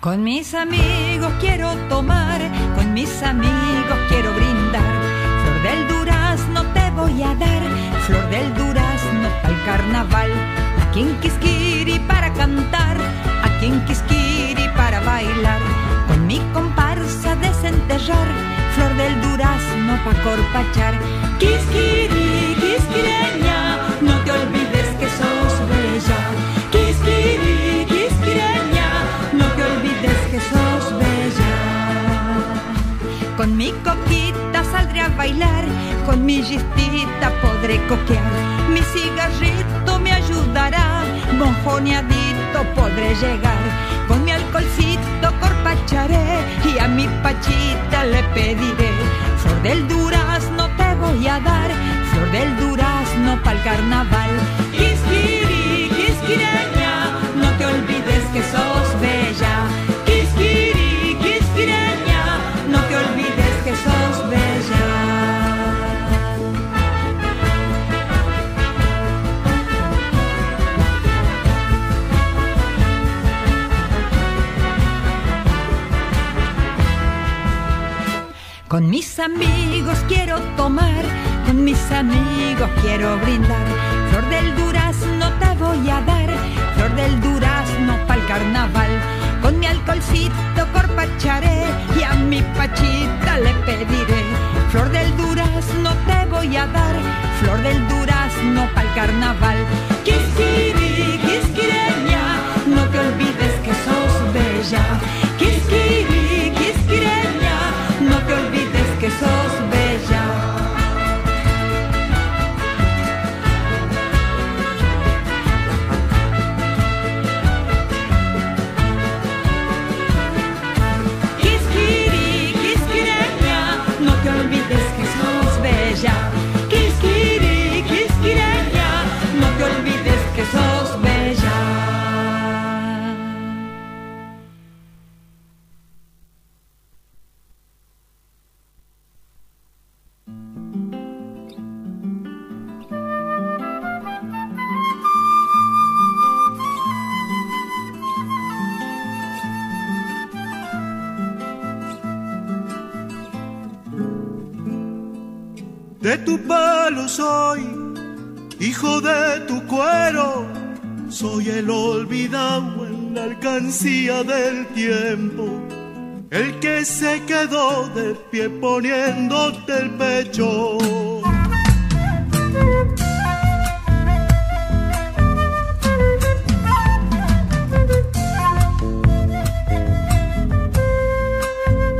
Con mis amigos quiero tomar, con mis amigos quiero brindar. Flor del durazno te voy a dar, flor del durazno para el carnaval. Aquí en Quisquiri para cantar, aquí en Quisquiri para bailar. Con mi comparsa desenterrar, flor del durazno pa' corpachar. Quisquiri, quisquireña, no te olvides que sos bella. Quisquiri, mi coquita saldré a bailar, con mi gistita podré coquear. Mi cigarrito me ayudará, mojoneadito podré llegar. Con mi alcoholcito corpacharé y a mi pachita le pediré. Flor del durazno te voy a dar, flor del durazno pa'l carnaval. Quisquiri, quisquireña, no te olvides que sos bella. Con mis amigos quiero tomar, con mis amigos quiero brindar. Flor del durazno te voy a dar, flor del durazno pa'l carnaval. Con mi alcoholcito corpacharé y a mi pachita le pediré. Flor del durazno te voy a dar, flor del durazno pa'l carnaval. Hijo de tu cuero, soy el olvidado en la alcancía del tiempo, el que se quedó de pie poniéndote el pecho.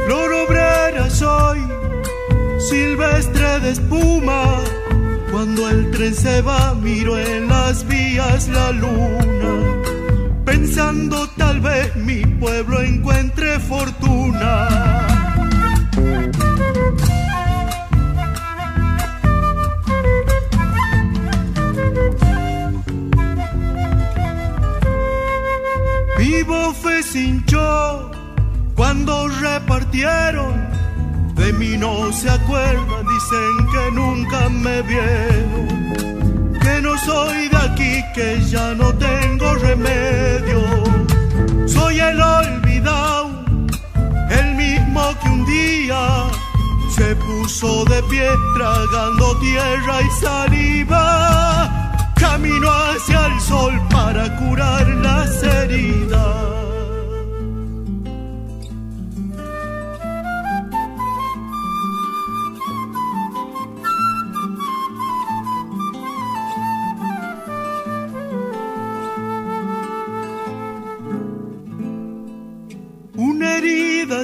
Flor obrera soy, silvestre de espuma. Cuando el tren se va, miro en las vías la luna, pensando tal vez mi pueblo encuentre fortuna. Vivo fe se hinchó cuando repartieron de mí no se acuerdan, dicen que nunca me vieron. Que no soy de aquí, que ya no tengo remedio. Soy el olvidado, el mismo que un día se puso de pie tragando tierra y saliva. Camino hacia el sol para curar las heridas.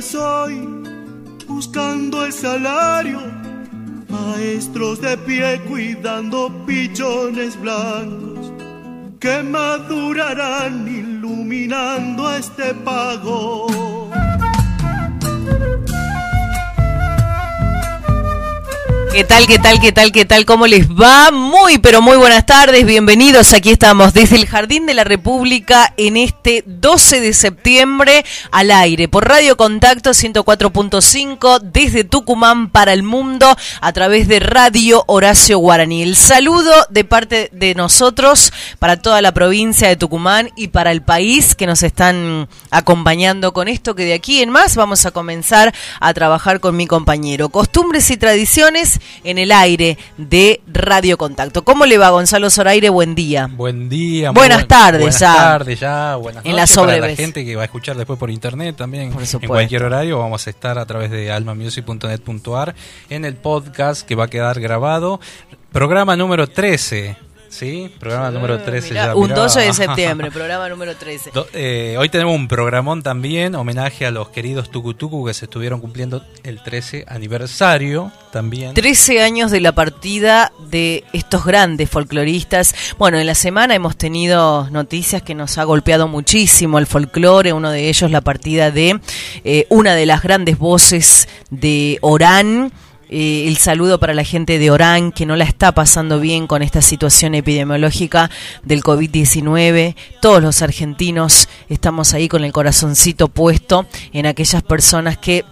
Soy, buscando el salario. Maestros de pie cuidando pichones blancos que madurarán iluminando este pago. ¿Qué tal, qué tal, qué tal, qué tal? ¿Cómo les va? Muy, pero muy buenas tardes. Bienvenidos. Aquí estamos desde el Jardín de la República en este 12 de septiembre al aire por Radio Contacto 104.5 desde Tucumán para el mundo a través de Radio Horacio Guaraní. El saludo de parte de nosotros para toda la provincia de Tucumán y para el país que nos están acompañando con esto que de aquí en más vamos a comenzar a trabajar con mi compañero. Costumbres y tradiciones en el aire de Radio Contacto. ¿Cómo le va Gonzalo Zoraire? Buen día. Buen día. Buenas buen- tardes buenas ya. tardes ya. Buenas En la noches para la gente que va a escuchar después por internet también. Por. En cualquier horario vamos a estar a través de almamusic.net.ar en el podcast que va a quedar grabado. Programa número 13. ¿Sí? Programa número 13 Mirá, ya. un mirá. 12 de septiembre, programa número 13. Do- eh, hoy tenemos un programón también, homenaje a los queridos Tucutucu que se estuvieron cumpliendo el 13 aniversario también. 13 años de la partida de estos grandes folcloristas. Bueno, en la semana hemos tenido noticias que nos ha golpeado muchísimo el folclore, uno de ellos la partida de eh, una de las grandes voces de Orán. Eh, el saludo para la gente de Orán que no la está pasando bien con esta situación epidemiológica del COVID-19. Todos los argentinos estamos ahí con el corazoncito puesto en aquellas personas que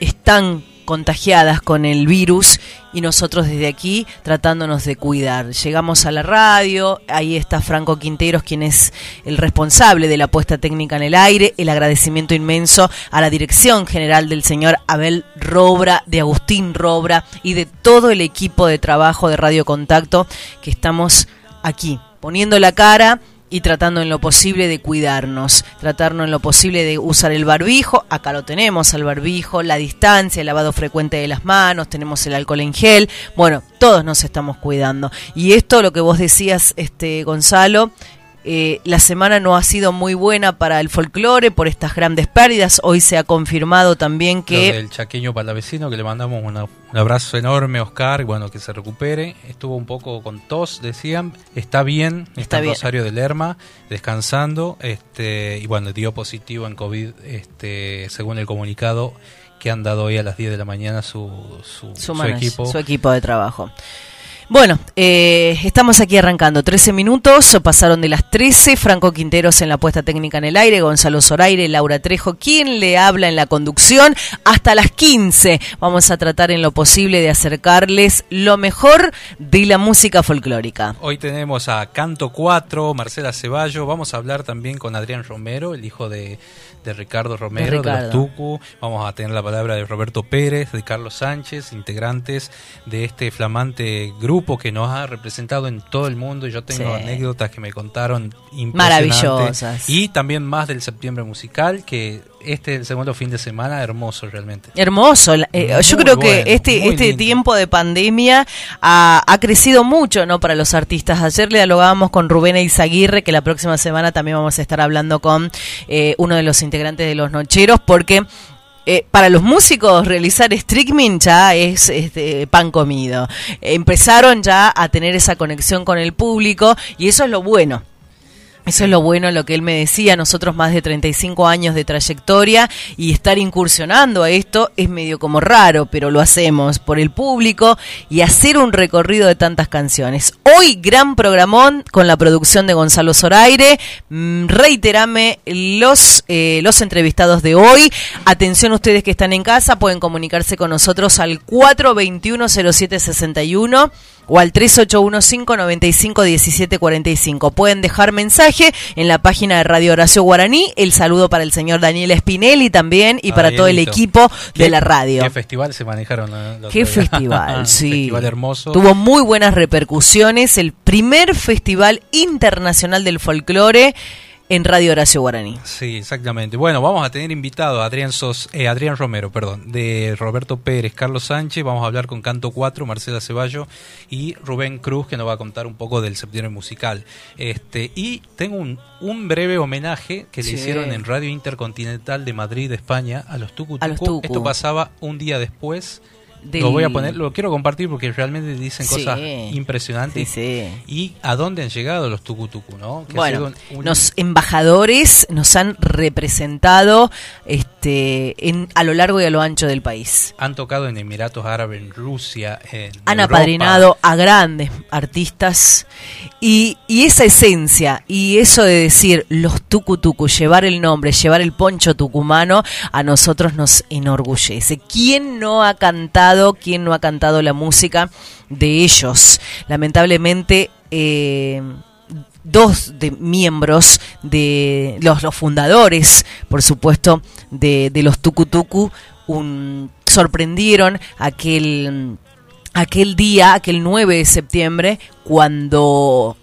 están contagiadas con el virus y nosotros desde aquí tratándonos de cuidar. Llegamos a la radio, ahí está Franco Quinteros, quien es el responsable de la puesta técnica en el aire, el agradecimiento inmenso a la dirección general del señor Abel Robra, de Agustín Robra y de todo el equipo de trabajo de Radio Contacto que estamos aquí poniendo la cara y tratando en lo posible de cuidarnos, tratando en lo posible de usar el barbijo, acá lo tenemos al barbijo, la distancia, el lavado frecuente de las manos, tenemos el alcohol en gel, bueno, todos nos estamos cuidando. Y esto, lo que vos decías, este Gonzalo, eh, la semana no ha sido muy buena para el folclore por estas grandes pérdidas. Hoy se ha confirmado también que... El chaqueño palavecino, que le mandamos un abrazo enorme Oscar, bueno, que se recupere. Estuvo un poco con tos, decían. Está bien, está, en Rosario de Lerma, descansando. este Y bueno, dio positivo en COVID, este según el comunicado que han dado hoy a las 10 de la mañana su, su equipo. Su equipo de trabajo. Bueno, eh, estamos aquí arrancando. 13 minutos, pasaron de las 13. Franco Quinteros en la puesta técnica en el aire, Gonzalo Zoraire, Laura Trejo, quien le habla en la conducción. Hasta las 15 vamos a tratar en lo posible de acercarles lo mejor de la música folclórica. Hoy tenemos a Canto 4, Marcela Ceballo. Vamos a hablar también con Adrián Romero, el hijo de de Ricardo Romero, de, los Tucu. Vamos a tener la palabra de Roberto Pérez, de Carlos Sánchez, integrantes de este flamante grupo que nos ha representado en todo el mundo. Yo tengo anécdotas que me contaron maravillosas. Y también más del septiembre musical, que este segundo fin de semana hermoso realmente. Hermoso. Eh, yo creo que este este tiempo de pandemia ha, ha, crecido mucho no para los artistas. Ayer le dialogábamos con Rubén Eizaguirre, que la próxima semana también vamos a estar hablando con eh, uno de los integrantes de Los Nocheros, porque eh, para los músicos realizar streaming ya es, pan comido. Empezaron ya a tener esa conexión con el público y eso es lo bueno. Eso es lo bueno, lo que él me decía, nosotros más de 35 años de trayectoria y estar incursionando a esto es medio como raro, pero lo hacemos por el público y hacer un recorrido de tantas canciones. Hoy gran programón con la producción de Gonzalo Zoraire. Mm, reiterame los, eh, los entrevistados de hoy. Atención ustedes que están en casa, pueden comunicarse con nosotros al 421 0761 o al 3815-951745. Pueden dejar mensaje en la página de Radio Horacio Guaraní. El saludo para el señor Daniel Spinelli también y para todo el equipo de la radio. ¿Qué festival se manejaron? Qué festival, sí. festival hermoso. Tuvo muy buenas repercusiones. El primer festival internacional del folclore en Radio Horacio Guaraní. Sí, exactamente. Bueno, vamos a tener invitado a Adrián, Sos, eh, Adrián Romero, perdón, de Roberto Pérez, Carlos Sánchez, vamos a hablar con Canto 4, Marcela Ceballo y Rubén Cruz, que nos va a contar un poco del septiembre musical. Este, y tengo un, un breve homenaje que le hicieron en Radio Intercontinental de Madrid, España, a los Tucu, Esto pasaba un día después lo voy a poner, lo quiero compartir porque realmente dicen cosas impresionantes. Y a dónde han llegado los tucutucu, ¿no? bueno, los embajadores nos han representado este en, a lo largo y a lo ancho del país. Han tocado en Emiratos Árabes, en Rusia, en Han apadrinado a grandes artistas y, y esa esencia y eso de decir los tucutucu, llevar el nombre, llevar el poncho tucumano, a nosotros nos enorgullece. ¿Quién no ha cantado quién no ha cantado la música de ellos. Lamentablemente, eh, dos de miembros de los, fundadores, por supuesto, de, de los Tucutucu, sorprendieron aquel, aquel día, aquel 9 de septiembre, cuando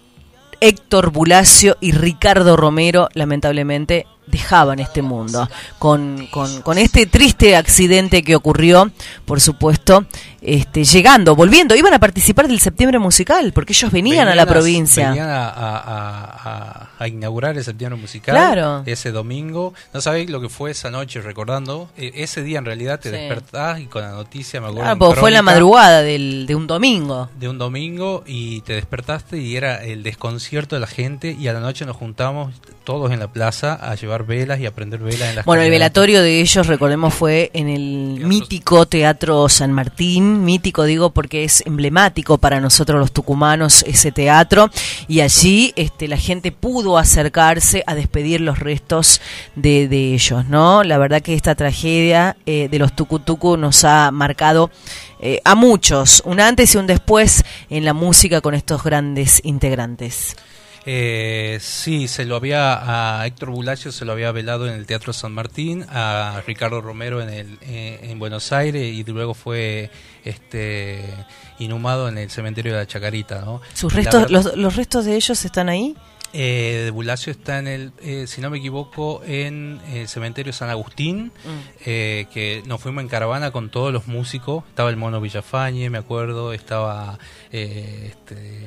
Héctor Bulacio y Ricardo Romero, lamentablemente, dejaban este mundo. Con, con, con, este triste accidente que ocurrió, por supuesto, este, llegando, volviendo, iban a participar del septiembre musical, porque ellos venían, a la provincia. Venían a, a, inaugurar el septiembre musical ese domingo. No sabéis lo que fue esa noche recordando. E, ese día en realidad te despertás y con la noticia me acuerdo. Ah, fue la madrugada del, de un domingo. De un domingo y te despertaste y era el desconcierto de la gente y a la noche nos juntamos todos en la plaza a llevar llevar velas y aprender velas en las Bueno, el velatorio de ellos, recordemos, fue en el Teatro- mítico Teatro San Martín. Mítico digo porque es emblemático para nosotros los tucumanos ese teatro. Y allí este, la gente pudo acercarse a despedir los restos de, de ellos, ¿no? La verdad que esta tragedia eh, de los tucutucu nos ha marcado eh, a muchos, un antes y un después en la música con estos grandes integrantes. Eh, sí, se lo había a Héctor Bulacio se lo había velado en el Teatro San Martín, a Ricardo Romero en el eh, en Buenos Aires y luego fue este inhumado en el cementerio de la Chacarita, ¿no? ¿Sus restos, verdad- los, los restos de ellos están ahí? Eh, de Bulacio está en el, eh, si no me equivoco, en el cementerio San Agustín, eh, que nos fuimos en caravana con todos los músicos. Estaba el Mono Villafañe, me acuerdo, estaba eh, este,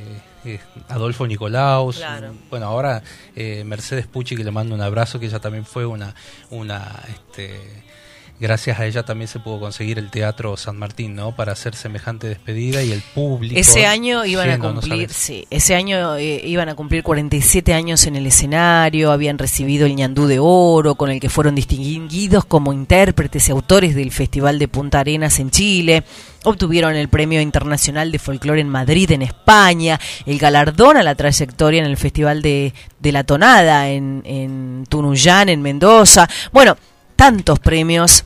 eh, Adolfo Nicolaus. Claro. Bueno, ahora eh, Mercedes Pucci, que le mando un abrazo, que ella también fue una, una este, gracias a ella también se pudo conseguir el Teatro San Martín, ¿no? Para hacer semejante despedida y el público. Ese año iban a lleno, ¿no cumplir, sí, ese año eh, iban a cumplir 47 años en el escenario, habían recibido el ñandú de oro, con el que fueron distinguidos como intérpretes y autores del Festival de Punta Arenas en Chile. Obtuvieron el Premio Internacional de Folclore en Madrid, en España, el galardón a la trayectoria en el Festival de, de la Tonada en, en Tunuyán, en Mendoza. Bueno, tantos premios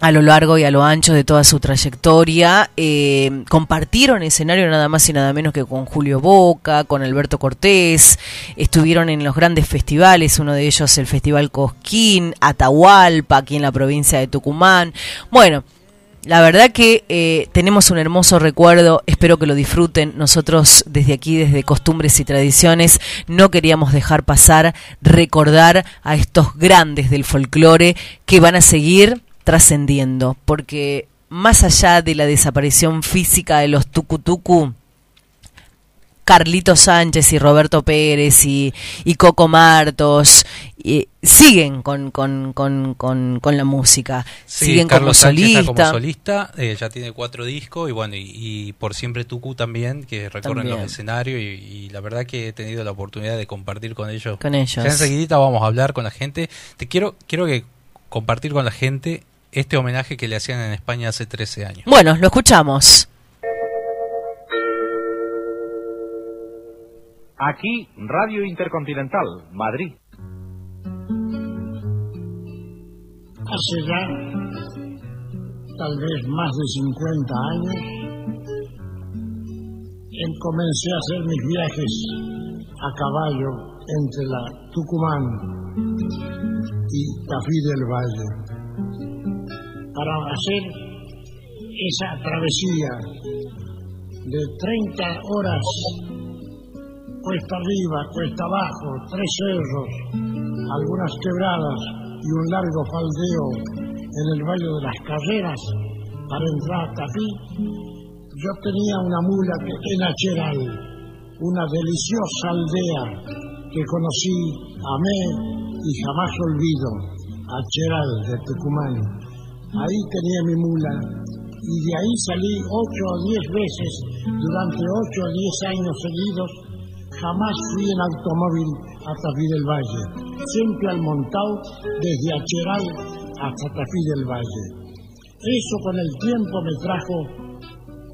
a lo largo y a lo ancho de toda su trayectoria. Eh, compartieron escenario nada más y nada menos que con Julio Boca, con Alberto Cortés. Estuvieron en los grandes festivales, uno de ellos el Festival Cosquín, Atahualpa, aquí en la provincia de Tucumán. Bueno. La verdad que eh, tenemos un hermoso recuerdo, espero que lo disfruten. Nosotros desde aquí, desde Costumbres y Tradiciones, no queríamos dejar pasar recordar a estos grandes del folclore que van a seguir trascendiendo, porque más allá de la desaparición física de los tucutucu, Carlito Sánchez y Roberto Pérez y, y Coco Martos y siguen con, con, con, con, con la música, Sí, siguen Carlos como Sánchez está solista. como solista, eh, ya tiene cuatro discos y bueno, y, y por siempre Tucu también, que recorren También. los escenarios y, y la verdad que he tenido la oportunidad de compartir con ellos. Con ellos. Ya enseguidita vamos a hablar con la gente. Te quiero, quiero que compartir con la gente este homenaje que le hacían en España hace 13 años. Bueno, lo escuchamos. Aquí, Radio Intercontinental, Madrid. Hace ya tal vez más de 50 años comencé a hacer mis viajes a caballo entre la Tucumán y Tafí del Valle para hacer esa travesía de 30 horas cuesta arriba, cuesta abajo, tres cerros, algunas quebradas y un largo faldeo en el Valle de las Carreras para entrar a Tafí, yo tenía una mula en Acheral, una deliciosa aldea que conocí, amé y jamás olvido, Acheral de Tucumán. Ahí tenía mi mula. Y de ahí salí ocho o diez veces durante ocho o diez años seguidos. Jamás fui en automóvil a Tafí del Valle, siempre al montado desde Acheral hasta Tafí del Valle. Eso con el tiempo me trajo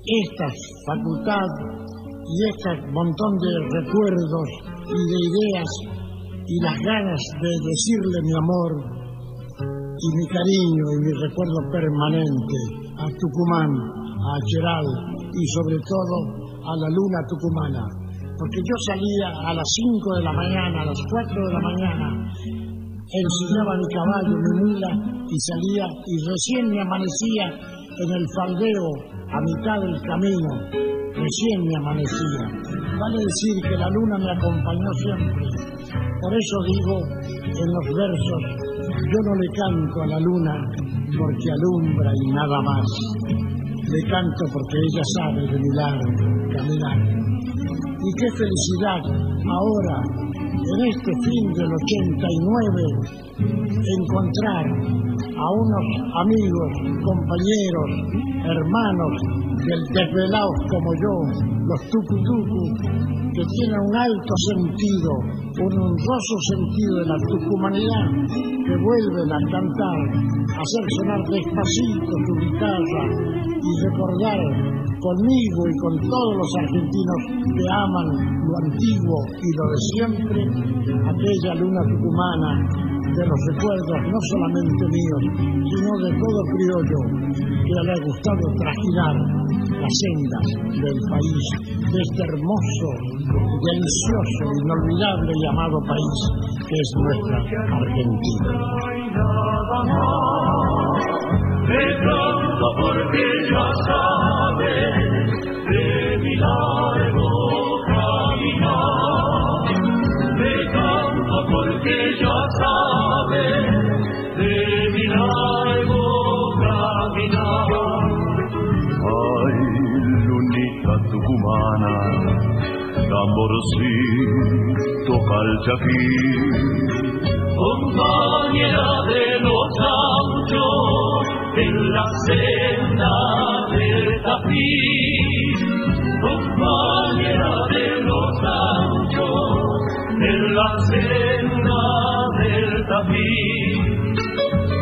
esta facultad y este montón de recuerdos y de ideas y las ganas de decirle mi amor y mi cariño y mi recuerdo permanente a Tucumán, a Acheral y sobre todo a la luna tucumana porque yo salía a las 5 de la mañana, a las 4 de la mañana, ensillaba mi caballo, mi mula, y salía, y recién me amanecía en el faldeo, a mitad del camino, recién me amanecía. Vale decir que la luna me acompañó siempre. Por eso digo en los versos, yo no le canto a la luna porque alumbra y nada más. Le canto porque ella sabe de mi largo caminar. Y qué felicidad ahora, en este fin del 89, encontrar a unos amigos, compañeros, hermanos del desvelados como yo, los tucutucu, que tienen un alto sentido, un honroso sentido de la tucumanidad, que vuelven a cantar, a hacer sonar despacito tu guitarra y recordar conmigo y con todos los argentinos que aman lo antiguo y lo de siempre, aquella luna tucumana de los recuerdos no solamente míos, sino de todo criollo que le ha gustado trajinar las sendas del país, de este hermoso, delicioso, inolvidable y amado país que es nuestra Argentina. Tamborcito calchaquí. compañera de los gauchos en la senda del tapiz, compañera de los gauchos en la senda del tapiz,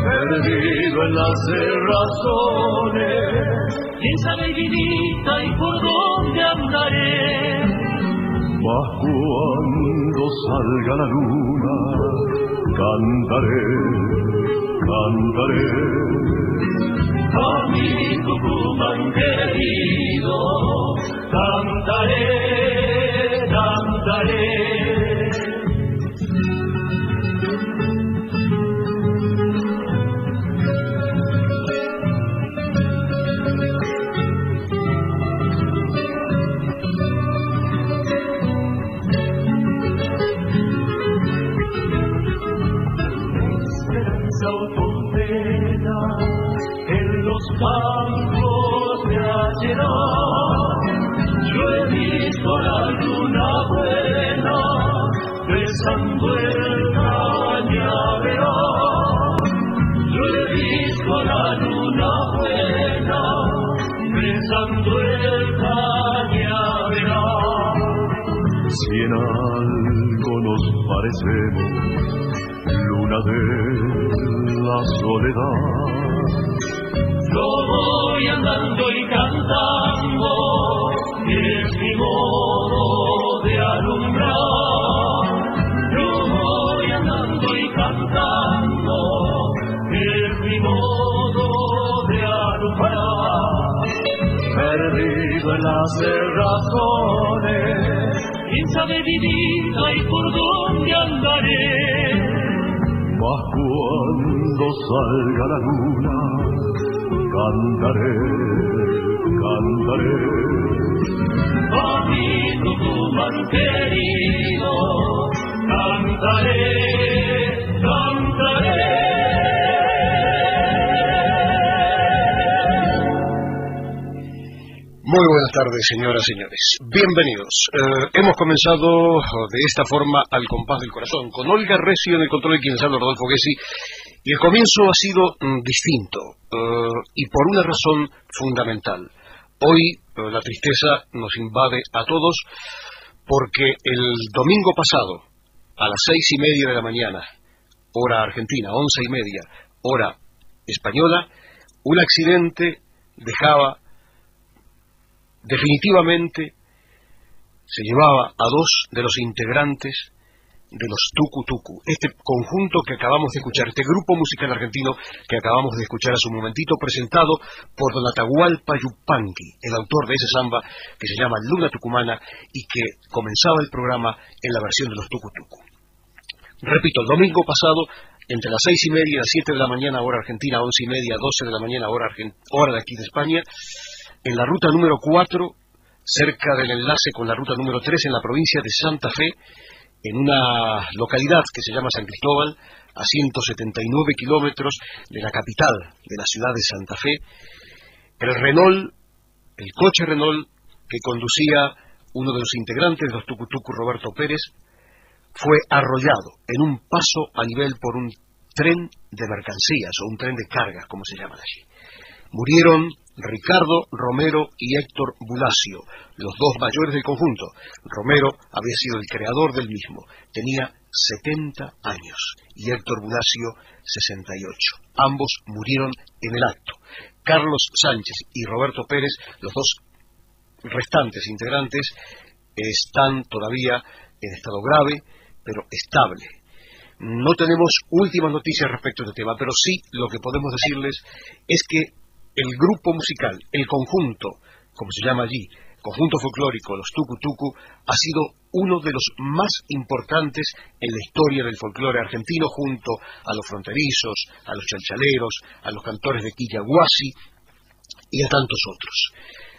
Perdido en las cerrazones, quién sabe vidita y por dónde andaré. Mas cuando salga la luna, cantaré, cantaré. A mi Tucumán querido, cantaré, cantaré. Parecemos, luna de la soledad. Yo voy andando y cantando, que es mi modo de alumbrar. Yo voy andando y cantando, que es mi modo de alumbrar. Perdido en las cerrazones, ¿Quién sabe vidita y por dónde andaré? mas cuando salga la luna, cantaré, cantaré. A mi Tucumán querido, cantaré, Muy buenas tardes, señoras y señores. Bienvenidos. Eh, hemos comenzado de esta forma al compás del corazón, con Olga Recio en el control de quien habla, Rodolfo Gessi, y el comienzo ha sido mm, distinto, eh, y por una razón fundamental. Hoy eh, la tristeza nos invade a todos porque el domingo pasado, a las seis y media de la mañana, hora argentina, once y media, hora española, un accidente dejaba definitivamente se llevaba a dos de los integrantes de los Tucu Tucu, este conjunto que acabamos de escuchar, este grupo musical argentino que acabamos de escuchar hace un momentito, presentado por Don Atahualpa Yupanqui, el autor de ese samba que se llama Luna Tucumana y que comenzaba el programa en la versión de los Tucu Tucu. Repito, el domingo pasado, entre las seis y media y las siete de la mañana, hora argentina, once y media, doce de la mañana, hora, hora de aquí de España, en la ruta número 4, cerca del enlace con la ruta número 3 en la provincia de Santa Fe, en una localidad que se llama San Cristóbal, a 179 kilómetros de la capital de la ciudad de Santa Fe, el Renault, el coche Renault que conducía uno de los integrantes de los Tucutucu, Roberto Pérez, fue arrollado en un paso a nivel por un tren de mercancías o un tren de cargas, como se llaman allí. Murieron Ricardo Romero y Héctor Bulacio, los dos mayores del conjunto. Romero había sido el creador del mismo, tenía 70 años y Héctor Bulacio 68. Ambos murieron en el acto. Carlos Sánchez y Roberto Pérez, los dos restantes integrantes, están todavía en estado grave, pero estable. No tenemos últimas noticias respecto a este tema, pero sí lo que podemos decirles es que el grupo musical, el conjunto, como se llama allí, conjunto folclórico, los Tucu Tucu, ha sido uno de los más importantes en la historia del folclore argentino junto a los fronterizos, a los chalchaleros, a los cantores de Quillaguasi y a tantos otros.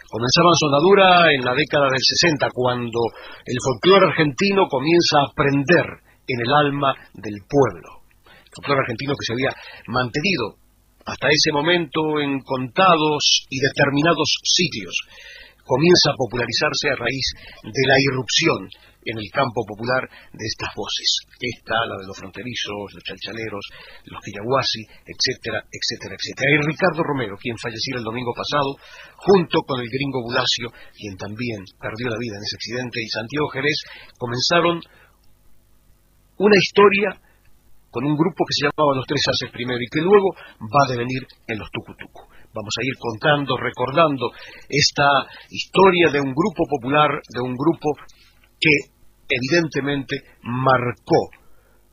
Comenzaban sonadura en la década del 60 cuando el folclore argentino comienza a prender en el alma del pueblo. El folclore argentino que se había mantenido hasta ese momento en contados y determinados sitios, comienza a popularizarse a raíz de la irrupción en el campo popular de estas voces. Esta, la de los fronterizos, los chalchaleros, los quillahuasi, etcétera, etcétera, etcétera. Y Ricardo Romero, quien falleció el domingo pasado, junto con el gringo Bulacio, quien también perdió la vida en ese accidente, y Santiago Jerez, comenzaron una historia con un grupo que se llamaba Los Tres Haces primero y que luego va a devenir en los Tucutucu. Vamos a ir contando, recordando esta historia de un grupo popular, de un grupo que evidentemente marcó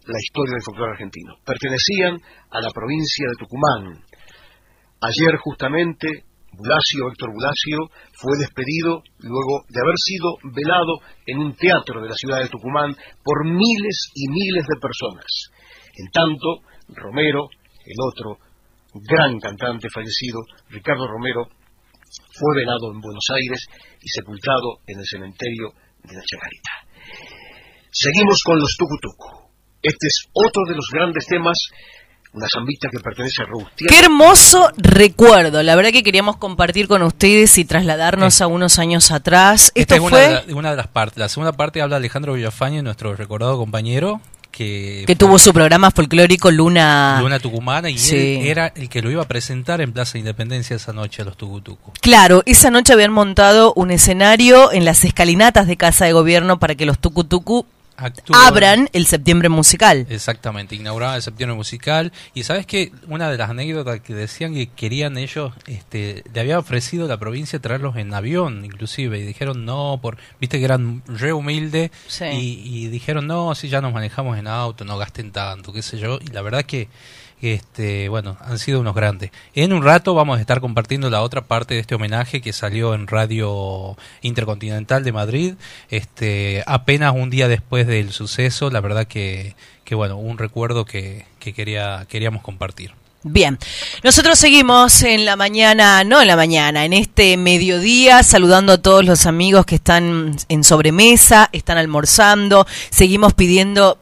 la historia del folclore argentino. Pertenecían a la provincia de Tucumán. Ayer justamente Bulacio, Héctor Bulacio, fue despedido luego de haber sido velado en un teatro de la ciudad de Tucumán por miles y miles de personas. En tanto, Romero, el otro gran cantante fallecido, Ricardo Romero, fue velado en Buenos Aires y sepultado en el cementerio de la Chacarita. Seguimos con los tucutucu. Este es otro de los grandes temas, una zambita que pertenece a Robustier. Qué hermoso recuerdo. La verdad que queríamos compartir con ustedes y trasladarnos a unos años atrás. Esta Esto es fue una de, la- una de las partes. La segunda parte habla Alejandro Villafañe, nuestro recordado compañero, que, que tuvo su programa folclórico Luna. Luna Tucumana y Sí. él era el que lo iba a presentar en Plaza Independencia esa noche a los Tucutucu. Claro, esa noche habían montado un escenario en las escalinatas de Casa de Gobierno para que los tucutucu Abran el septiembre musical. Exactamente, inauguraba el septiembre musical y sabes que una de las anécdotas que decían que querían ellos, este, le había ofrecido la provincia traerlos en avión inclusive y dijeron no, por, viste que eran re humildes Sí. y, y dijeron no, si ya nos manejamos en auto, no gasten tanto, qué sé yo, y la verdad que este, bueno, han sido unos grandes. En un rato vamos a estar compartiendo la otra parte de este homenaje que salió en Radio Intercontinental de Madrid, este, apenas un día después del suceso, la verdad que, bueno, un recuerdo que, que quería, queríamos compartir. Bien, nosotros seguimos en la mañana, no en la mañana, en este mediodía, saludando a todos los amigos que están en sobremesa, están almorzando, seguimos pidiendo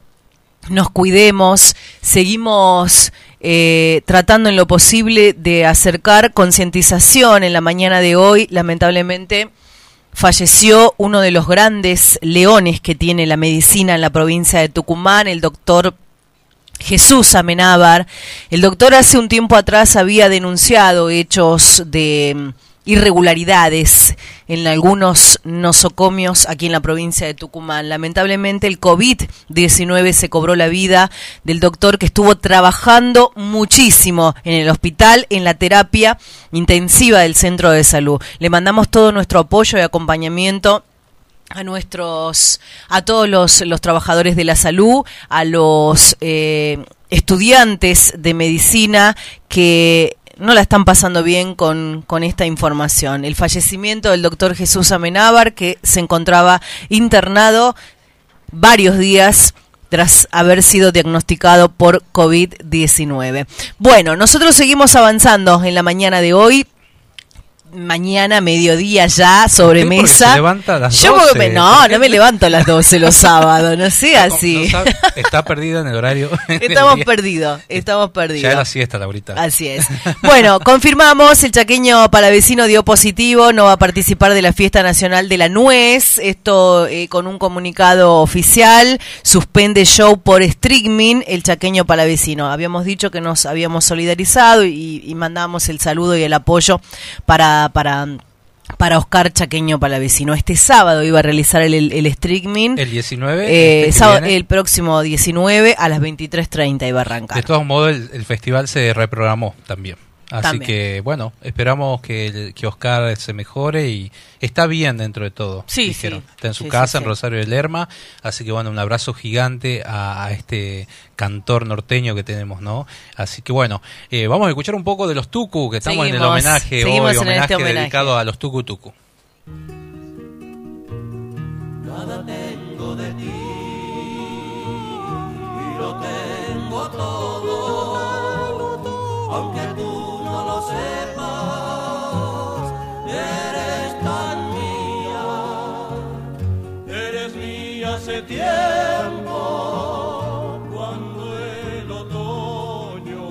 nos cuidemos, seguimos eh, tratando en lo posible de acercar concientización en la mañana de hoy. Lamentablemente falleció uno de los grandes leones que tiene la medicina en la provincia de Tucumán, el doctor Jesús Amenábar. El doctor hace un tiempo atrás había denunciado hechos de irregularidades en algunos nosocomios aquí en la provincia de Tucumán. Lamentablemente el COVID-19 se cobró la vida del doctor que estuvo trabajando muchísimo en el hospital, en la terapia intensiva del centro de salud. Le mandamos todo nuestro apoyo y acompañamiento a nuestros a todos los, trabajadores de la salud a los eh, estudiantes de medicina que no la están pasando bien con, con esta información. El fallecimiento del doctor Jesús Amenábar, que se encontraba internado varios días tras haber sido diagnosticado por COVID-19. Bueno, nosotros seguimos avanzando en la mañana de hoy mañana, mediodía ya, sobremesa. se levanta a las Yo 12. me- no, no me levanto a las 12 los sábados, no No así. sabe- está perdida en el horario. Estamos perdidos, estamos perdidos. Ya es la siesta, Laurita. Así es. Bueno, confirmamos, el chaqueño palavecino dio positivo, no va a participar de la fiesta nacional de la nuez, esto eh, con un comunicado oficial, suspende show por streaming el chaqueño palavecino. Habíamos dicho que nos habíamos solidarizado y, y mandamos el saludo y el apoyo para... para para Oscar Chaqueño Palavecino. Este sábado iba a realizar el, el, el streaming. El 19. Eh, este sábado- el próximo 19 a las 23.30 iba a arrancar. De todos modos, el, el festival se reprogramó también. Así También. que, bueno, esperamos que, el- que Oscar se mejore y está bien dentro de todo. Sí, dijeron. sí. Está en su Sí, casa, en. Rosario de Lerma. Así que, bueno, un abrazo gigante a, a este cantor norteño que tenemos, ¿no? Así que, bueno, eh, vamos a escuchar un poco de los Tucu, que estamos en el homenaje hoy, en homenaje, este homenaje. dedicado a los Tucu Tucu. Tiempo, cuando el otoño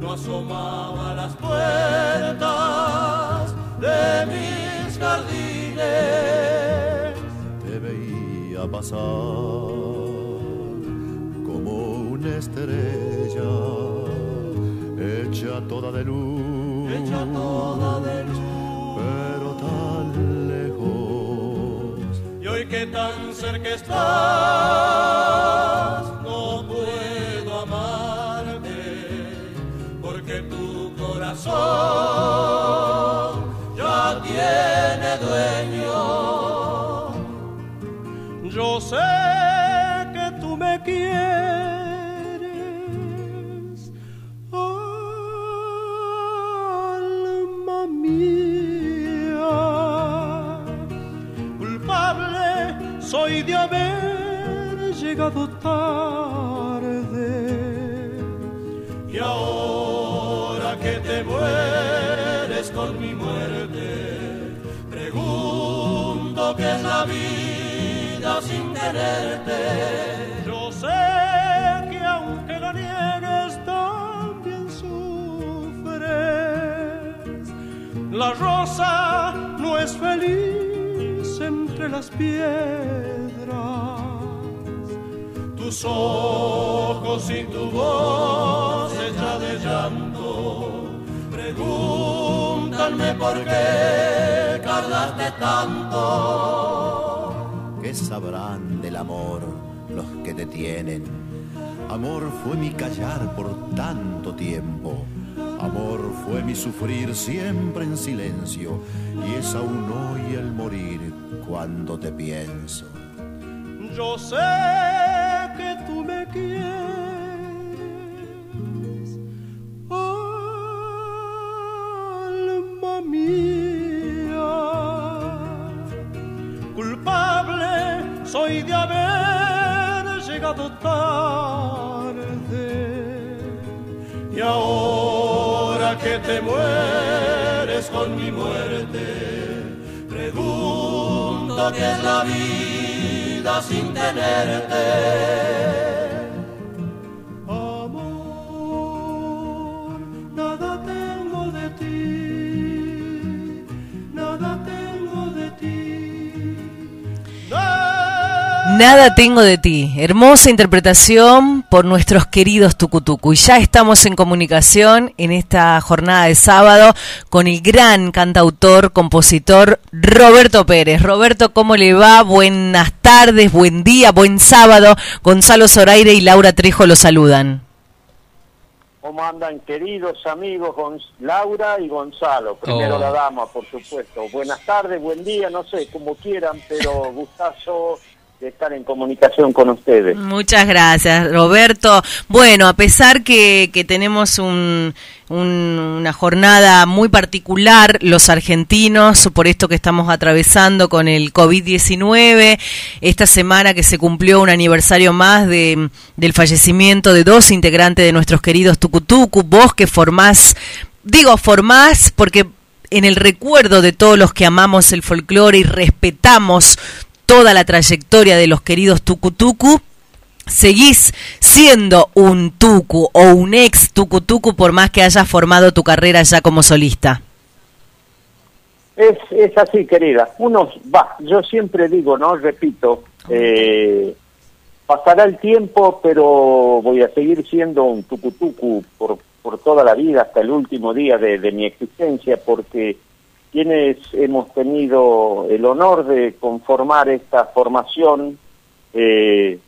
no asomaba las puertas de mis jardines te veía pasar como una estrella hecha toda de luz, hecha toda de luz. Que tan cerca estás, no puedo amarte, porque tu corazón Y ahora que te mueres con mi muerte, pregunto qué es la vida sin tenerte. Yo sé que aunque lo niegues, también sufres. La rosa no es feliz entre las piedras. Tus ojos y tu voz hecha de llanto pregúntanme por qué tardaste tanto. ¿Qué sabrán del amor los que te tienen? Amor fue mi callar por tanto tiempo. Amor fue mi sufrir siempre en silencio. Y es aún hoy el morir cuando te pienso. Yo sé es la vida sin tenerte. Nada tengo de ti. Hermosa interpretación por nuestros queridos Tucutucu. Y ya estamos en comunicación en esta jornada de sábado con el gran cantautor, compositor Roberto Pérez. Roberto, ¿cómo le va? Buenas tardes, buen día, buen sábado. Gonzalo Zoraire y Laura Trejo lo saludan. ¿Cómo andan queridos amigos Laura y Gonzalo? Primero Oh. la dama, por supuesto. Buenas tardes, buen día, no sé, como quieran, pero gustazo de estar en comunicación con ustedes. Muchas gracias, Roberto. Bueno, a pesar que, que tenemos un- un- una jornada muy particular, los argentinos, por esto que estamos atravesando con el COVID-19, esta semana que se cumplió un aniversario más de, del fallecimiento de dos integrantes de nuestros queridos Tucutucu, vos que formás, digo formás porque en el recuerdo de todos los que amamos el folclore y respetamos toda la trayectoria de los queridos tucutucu, seguís siendo un tucu o un ex tucutucu por más que hayas formado tu carrera ya como solista. Es, es así, querida. Uno va, yo siempre digo, ¿no? Repito, eh, pasará el tiempo, pero voy a seguir siendo un tucutucu por, por toda la vida, hasta el último día de, de mi existencia, porque quienes hemos tenido el honor de conformar esta formación, eh,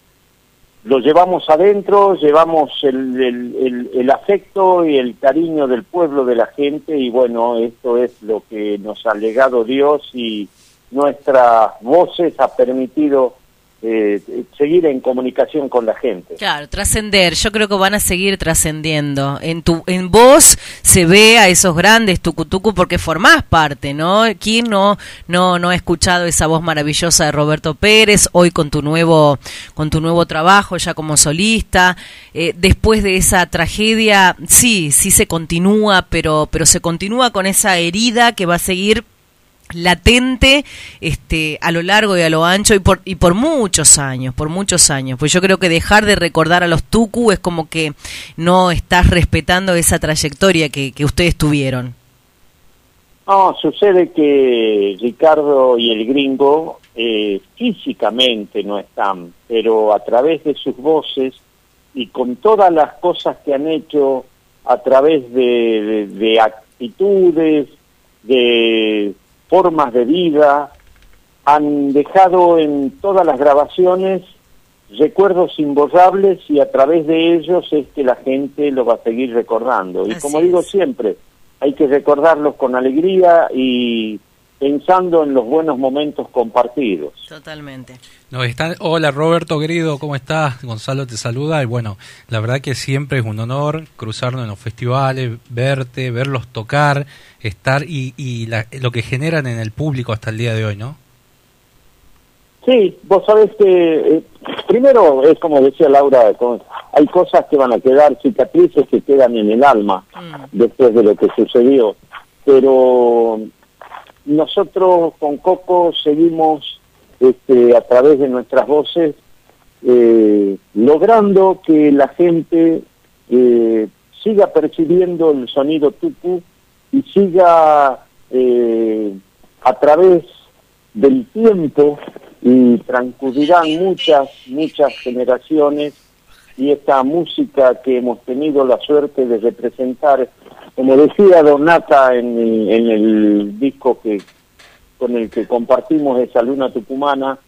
lo llevamos adentro, llevamos el, el, el, el, afecto y el cariño del pueblo, de la gente, y bueno, esto es lo que nos ha legado Dios y nuestras voces ha permitido eh, seguir en comunicación con la gente. Claro, trascender. Yo creo que van a seguir trascendiendo. En tu, en vos se ve a esos grandes tucutucu porque formás parte, ¿no? ¿Quién no, no, no ha escuchado esa voz maravillosa de Roberto Pérez hoy con tu nuevo, con tu nuevo trabajo ya como solista? Eh, después de esa tragedia, sí, sí se continúa, pero, pero se continúa con esa herida que va a seguir latente este a lo largo y a lo ancho y por y por muchos años por muchos años. Pues yo creo que dejar de recordar a los tucu es como que no estás respetando esa trayectoria que, que ustedes tuvieron. No sucede que Ricardo y el gringo eh, físicamente no están pero a través de sus voces y con todas las cosas que han hecho a través de, de, de actitudes de formas de vida, han dejado en todas las grabaciones recuerdos imborrables y a través de ellos es que la gente lo va a seguir recordando. Y Así como digo es. siempre, hay que recordarlos con alegría y pensando en los buenos momentos compartidos. totalmente Nos están, hola Roberto querido, ¿cómo estás? Gonzalo te saluda y bueno, la verdad que siempre es un honor cruzarnos en los festivales, verte, verlos tocar, estar y, y la- lo que generan en el público hasta el día de hoy, ¿no? Sí, vos sabés que eh, primero es como decía Laura, con- hay cosas que van a quedar, cicatrices que quedan en el alma después de lo que sucedió, pero nosotros con Coco seguimos este, a través de nuestras voces eh, logrando que la gente eh, siga percibiendo el sonido tucu y siga eh, a través del tiempo y transcurrirán muchas, muchas generaciones y esta música que hemos tenido la suerte de representar, como decía Donata en, el- en el disco que con el que compartimos esa luna tucumana,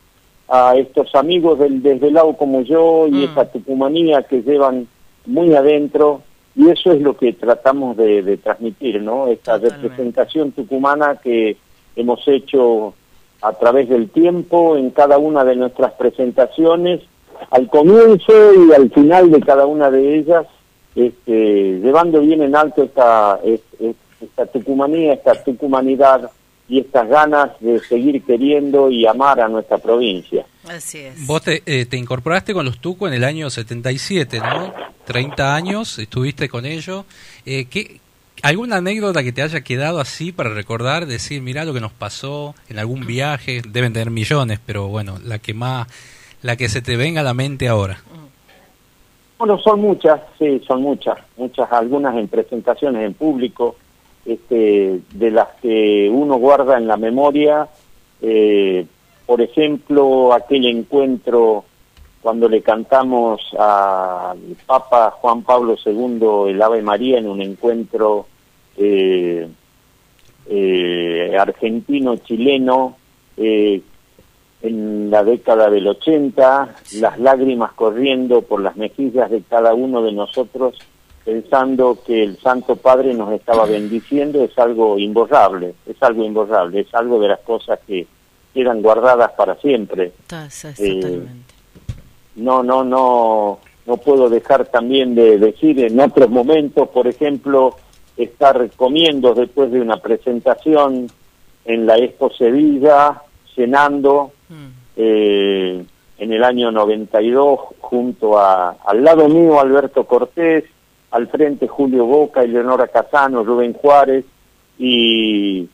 a estos amigos del desvelado como yo y esa tucumanía que llevan muy adentro y eso es lo que tratamos de, de transmitir, ¿no? Esta representación tucumana que hemos hecho a través del tiempo en cada una de nuestras presentaciones, al comienzo y al final de cada una de ellas, este, llevando bien en alto esta, es- es- esta tucumanía, esta tucumanidad y estas ganas de seguir queriendo y amar a nuestra provincia. así es Vos te, eh, te incorporaste con los Tuco en el año 77, ¿no? 30 años, estuviste con ellos. Eh, ¿qué, ¿Alguna anécdota que te haya quedado así para recordar? Decir, mirá lo que nos pasó en algún viaje. Deben tener millones, pero bueno, la que más, la que se te venga a la mente ahora. Bueno, son muchas, sí, son muchas, muchas, algunas en presentaciones en público, este, de las que uno guarda en la memoria, eh, por ejemplo, aquel encuentro cuando le cantamos al Papa Juan Pablo II el Ave María en un encuentro eh, eh, argentino-chileno eh, en la década del 80, las lágrimas corriendo por las mejillas de cada uno de nosotros, pensando que el Santo Padre nos estaba bendiciendo, es algo imborrable, es algo imborrable, es algo de las cosas que quedan guardadas para siempre. Eh, no, no, no, no puedo dejar también de decir en otros momentos, por ejemplo, estar comiendo después de una presentación en la Expo Sevilla, cenando eh, en el año 92 junto a al lado mío Alberto Cortés, al frente Julio Boca, Eleonora Casano, Rubén Juárez y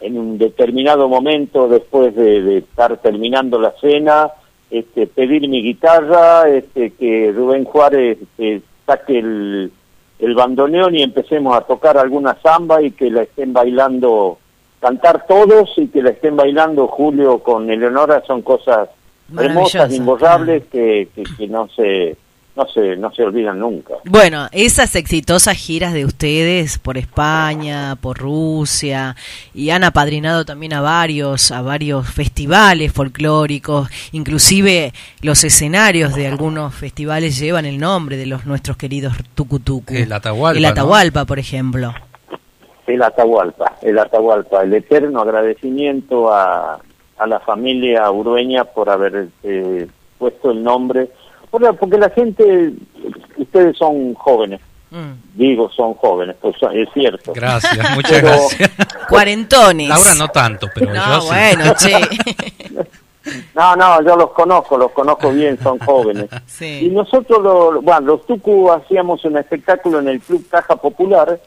en un determinado momento, después de, de estar terminando la cena, este, pedir mi guitarra, este, que Rubén Juárez este, saque el, el bandoneón y empecemos a tocar alguna samba y que la estén bailando, cantar todos y que la estén bailando Julio con Eleonora son cosas hermosas, imborrables que, que, que no se no se no se olvidan nunca. Bueno, esas exitosas giras de ustedes por España, por Rusia, y han apadrinado también a varios, a varios festivales folclóricos, inclusive los escenarios de algunos festivales llevan el nombre de los nuestros queridos tucutucu. El Atahualpa, El ¿no? Atahualpa, por ejemplo. El Atahualpa, el Atahualpa, el eterno agradecimiento a, a la familia urueña por haber eh, puesto el nombre, Por- porque la gente, ustedes son jóvenes, Mm. digo son jóvenes, pues es cierto. Gracias, muchas Pero- gracias. Cuarentones. Laura no tanto, pero No, yo sí. bueno, che. No, no, yo los conozco, los conozco bien, son jóvenes. Sí. Y nosotros, lo- bueno, los Tucu hacíamos un espectáculo en el Club Caja Popular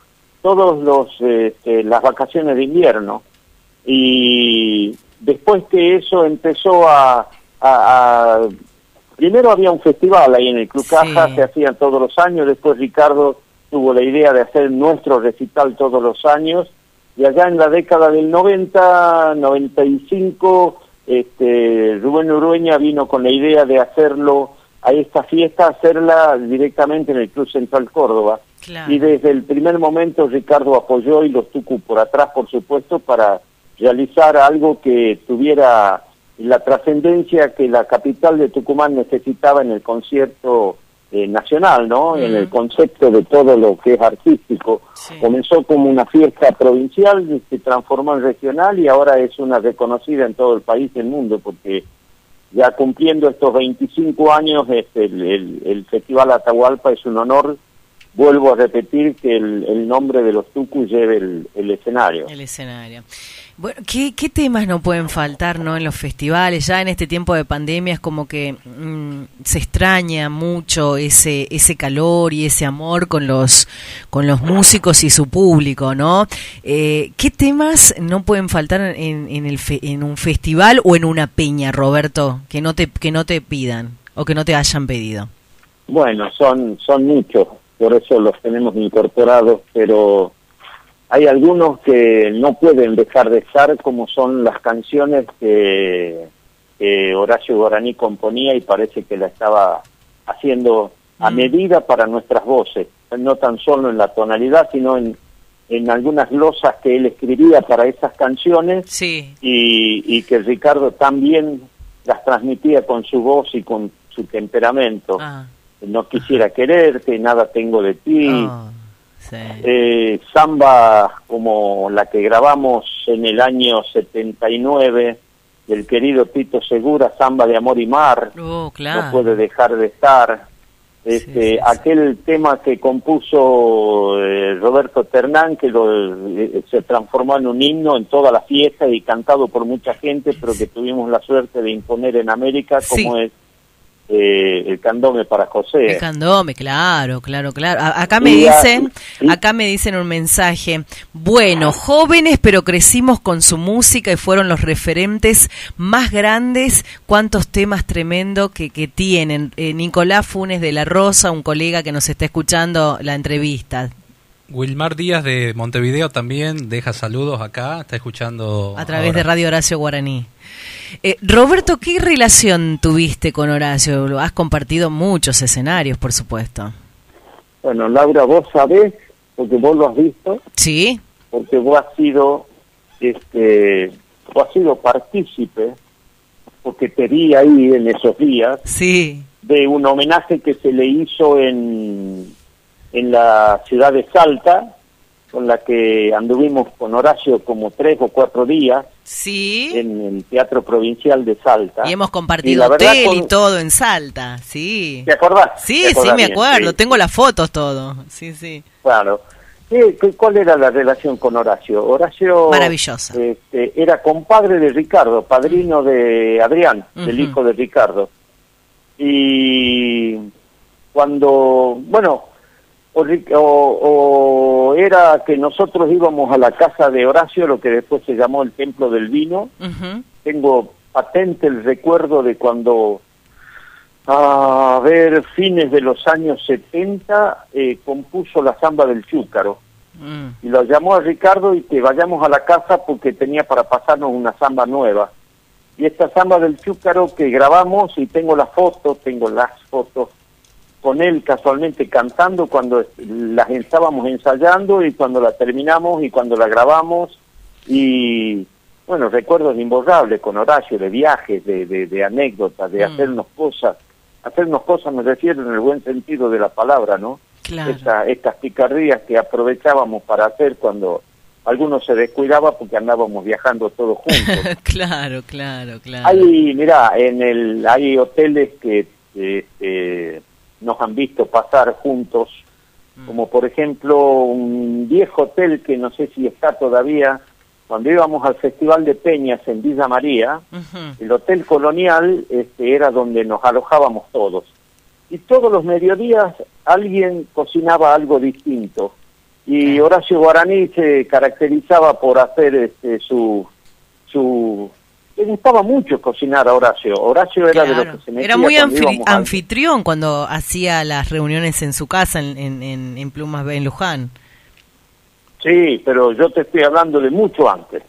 todos los este, las vacaciones de invierno. Y después que eso empezó a, a- a- Primero había un festival ahí en el Club Caja, Sí. se hacían todos los años, después Ricardo tuvo la idea de hacer nuestro recital todos los años, y allá en la década del 90, 95, este, Rubén Urueña vino con la idea de hacerlo a esta fiesta, hacerla directamente en el Club Central Córdoba. Claro. Y desde el primer momento Ricardo apoyó y los Tucu por atrás, por supuesto, para realizar algo que tuviera la trascendencia que la capital de Tucumán necesitaba en el concierto eh, nacional, ¿no? En el concepto de todo lo que es artístico. Comenzó como una fiesta provincial, se transformó en regional y ahora es una reconocida en todo el país y el mundo, porque ya cumpliendo estos 25 años, este, el, el- el Festival Atahualpa es un honor. Vuelvo a repetir que el, el nombre de los Tucu lleve el, el escenario. El escenario. Bueno, ¿qué, ¿qué temas no pueden faltar no en los festivales? Ya en este tiempo de pandemia es como que mm, se extraña mucho ese ese calor y ese amor con los con los músicos y su público, ¿no? Eh, ¿Qué temas no pueden faltar en, en, el fe- en un festival o en una peña, Roberto, que no te que no te pidan o que no te hayan pedido? Bueno, son, son muchos, por eso los tenemos incorporados, pero hay algunos que no pueden dejar de estar, como son las canciones que, que Horacio Guaraní componía y parece que la estaba haciendo a medida para nuestras voces, no tan solo en la tonalidad, sino en, en algunas glosas que él escribía para esas canciones Sí. y, y que Ricardo también las transmitía con su voz y con su temperamento. Ah, No quisiera quererte, nada tengo de ti. oh, sí. Eh, samba como la que grabamos en el año 79 del querido Tito Segura, Samba de Amor y Mar, Oh, claro. no puede dejar de estar. Este, aquel tema que compuso eh, Roberto Ternán, que lo, eh, se transformó en un himno en toda la fiesta y cantado por mucha gente, pero que tuvimos la suerte de imponer en América, como es eh, el candome para José. El candome, claro, claro, claro. A- acá me Y dicen, acá me dicen un mensaje. Bueno, jóvenes, pero crecimos con su música y fueron los referentes más grandes. Cuántos temas tremendos que, que tienen. Eh, Nicolás Funes de la Rosa, un colega que nos está escuchando la entrevista. Wilmar Díaz de Montevideo también deja saludos acá, está escuchando A través ahora. de Radio Horacio Guaraní. Eh, Roberto, ¿qué relación tuviste con Horacio? Has compartido muchos escenarios, por supuesto. Bueno, Laura, vos sabés, porque vos lo has visto, Sí. porque vos has sido, este, vos has sido partícipe, porque te vi ahí en esos días, Sí. de un homenaje que se le hizo en, en la ciudad de Salta, con la que anduvimos con Horacio como tres o cuatro días Sí. en el Teatro Provincial de Salta. Y hemos Y compartido verdad hotel y con- todo en Salta, sí. ¿Te acordás? Sí, ¿Te sí, me acuerdo. Sí. Tengo las fotos, todo. Sí, sí. Claro. ¿Qué, qué- cuál era la relación con Horacio? Horacio Maravillosa. este, era compadre de Ricardo, padrino de Adrián, del Ujú. hijo de Ricardo. Y cuando, bueno, o, o- era que nosotros íbamos a la casa de Horacio, lo que después se llamó el Templo del Vino. Tengo patente el recuerdo de cuando, a ver, fines de los años 70, eh, compuso la samba del Chúcaro. Mm. Y lo llamó a Ricardo y que vayamos a la casa porque tenía para pasarnos una samba nueva. Y esta samba del Chúcaro que grabamos, y tengo las fotos, tengo las fotos, con él casualmente cantando cuando las estábamos ensayando y cuando la terminamos y cuando la grabamos. Y bueno, recuerdos imborrables con Horacio de viajes, de, de, de anécdotas, de Mm. hacernos cosas. Hacernos cosas me refiero en el buen sentido de la palabra, ¿no? Claro. Esta- estas picardías que aprovechábamos para hacer cuando algunos se descuidaba porque andábamos viajando todos juntos. claro, claro, claro. Hay, mira, en el, hay hoteles que eh, eh, nos han visto pasar juntos, Mm. como por ejemplo un viejo hotel que no sé si está todavía, cuando íbamos al Festival de Peñas en Villa María, el Hotel Colonial este, era donde nos alojábamos todos. Y todos los mediodías alguien cocinaba algo distinto. Y Horacio Guaraní se caracterizaba por hacer este, su... su le gustaba mucho cocinar a Horacio. Horacio era de los que se metía Era muy cuando anfitrión cuando hacía las reuniones en su casa en, en, en, en Plumas B, en Luján. Sí, pero yo te estoy hablando de mucho antes.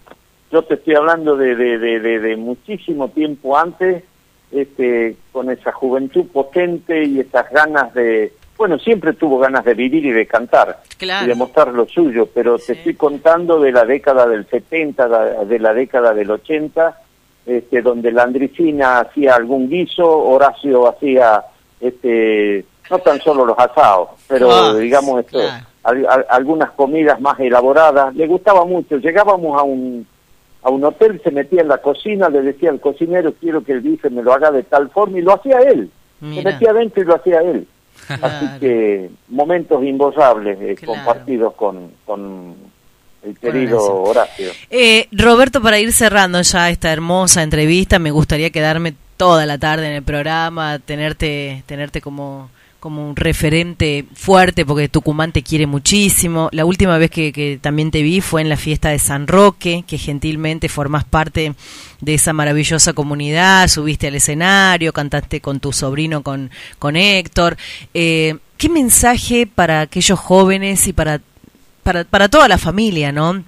Yo te estoy hablando de, de, de, de- de muchísimo tiempo antes, este, con esa juventud potente y esas ganas de... Bueno, siempre tuvo ganas de vivir y de cantar Claro. y de mostrar lo suyo, pero te estoy contando de la década del 70, da- de la década del 80, este, donde la Andricina hacía algún guiso, Horacio hacía este, no tan solo los asados, pero Ah, digamos esto, claro. al- al- algunas comidas más elaboradas. Le gustaba mucho. Llegábamos a un a un hotel, se metía en la cocina, le decía al cocinero, quiero que el bife me lo haga de tal forma, y lo hacía él. Se Mira. metía adentro y lo hacía él. Así que momentos imborrables eh, Claro. compartidos con, con el querido Horacio. Horacio. Eh, Roberto, para ir cerrando ya esta hermosa entrevista, me gustaría quedarme toda la tarde en el programa, tenerte, tenerte como, como un referente fuerte, porque Tucumán te quiere muchísimo. La última vez que, que también te vi fue en la fiesta de San Roque, que gentilmente formás parte de esa maravillosa comunidad, subiste al escenario, cantaste con tu sobrino, con, con Héctor. Eh, ¿Qué mensaje para aquellos jóvenes y para para, para toda la familia, ¿no?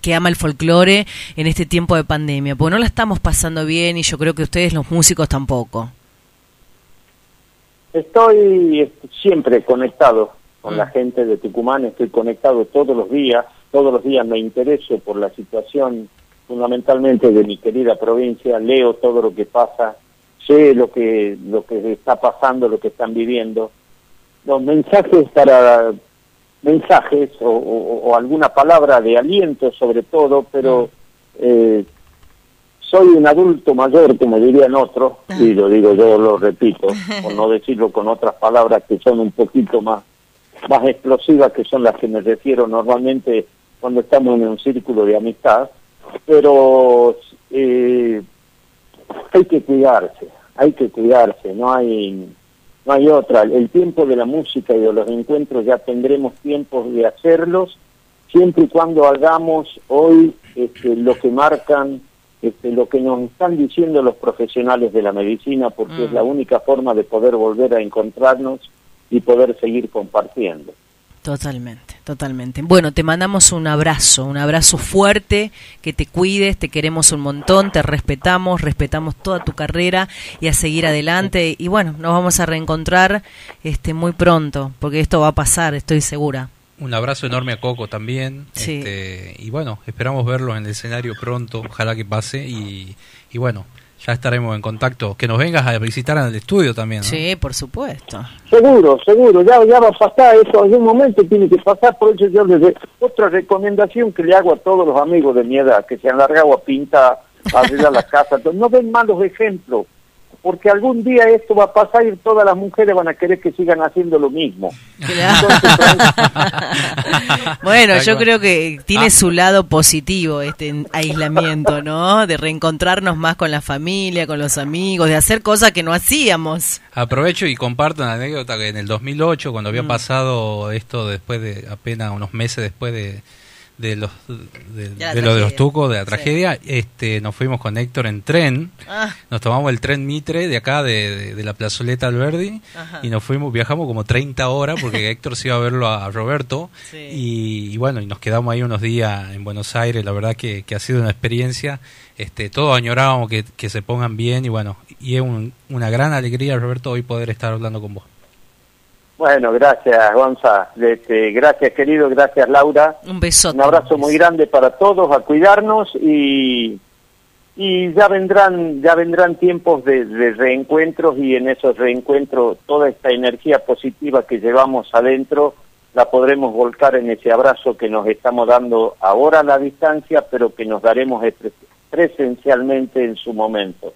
que ama el folclore en este tiempo de pandemia, porque no la estamos pasando bien y yo creo que ustedes los músicos tampoco. Estoy siempre conectado con Mm. la gente de Tucumán, estoy conectado todos los días, todos los días me intereso por la situación fundamentalmente de mi querida provincia, leo todo lo que pasa, sé lo que lo que está pasando, lo que están viviendo. Los mensajes para mensajes o, o- o alguna palabra de aliento sobre todo, pero eh, soy un adulto mayor, como dirían otros, y lo digo yo, lo repito, por no decirlo con otras palabras que son un poquito más, más explosivas, que son las que me refiero normalmente cuando estamos en un círculo de amistad, pero eh, hay que cuidarse, hay que cuidarse, no hay, no hay otra. El tiempo de la música y de los encuentros ya tendremos tiempos de hacerlos, siempre y cuando hagamos hoy este, lo que marcan, este, lo que nos están diciendo los profesionales de la medicina, porque es la única forma de poder volver a encontrarnos y poder seguir compartiendo. Totalmente, totalmente. Bueno, te mandamos un abrazo, un abrazo fuerte, que te cuides, te queremos un montón, te respetamos, respetamos toda tu carrera y a seguir adelante. Y bueno, nos vamos a reencontrar este muy pronto, porque esto va a pasar, estoy segura. Un abrazo enorme a Coco también. Sí. este, y bueno, esperamos verlo en el escenario pronto, ojalá que pase. Y, y bueno, ya estaremos en contacto. Que nos vengas a visitar en el estudio también. ¿no? Sí, por supuesto. Seguro, seguro, ya, ya va a pasar eso, en un momento tiene que pasar, por eso yo les doy otra recomendación que le hago a todos los amigos de mi edad, que se han largado a pintar, a arreglar la casa, no ven malos ejemplos, porque algún día esto va a pasar y todas las mujeres van a querer que sigan haciendo lo mismo. bueno, yo creo que tiene Ah. su lado positivo este aislamiento, ¿no? De reencontrarnos más con la familia, con los amigos, de hacer cosas que no hacíamos. Aprovecho y comparto una anécdota que en el 2008, cuando Mm. había pasado esto después de apenas unos meses después de, de los de, la de lo de los tucos, de la Sí. tragedia, este nos fuimos con Héctor en tren, Ah. nos tomamos el tren Mitre de acá de, de- de la plazoleta Alberdi Ajá. y nos fuimos, viajamos como 30 horas porque Héctor se iba a verlo a, a Roberto Sí. y, y bueno, y nos quedamos ahí unos días en Buenos Aires, la verdad que, que ha sido una experiencia, este todos añorábamos que, que se pongan bien y bueno, y es un- una gran alegría Roberto hoy poder estar hablando con vos. Bueno, gracias, Gonza. Este, gracias, querido. Gracias, Laura. Un besote. Un abrazo muy grande para todos, a cuidarnos y, y ya vendrán ya vendrán tiempos de, de reencuentros y en esos reencuentros toda esta energía positiva que llevamos adentro la podremos volcar en ese abrazo que nos estamos dando ahora a la distancia, pero que nos daremos pre- presencialmente en su momento.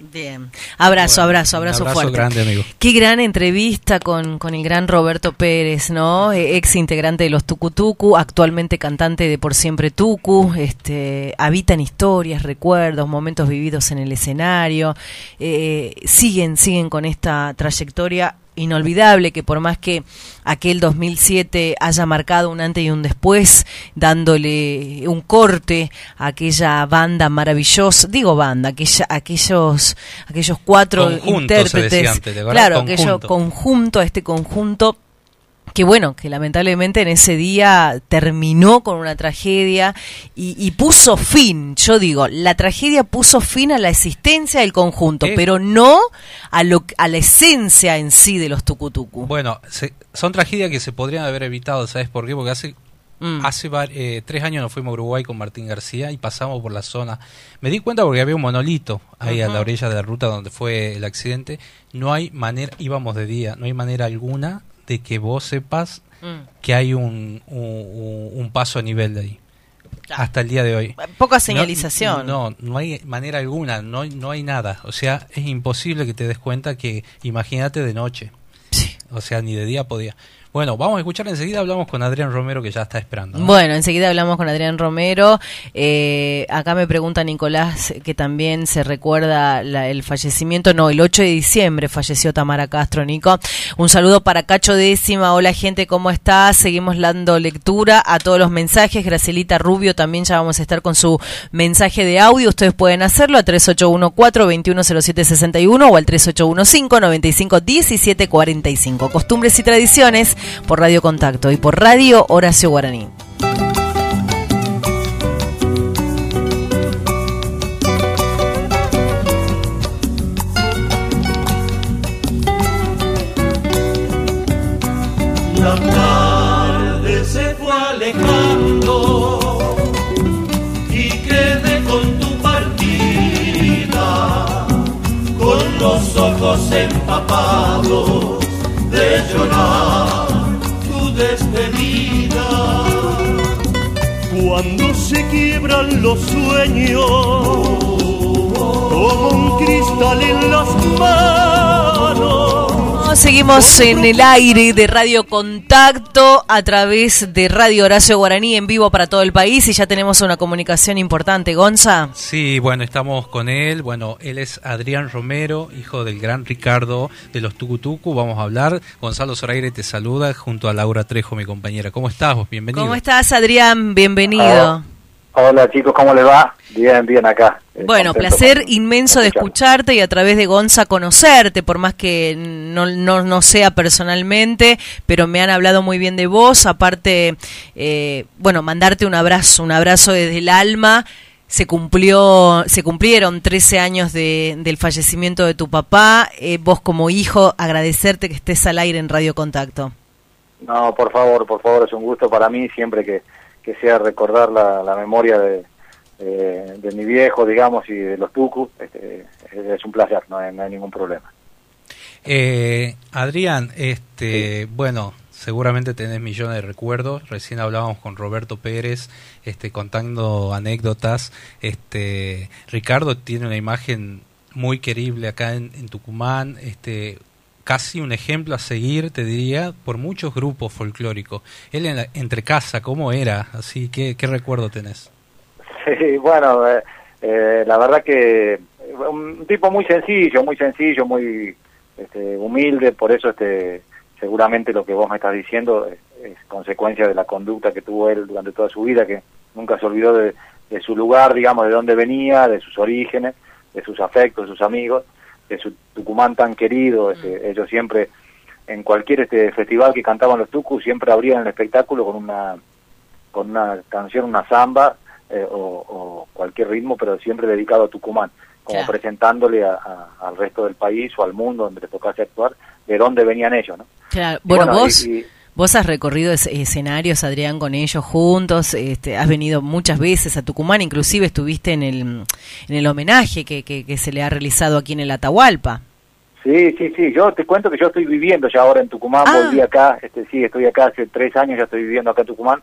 Bien. Abrazo, Bueno, abrazo, abrazo, abrazo fuerte. grande, amigo. Qué gran entrevista con, con el gran Roberto Pérez, ¿no? Eh, Ex integrante de los Tucutucu, actualmente cantante de Por Siempre Tucu, este, habitan historias, recuerdos, momentos vividos en el escenario, eh, siguen, siguen con esta trayectoria inolvidable que por más que aquel 2007 haya marcado un antes y un después, dándole un corte a aquella banda maravillosa, digo banda, aquella, aquellos, aquellos cuatro Conjunto, intérpretes, antes, claro, aquello Conjunto. conjunto, este conjunto que bueno, que lamentablemente en ese día terminó con una tragedia y, y puso fin, yo digo, la tragedia puso fin a la existencia del conjunto, Eh. pero no a, lo, a la esencia en sí de los tucutucu. Bueno, se- son tragedias que se podrían haber evitado, ¿sabes por qué? Porque hace Mm. hace eh, tres años nos fuimos a Uruguay con Martín García y pasamos por la zona. Me di cuenta porque había un monolito ahí a la orilla de la ruta donde fue el accidente. No hay manera, íbamos de día, no hay manera alguna de que vos sepas Mm. que hay un, un, un paso a nivel de ahí. Claro. Hasta el día de hoy. Poca No- señalización. No, no, hay manera alguna, no, hay- no hay nada. O sea, es imposible que te des cuenta que, imagínate de noche. Sí. O sea, ni de día podía. Bueno, vamos a escuchar enseguida, hablamos con Adrián Romero que ya está esperando. ¿no? Bueno, enseguida hablamos con Adrián Romero. Eh, acá me pregunta Nicolás que también se recuerda la- el fallecimiento. No, el 8 de diciembre falleció Tamara Castro, Nico. Un saludo para Cacho Décima. Hola, gente, ¿cómo estás? Seguimos dando lectura a todos los mensajes. Gracielita Rubio también ya vamos a estar con su mensaje de audio. Ustedes pueden hacerlo a 3814-210761 o al 3815-951745. Costumbres y tradiciones por Radio Contacto y por Radio Horacio Guaraní. La tarde se fue alejando y quedé con tu partida, con los ojos empapados de llorar despedida. Cuando se quiebran los sueños, como un cristal en las manos. Seguimos en el aire de Radio Contacto a través de Radio Horacio Guaraní en vivo para todo el país y ya tenemos una comunicación importante. Gonza. Sí, bueno, estamos con él. Bueno, él es Adrián Romero, hijo del gran Ricardo de los Tucutucu. Vamos a hablar. Gonzalo Zoraire te saluda junto a Laura Trejo, mi compañera. ¿Cómo estás? vos? Bienvenido. ¿Cómo estás, Adrián? Bienvenido. Ah, Hola chicos, ¿cómo les va? Bien, bien acá. Eh, Bueno, placer con- inmenso de escucharte y a través de Gonza conocerte, por más que no, no, no sea personalmente, pero me han hablado muy bien de vos. Aparte, eh, bueno, mandarte un abrazo, un abrazo desde el alma. Se cumplió, se cumplieron 13 años de, del fallecimiento de tu papá. Eh, vos como hijo, agradecerte que estés al aire en Radio Contacto. No, por favor, por favor, es un gusto para mí siempre que, que sea recordar la, la memoria de, de, de mi viejo, digamos, y de los tucus. Este, es, es un placer, no hay, no hay ningún problema. Eh, Adrián, este, bueno, seguramente tenés millones de recuerdos. Recién hablábamos con Roberto Pérez, este, contando anécdotas. Este, Ricardo tiene una imagen muy querible acá en, en Tucumán, este, casi un ejemplo a seguir, te diría, por muchos grupos folclóricos. Él en la- entre casa, ¿cómo era? Así que, ¿qué recuerdo tenés? Sí, bueno, eh, eh, la verdad que un tipo muy sencillo, muy sencillo, muy este, humilde, por eso este seguramente lo que vos me estás diciendo es, es consecuencia de la conducta que tuvo él durante toda su vida, que nunca se olvidó de, de su lugar, digamos, de dónde venía, de sus orígenes, de sus afectos, de sus amigos, de su Tucumán tan querido. este, ellos siempre, en cualquier este festival que cantaban los Tucus, siempre abrían el espectáculo con una con una canción, una samba eh, o, o cualquier ritmo, pero siempre dedicado a Tucumán, como Claro. presentándole a- a- al resto del país o al mundo donde les tocase actuar, de dónde venían ellos, ¿no? Claro. Bueno, bueno, vos, y- y- vos has recorrido es- escenarios, Adrián, con ellos juntos, este, has venido muchas veces a Tucumán, inclusive estuviste en el, en el homenaje que, que, que se le ha realizado aquí en el Atahualpa. Sí, sí, sí, yo te cuento que yo estoy viviendo ya ahora en Tucumán, Ah. volví acá, este, sí, estoy acá hace tres años, ya estoy viviendo acá en Tucumán,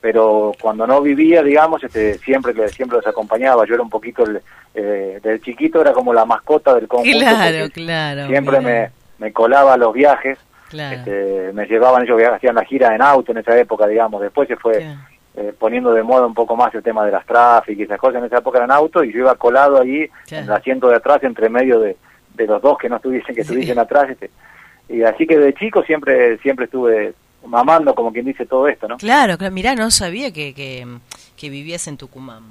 pero cuando no vivía, digamos, este, siempre siempre los acompañaba, yo era un poquito, el, eh, del chiquito era como la mascota del conjunto. Claro, claro. Siempre me, me colaba a los viajes, Claro. este, me llevaban ellos, via- hacían la gira en auto en esa época, digamos, después se fue eh, poniendo de moda un poco más el tema de las tráficas y esas cosas, en esa época eran auto y yo iba colado ahí en el asiento de atrás, entre medio de, de los dos que no estuviesen, que estuviesen atrás, este, y así que de chico siempre, siempre estuve mamando, como quien dice, todo esto, ¿no? Claro, claro, mirá, no sabía que, que, que vivías en Tucumán.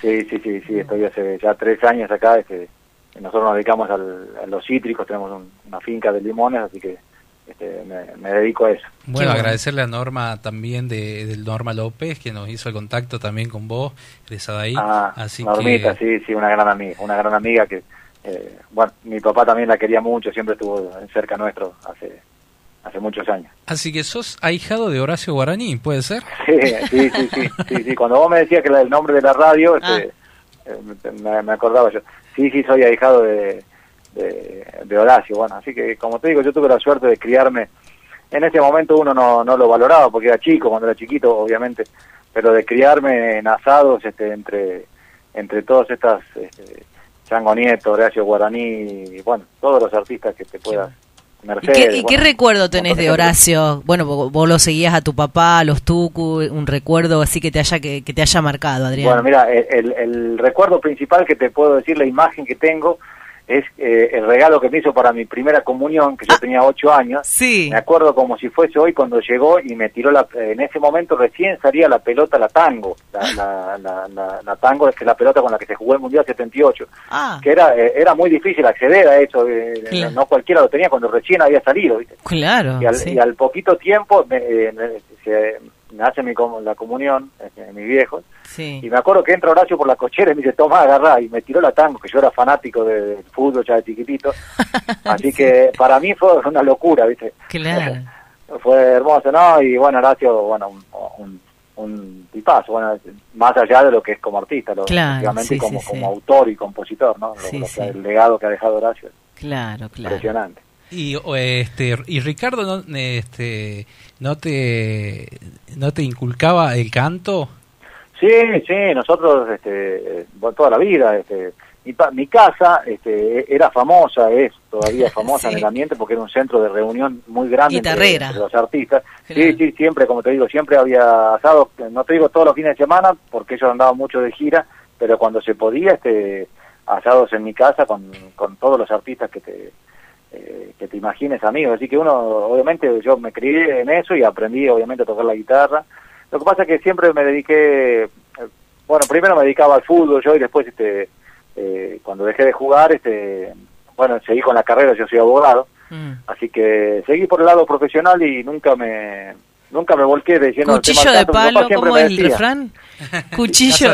Sí, sí, sí, sí, estoy hace ya tres años acá, este, nosotros nos dedicamos al- a los cítricos, tenemos un- una finca de limones, así que este, me, me dedico a eso. Bueno, agradecerle a Norma también de, del Norma López, que nos hizo el contacto también con vos, egresada ahí. Ah, Así Normita, que, sí, sí, una gran amiga, una gran amiga que, eh, bueno, mi papá también la quería mucho, siempre estuvo cerca nuestro hace, hace muchos años. así que sos ahijado de Horacio Guaraní, ¿puede ser? Sí, sí, sí, sí, sí, sí. cuando vos me decías que era el nombre de la radio, este, eh, me, me acordaba yo. Sí, sí, soy ahijado de, de, de Horacio, bueno, así que como te digo, yo tuve la suerte de criarme, en ese momento uno no, no lo valoraba porque era chico, cuando era chiquito, obviamente, pero de criarme en asados este, entre, entre todas estas, este, Chango Nieto, Horacio Guaraní, y, bueno, todos los artistas que te puedas... ¿Y Mercedes, qué, y qué recuerdo tenés de. Horacio? Bueno, vos, vos lo seguías a tu papá, a los Tucu, un recuerdo así que te haya que, que te haya marcado, Adrián. Bueno, mira, el, el- el recuerdo principal que te puedo decir, la imagen que tengo, es eh, el regalo que me hizo para mi primera comunión, que yo tenía ocho años. Sí. Me acuerdo como si fuese hoy cuando llegó y me tiró la... En ese momento recién salía la pelota, la tango. La, la, la, la- la tango es que la pelota con la que se jugó el Mundial 78. Ah, Que era, eh, era muy difícil acceder a eso. eh, Claro. No cualquiera lo tenía cuando recién había salido. ¿viste? claro. Y al, sí. y al poquito tiempo me, eh, me- se- me hace mi, com- la comunión, este, mi viejo, Sí. y me acuerdo que entra Horacio por la cochera y me dice, toma, agarrá, y me tiró la tango, que yo era fanático de- del fútbol ya de chiquitito, así que para mí fue una locura, ¿viste? Claro. fue hermoso, ¿no? Y bueno, Horacio, bueno, un, un, un tipazo, bueno, más allá de lo que es como artista, lo, Claro, sí, como, como autor y compositor, ¿no? Lo- Sí, lo que- sí. El legado que ha dejado Horacio, Claro, claro. impresionante. Y o, este y Ricardo no este no te no te inculcaba el canto? Sí, sí, nosotros, este, eh, toda la vida, este, mi, pa- mi casa este, era famosa, es todavía famosa Sí. en el ambiente porque era un centro de reunión muy grande entre, los artistas. Claro. Sí, sí, siempre, como te digo, siempre había asado, no te digo todos los fines de semana porque ellos andaban mucho de gira, pero cuando se podía, este, asados en mi casa con, con todos los artistas que te, eh, que te imagines amigos. Así que uno, obviamente, yo me crié en eso y aprendí, obviamente, a tocar la guitarra. Lo que pasa es que siempre me dediqué, eh, bueno, primero me dedicaba al fútbol yo y después, este, eh, cuando dejé de jugar, este, bueno, seguí con la carrera, yo soy abogado, Mm. así que seguí por el lado profesional y nunca me, nunca me volqué de lleno al tema Cuchillo de palo, ¿cómo es el refrán? Cuchillo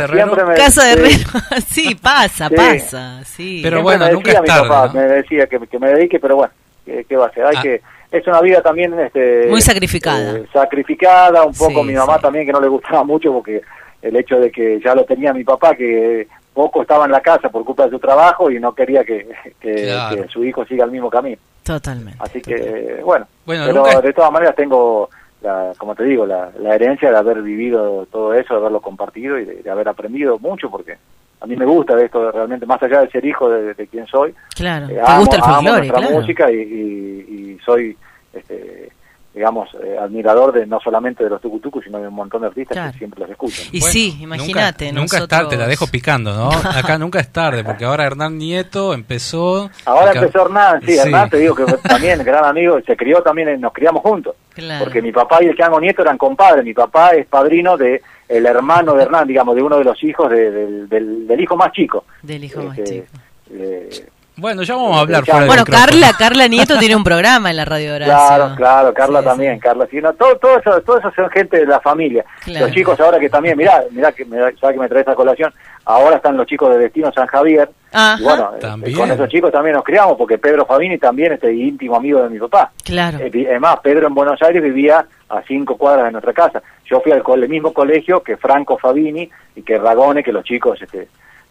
Casa de herrero. Sí. pasa, Sí. pasa. Sí. Pero Siempre bueno, me nunca decía es mi tarde, papá, ¿no? me decía que, que me dedique, pero bueno, ¿qué, qué va a hacer? Hay Ah. que, es una vida también este, Muy sacrificada. eh, sacrificada, un poco Sí, mi mamá sí. también que no le gustaba mucho porque el hecho de que ya lo tenía mi papá, que poco estaba en la casa por culpa de su trabajo y no quería que, que- Claro. que su hijo siga el mismo camino. Totalmente. Así que, bueno, Bueno, pero nunca- de todas maneras tengo, la, como te digo, la, la herencia de haber vivido todo eso, de haberlo compartido y de, de haber aprendido mucho porque a mí me gusta de esto realmente, más allá de ser hijo de, de quien soy. Claro, eh, te amo- gusta el amo folclore, nuestra claro. música y, y- y soy, este, digamos, eh, admirador de no solamente de los tucutucus, sino de un montón de artistas Claro. que siempre los escuchan. Y sí, imagínate. Nunca, nunca es tarde, te la dejo picando, ¿no? Acá nunca es tarde, porque ahora Hernán Nieto empezó... Ahora acá- empezó Hernán, sí, Sí. Hernán te digo que también gran amigo, se crió también, en- nos criamos juntos. Claro. Porque mi papá y el Chango Nieto eran compadres, mi papá es padrino de el hermano de Hernán, digamos, de uno de los hijos de- del, del, del hijo más chico. Del hijo más Este, chico. eh, Bueno, ya vamos a hablar Bueno, fuera Bueno. Carla, Carla Nieto tiene un programa en la radio Horacio. Claro, claro, Carla Sí, también, Carla, sí, no, todo, todo eso, todo eso son gente de la familia. Claro. Los chicos ahora que también, mirá, mirá que me, sabes que me trae esta colación, ahora están los chicos de Destino San Javier, Ajá. y bueno, eh, También. con esos chicos también nos criamos, porque Pedro Fabini también es íntimo amigo de mi papá. Claro. Eh, Es más, Pedro en Buenos Aires vivía a cinco cuadras de nuestra casa. Yo fui al mismo colegio que Franco Fabini y que Ragone, que los chicos, este,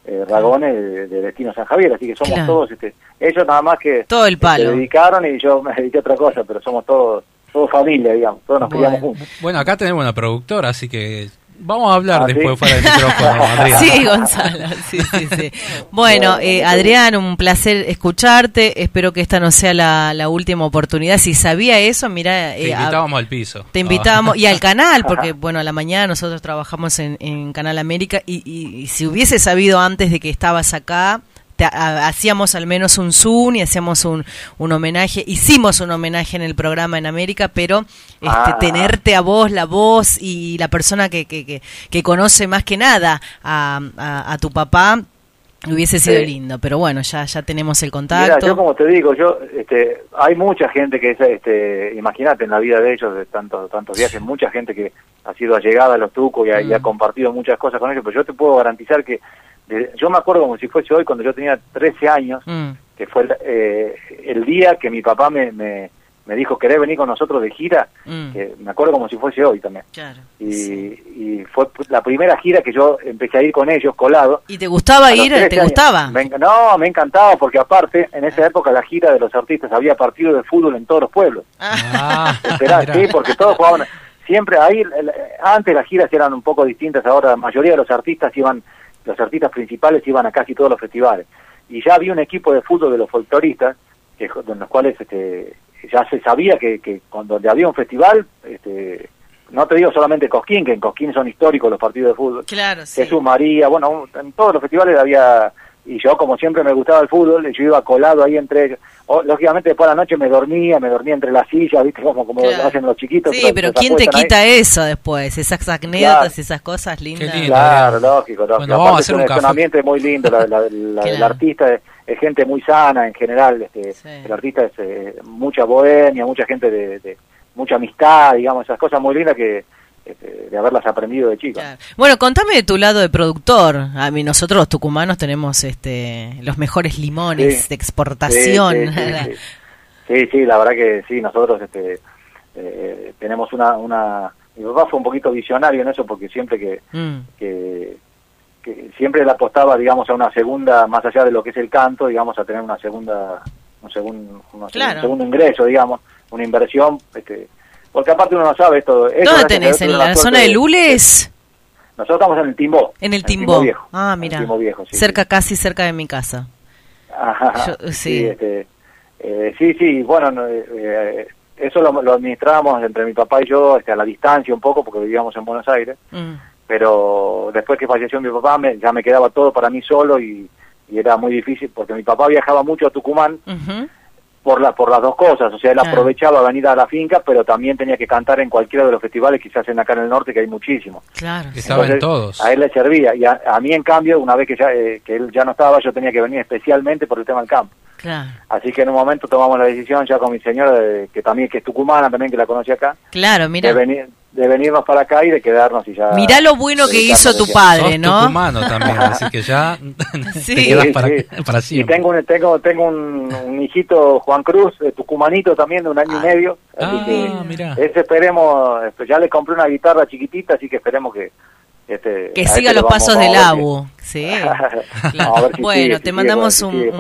eh, Ragone de, de Destino San Javier, así que somos Claro. todos, este, ellos nada más que Todo el que palo. se dedicaron y yo me dediqué a otra cosa, pero somos todos, todos familia, digamos, todos nos criamos juntos. Bueno, acá tenemos una productora, así que vamos a hablar Ah, después ¿sí? fuera del micrófono, Adrián. Sí, Gonzalo, sí, sí, sí. Bueno, eh, Adrián, un placer escucharte. Espero que esta no sea la, la última oportunidad. Si sabía eso, mira, Te eh, a- invitábamos al piso. te invitábamos y al canal, porque bueno, a la mañana nosotros trabajamos en, en Canal América y, y- y si hubiese sabido antes de que estabas acá, a- hacíamos al menos un Zoom y hacíamos un, un homenaje, hicimos un homenaje en el programa en América, pero este, Ah. tenerte a vos, la voz y la persona que, que, que, que conoce más que nada a, a, a tu papá, hubiese sido Sí. lindo, pero bueno, ya, ya tenemos el Mira, contacto. yo como te digo, yo, este, hay mucha gente que es, este, imagínate en la vida de ellos, de tantos, tantos viajes, mucha gente que ha sido allegada a los tucos y ha, y ha Mm. compartido muchas cosas con ellos, pero yo te puedo garantizar que, de- yo me acuerdo como si fuese hoy, cuando yo tenía 13 años, Mm, que fue el, eh, el día que mi papá me, me, me dijo, ¿querés venir con nosotros de gira? mm, Que me acuerdo como si fuese hoy también. claro. Y, sí. y fue la primera gira que yo empecé a ir con ellos, colado. ¿Y te gustaba ir? 13 ¿Te años. gustaba? Me no, me encantaba porque aparte, en esa época la gira de los artistas había partido de fútbol en todos los pueblos. Ah, Esperá, mirá. sí, porque todos jugaban. Siempre ahí, antes las giras eran un poco distintas, ahora la mayoría de los artistas iban, los artistas principales iban a casi todos los festivales. Y ya había un equipo de fútbol de los folcloristas, que, en los cuales este, ya se sabía que, que cuando había un festival, este, no te digo solamente Cosquín, que en Cosquín son históricos los partidos de fútbol, Claro, sí. Jesús María, bueno, en todos los festivales había, y yo como siempre me gustaba el fútbol, y yo iba colado ahí entre ellos. O, lógicamente después de la noche me dormía, me dormía entre las sillas, viste, como, como Claro. lo hacen los chiquitos. Sí, pero ¿quién te ahí. quita eso después? Esas anécdotas, esas cosas lindas. lindo. Claro, lógico, lógico. Bueno, vamos a Aparte hacer es un es un ambiente muy lindo, la, la- la- el Claro. artista es, es gente muy sana en general, este, Sí. el artista es eh, mucha bohemia, mucha gente de, de- mucha amistad, digamos, esas cosas muy lindas que de haberlas aprendido de chico. Claro. Bueno, contame de tu lado de productor. A mí nosotros los tucumanos tenemos este los mejores limones Sí. de exportación. Sí, sí, la verdad que sí, nosotros este, eh, tenemos una, una... Mi papá fue un poquito visionario en eso porque siempre que, Mm, que, que siempre le apostaba, digamos, a una segunda, más allá de lo que es el canto, digamos, a tener una segunda, un, segun- una- Claro. un segundo ingreso, digamos, una inversión, este, porque aparte uno no sabe esto. ellos, ¿Dónde tenés? ¿En la zona de Lules? Nosotros estamos en el Timbó. En el Timbó. Viejo. Ah, En mira. el Timbó Viejo, sí. cerca, casi cerca de mi casa. Ajá, Yo- sí. sí. este, eh, sí, sí, bueno, no, eh, eh, eso lo, lo administrábamos entre mi papá y yo este, a la distancia un poco porque vivíamos en Buenos Aires, Mm, pero después que falleció mi papá me, ya me quedaba todo para mí solo y, y era muy difícil porque mi papá viajaba mucho a Tucumán ujú. Por la, por las dos cosas, o sea, él Claro. aprovechaba venir a la finca, pero también tenía que cantar en cualquiera de los festivales que se hacen acá en el norte, que hay muchísimos. Claro. Estaba en Entonces, todos. A él le servía, y a, a mí en cambio, una vez que, ya, eh, que él ya no estaba, yo tenía que venir especialmente por el tema del campo. Claro. Así que en un momento tomamos la decisión ya con mi señora, de- que también que es tucumana, también que la conocí acá, Claro, de, mira. venir, de venirnos para acá y de quedarnos y ya... Mirá lo bueno que hizo tu de- padre, Sos ¿no? tucumano también, así que ya Sí. te quedas para, sí. para Y siempre. tengo un, tengo, tengo un, un hijito, Juan Cruz, eh, tucumanito también, de un año y medio. Así Ah, que mirá. ese esperemos, este, ya le compré una guitarra chiquitita, así que esperemos que, Este, Que siga este los lo pasos del ABU. Sí. Si bueno, sigue, te mandamos un,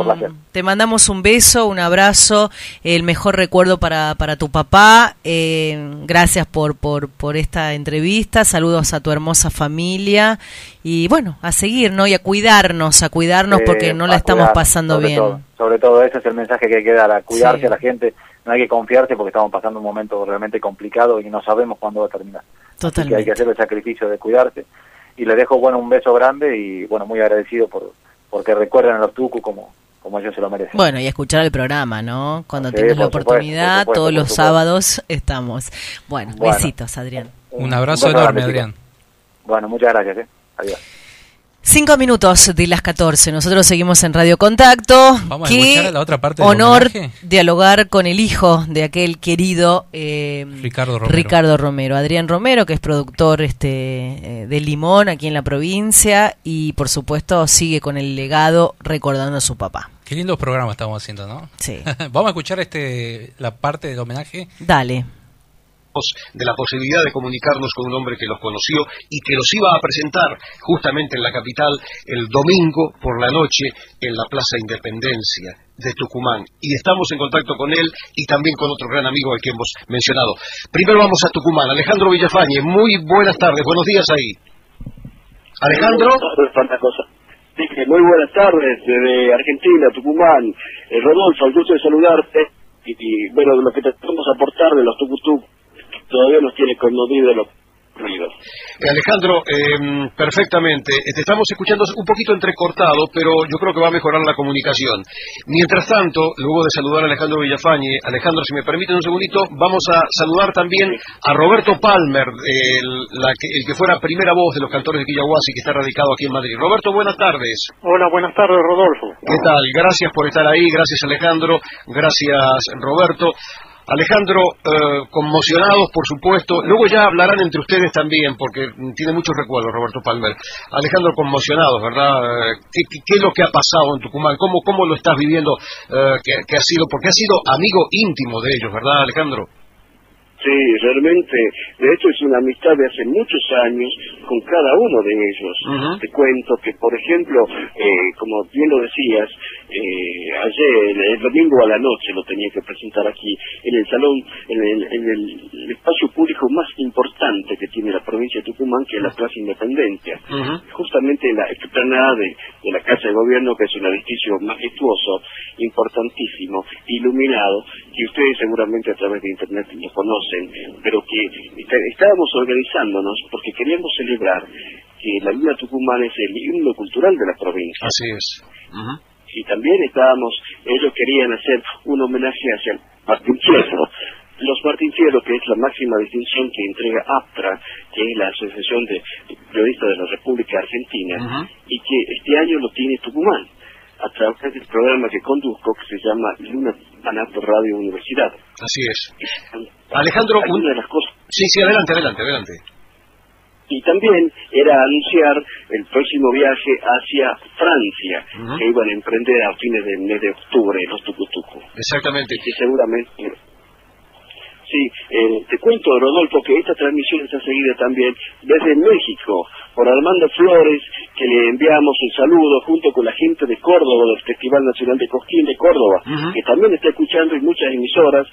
te mandamos un beso, un abrazo, el mejor recuerdo para, para tu papá. Eh, gracias por, por, por esta entrevista. Saludos a tu hermosa familia y bueno, a seguir, ¿no? Y a cuidarnos, a cuidarnos Eh, porque no la estamos cuidar, pasando sobre bien. Todo, sobre todo ese es el mensaje que hay que dar, a cuidarse Sí. a la gente. No hay que confiarse porque estamos pasando un momento realmente complicado y no sabemos cuándo va a terminar. Así que hay Totalmente. que hacer el sacrificio de cuidarse. Y le dejo, bueno, un beso grande y, bueno, muy agradecido por porque recuerden a los tucu como, como ellos se lo merecen. Bueno, y escuchar el programa, ¿no? Cuando Sí, tengas la oportunidad, supuesto, todos los supuesto. sábados estamos. Bueno, Bueno. besitos, Adrián. Un abrazo enorme, grande, Adrián. Bueno, muchas gracias. ¿eh? Adiós. Cinco minutos de las 14. Nosotros seguimos en Radio Contacto. Vamos a escuchar la otra parte del honor homenaje. dialogar con el hijo de aquel querido eh, Ricardo Romero. Ricardo Romero. Adrián Romero, que es productor este eh, de Limón aquí en la provincia y por supuesto sigue con el legado recordando a su papá. Qué lindos programas estamos haciendo, ¿no? Sí. Vamos a escuchar este la parte del homenaje. Dale. De la posibilidad de comunicarnos con un hombre que los conoció y que los iba a presentar justamente en la capital el domingo por la noche en la Plaza Independencia de Tucumán. Y estamos en contacto con él y también con otro gran amigo al que hemos mencionado. Primero vamos a Tucumán. Alejandro Villafañe, muy buenas tardes, buenos días ahí. Alejandro. Muy buenas tardes desde Argentina, Tucumán. Eh, Rodolfo, el gusto de saludarte. Y, y, bueno, lo que te podemos aportar de los tucutú todavía nos tiene conmovido los ruidos. Eh, Alejandro, eh, perfectamente. Eh, Te estamos escuchando un poquito entrecortado, pero yo creo que va a mejorar la comunicación. Mientras tanto, luego de saludar a Alejandro Villafañe, Alejandro, si me permiten un segundito, vamos a saludar también a Roberto Palmer, el, la que, el que fuera primera voz de los cantores de Quillahuasi, que está radicado aquí en Madrid. Roberto, buenas tardes. Hola, buenas tardes, Rodolfo. ¿Qué tal? Gracias por estar ahí, gracias Alejandro, gracias Roberto. Alejandro, eh, conmocionados, por supuesto. Luego ya hablarán entre ustedes también, porque tiene muchos recuerdos, Roberto Palmer. Alejandro, conmocionados, ¿verdad? Eh, ¿Qué, qué, es lo que ha pasado en Tucumán? ¿Cómo, cómo lo estás viviendo? Eh, que ha sido, porque ha sido amigo íntimo de ellos, ¿verdad, Alejandro? Sí, realmente, de hecho es una amistad de hace muchos años con cada uno de ellos. Te cuento que, por ejemplo, eh, como bien lo decías, eh, ayer, el domingo a la noche lo tenía que presentar aquí, en el salón, en el, en el espacio público más importante que tiene la provincia de Tucumán, que es la Plaza Independencia. Justamente en la explanada de, de la Casa de Gobierno, que es un edificio majestuoso, importantísimo, iluminado, que ustedes seguramente a través de Internet lo conocen, pero que está- estábamos organizándonos porque queríamos celebrar que la Luna Tucumán es el himno cultural de la provincia. Así es. Y también estábamos, ellos querían hacer un homenaje hacia el Martín Fierro. Los Martín Fierro, que es la máxima distinción que entrega APTRA, que es la Asociación de Periodistas de la República Argentina, y que este año lo tiene Tucumán, a través del programa que conduzco, que se llama Luna por Radio Universidad. Así es. Alejandro, un- Una de las cosas Sí, sí, adelante, adelante, adelante. y también era anunciar el próximo viaje hacia Francia, que iban a emprender a fines del mes de octubre los tucutucu. Exactamente. Y que seguramente... Sí, eh, te cuento, Rodolfo, que esta transmisión está seguida también desde México por Armando Flores, que le enviamos un saludo junto con la gente de Córdoba, del Festival Nacional de Cosquín de Córdoba, que también está escuchando y muchas emisoras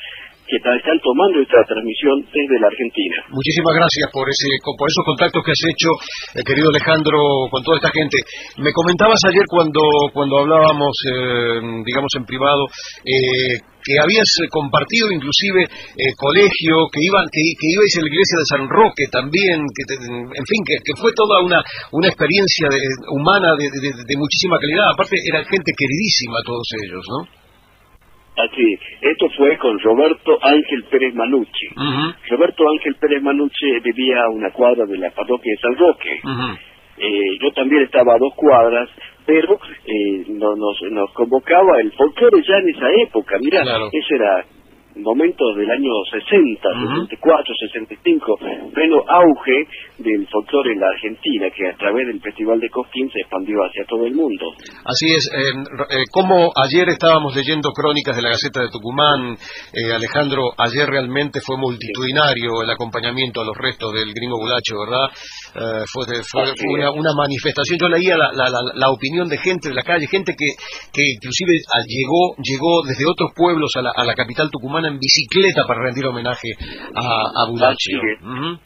que están tomando esta transmisión desde la Argentina. Muchísimas gracias por ese por esos contactos que has hecho, eh, querido Alejandro, con toda esta gente. Me comentabas ayer cuando cuando hablábamos, eh, digamos en privado, eh, que habías eh, compartido inclusive eh, colegio, que iban que, que ibais a la iglesia de San Roque también, que te- en fin, que, que fue toda una una experiencia de- humana de, de- de muchísima calidad. Aparte era gente queridísima todos ellos, ¿no? Así, esto fue con Roberto Ángel Pérez Manucci. Roberto Ángel Pérez Manucci vivía a una cuadra de la parroquia de San Roque. Eh, yo también estaba a dos cuadras, pero eh, no- nos, nos convocaba el folclore ya en esa época. Mira, ese era momentos del año 60, 64, 65, pleno auge del folclore en la Argentina, que a través del Festival de Cosquín se expandió hacia todo el mundo. Así es, eh, eh, como ayer estábamos leyendo crónicas de la Gaceta de Tucumán, eh, Alejandro, ayer realmente fue multitudinario el acompañamiento a los restos del gringo Gulacho, ¿verdad? Fue fue, fue una, una manifestación, yo leía la, la, la, la opinión de gente de la calle, gente que, que inclusive llegó, llegó desde otros pueblos a la, a la capital tucumana en bicicleta para rendir homenaje a, a Bulacio. Ujú.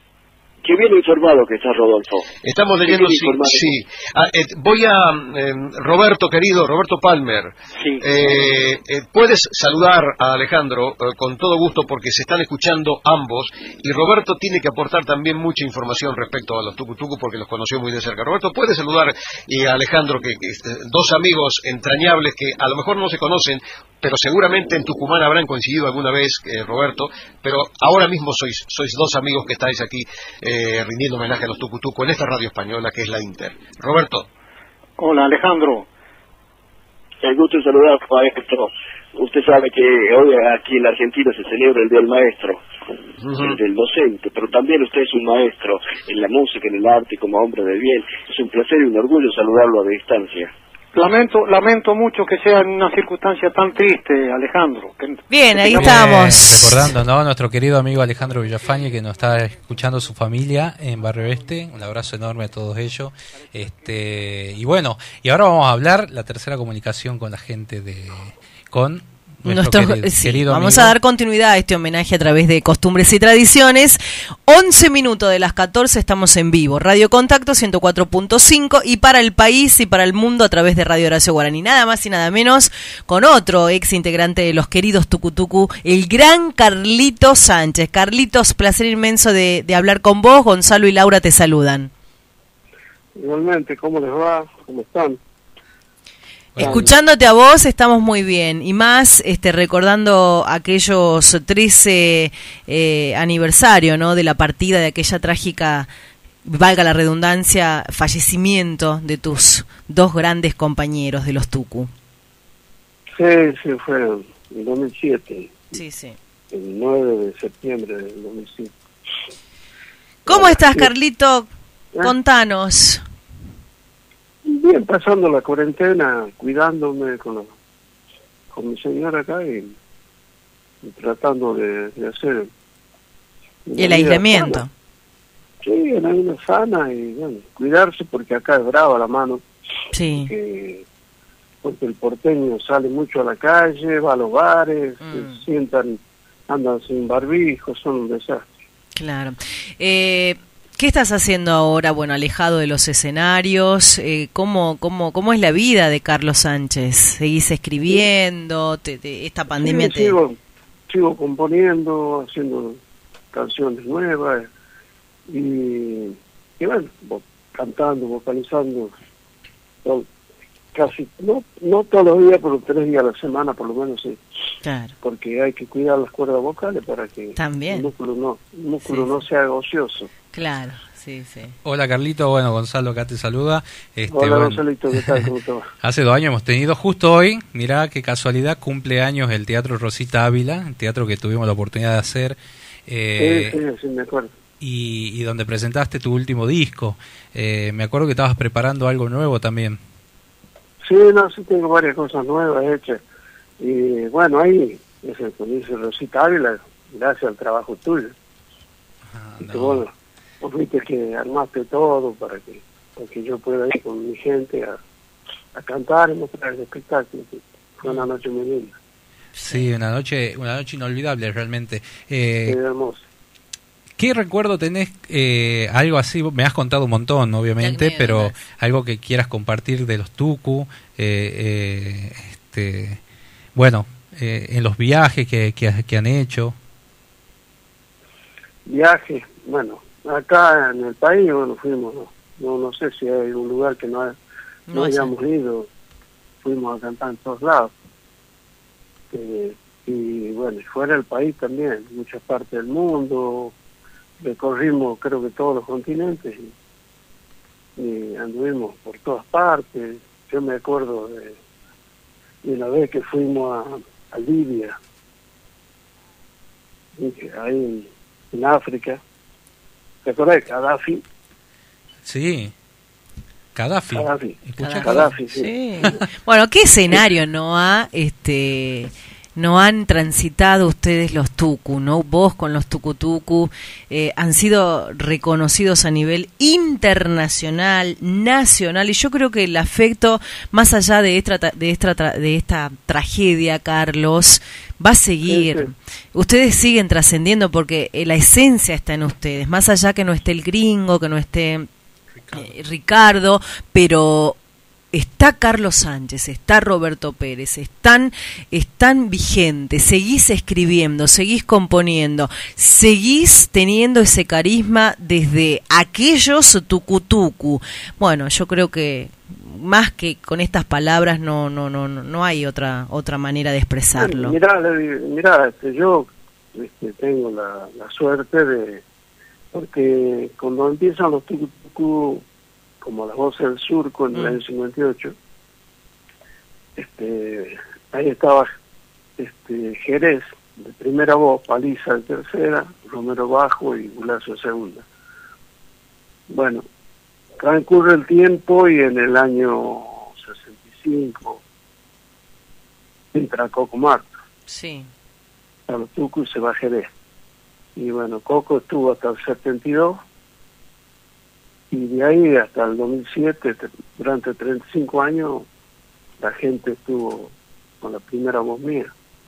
Qué bien informado que está Rodolfo. Estamos leyendo, sí. sí. Ah, eh, voy a, eh, Roberto, querido, Roberto Palmer. Eh, eh, puedes saludar a Alejandro eh, con todo gusto porque se están escuchando ambos y Roberto tiene que aportar también mucha información respecto a los tucutucu porque los conoció muy de cerca. Roberto, puedes saludar y a Alejandro, que, que, este, dos amigos entrañables que a lo mejor no se conocen, pero seguramente en Tucumán habrán coincidido alguna vez, eh, Roberto, pero ahora mismo sois, sois dos amigos que estáis aquí eh, rindiendo homenaje a los tucutucu en esta radio española que es la Inter. Roberto. Hola, Alejandro. El gusto de saludar, maestro. Usted sabe que hoy aquí en la Argentina se celebra el Día del Maestro, el del docente, pero también usted es un maestro en la música, en el arte, como hombre de bien. Es un placer y un orgullo saludarlo a distancia. Lamento, lamento mucho que sea en una circunstancia tan triste, Alejandro. que- Bien, que ahí estamos. Recordando, ¿no? Nuestro querido amigo Alejandro Villafañe que nos está escuchando su familia en Barrio Este. Un abrazo enorme a todos ellos. Este, y bueno, y ahora vamos a hablar la tercera comunicación con la gente de con nuestro Nuestros- querido, sí, querido vamos amigo. a dar continuidad a este homenaje a través de costumbres y tradiciones. 11 minutos de las 14 estamos en vivo. Radio Contacto 104.5 y para el país y para el mundo a través de Radio Horacio Guaraní. Nada más y nada menos con otro ex integrante de los queridos Tucutucu, el gran Carlitos Sánchez. Carlitos, placer inmenso de, de hablar con vos. Gonzalo y Laura te saludan. Igualmente, ¿cómo les va? ¿Cómo están? Escuchándote a vos estamos muy bien y más este recordando aquellos 13 eh, aniversario ¿no? de la partida de aquella trágica, valga la redundancia, fallecimiento de tus dos grandes compañeros de los Tucu. Sí, sí, fue en 2007. Sí, sí. El 9 de septiembre del 2007. ¿Cómo estás, Carlito? Contanos. Bien, pasando la cuarentena, cuidándome con, la- con mi señora acá y, y tratando de, de hacer... una El aislamiento. sana. Sí, una vida sana y bueno, cuidarse porque acá es brava la mano. Sí. Que, porque el porteño sale mucho a la calle, va a los bares, Mm. se sientan, andan sin barbijo, son un desastre. Claro. Eh, ¿Qué estás haciendo ahora, bueno, alejado de los escenarios? Eh, ¿cómo, cómo, ¿Cómo es la vida de Carlos Sánchez? ¿Seguís escribiendo? Te- te- ¿Esta pandemia Sí, te...? sigo, sigo componiendo, haciendo canciones nuevas y, y bueno, cantando, vocalizando, todo- casi, no, no todos los días, pero tres días a la semana por lo menos sí, Claro. porque hay que cuidar las cuerdas vocales para que También. el músculo no, el músculo Sí, no sea ocioso. Claro, sí, sí. Hola Carlito, bueno Gonzalo acá te saluda. Este, Hola bueno, Gonzalito, ¿qué tal? ¿Cómo te va? Hace dos años hemos tenido, justo hoy, mirá qué casualidad, cumpleaños el Teatro Rosita Ávila, el teatro que tuvimos la oportunidad de hacer, eh, sí, sí, sí, me acuerdo. y, y donde presentaste tu último disco. Eh, me acuerdo que estabas preparando algo nuevo también. Sí, no, sí tengo varias cosas nuevas hechas. Y bueno, ahí, ese, como dice Rosita Ávila, gracias al trabajo tuyo. Y que vos, vos viste que armaste todo para que, para que yo pueda ir con mi gente a, a cantar y mostrar el espectáculo. Fue una noche muy linda. Sí, una noche, una noche inolvidable realmente. Eh, Qué hermoso. ¿Qué recuerdo tenés? eh, algo así, me has contado un montón, obviamente, pero algo que quieras compartir de los Tucu, eh, eh, este, bueno, eh, en los viajes que, que, que han hecho. Viaje, bueno, acá en el país, bueno, fuimos, no, no sé si hay un lugar que no, no, No haya. hayamos ido, fuimos a cantar en todos lados. Eh, y bueno, y fuera del país también, muchas partes del mundo, recorrimos creo que todos los continentes y, y anduvimos por todas partes. Yo me acuerdo de, de una vez que fuimos a, a Libia ahí en África. ¿Te acuerdas de Gaddafi? Sí. Gaddafi. Gaddafi. Escucha Gaddafi, sí. Sí. Bueno, ¿qué escenario no ha, este, no han transitado ustedes los tucu, no? Vos con los tucutucu eh, han sido reconocidos a nivel internacional, nacional, y yo creo que el afecto, más allá de esta, de esta, tra- de esta tragedia, Carlos, va a seguir. Ustedes siguen trascendiendo porque eh, la esencia está en ustedes, más allá que no esté el gringo, que no esté eh, Ricardo, pero está Carlos Sánchez, está Roberto Pérez, están, están vigentes, seguís escribiendo, seguís componiendo, seguís teniendo ese carisma desde aquellos tucutucu. Bueno, yo creo que más que con estas palabras no, no, no, no hay otra, otra manera de expresarlo. Mirá, le- mirá, este, yo este, tengo la, la suerte de... Porque cuando empiezan los tucu como las voces del surco en el Mm. año 58, este, ahí estaba este, Jerez de primera voz, Paliza de tercera, Romero bajo y Gulazo de segunda. Bueno, transcurre el tiempo y en el año 65 entra Coco Marto Sí. a los se va a Jerez. Y bueno, Coco estuvo hasta el 72 y de ahí hasta el 2007, te- durante 35 años, la gente estuvo con la primera voz mía.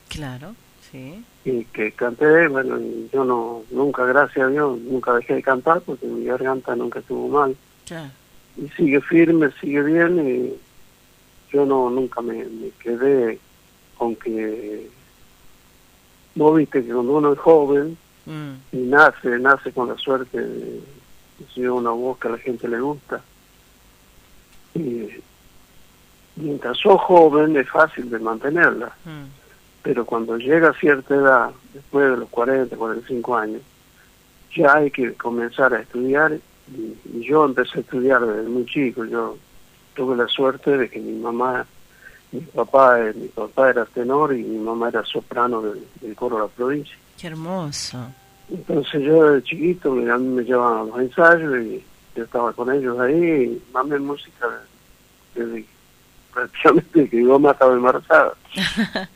Claro, sí. Y que canté, bueno, yo no, nunca, gracias a Dios, nunca dejé de cantar porque mi garganta nunca estuvo mal. Claro. Y sigue firme, sigue bien y yo no nunca me, me quedé con que vos viste que cuando uno es joven Mm. y nace, nace con la suerte de ser una voz que a la gente le gusta. Y mientras sos joven es fácil de mantenerla, Mm. pero cuando llega a cierta edad, después de los 40, 45 años, ya hay que comenzar a estudiar y, y yo empecé a estudiar desde muy chico. Yo tuve la suerte de que mi mamá, mi papá, eh, mi papá era tenor y mi mamá era soprano del, del coro de la provincia. Qué hermoso. Entonces yo de chiquito me, a mí me llevaban a los ensayos y yo estaba con ellos ahí y mamé música desde prácticamente que mi mamá estaba embarazada.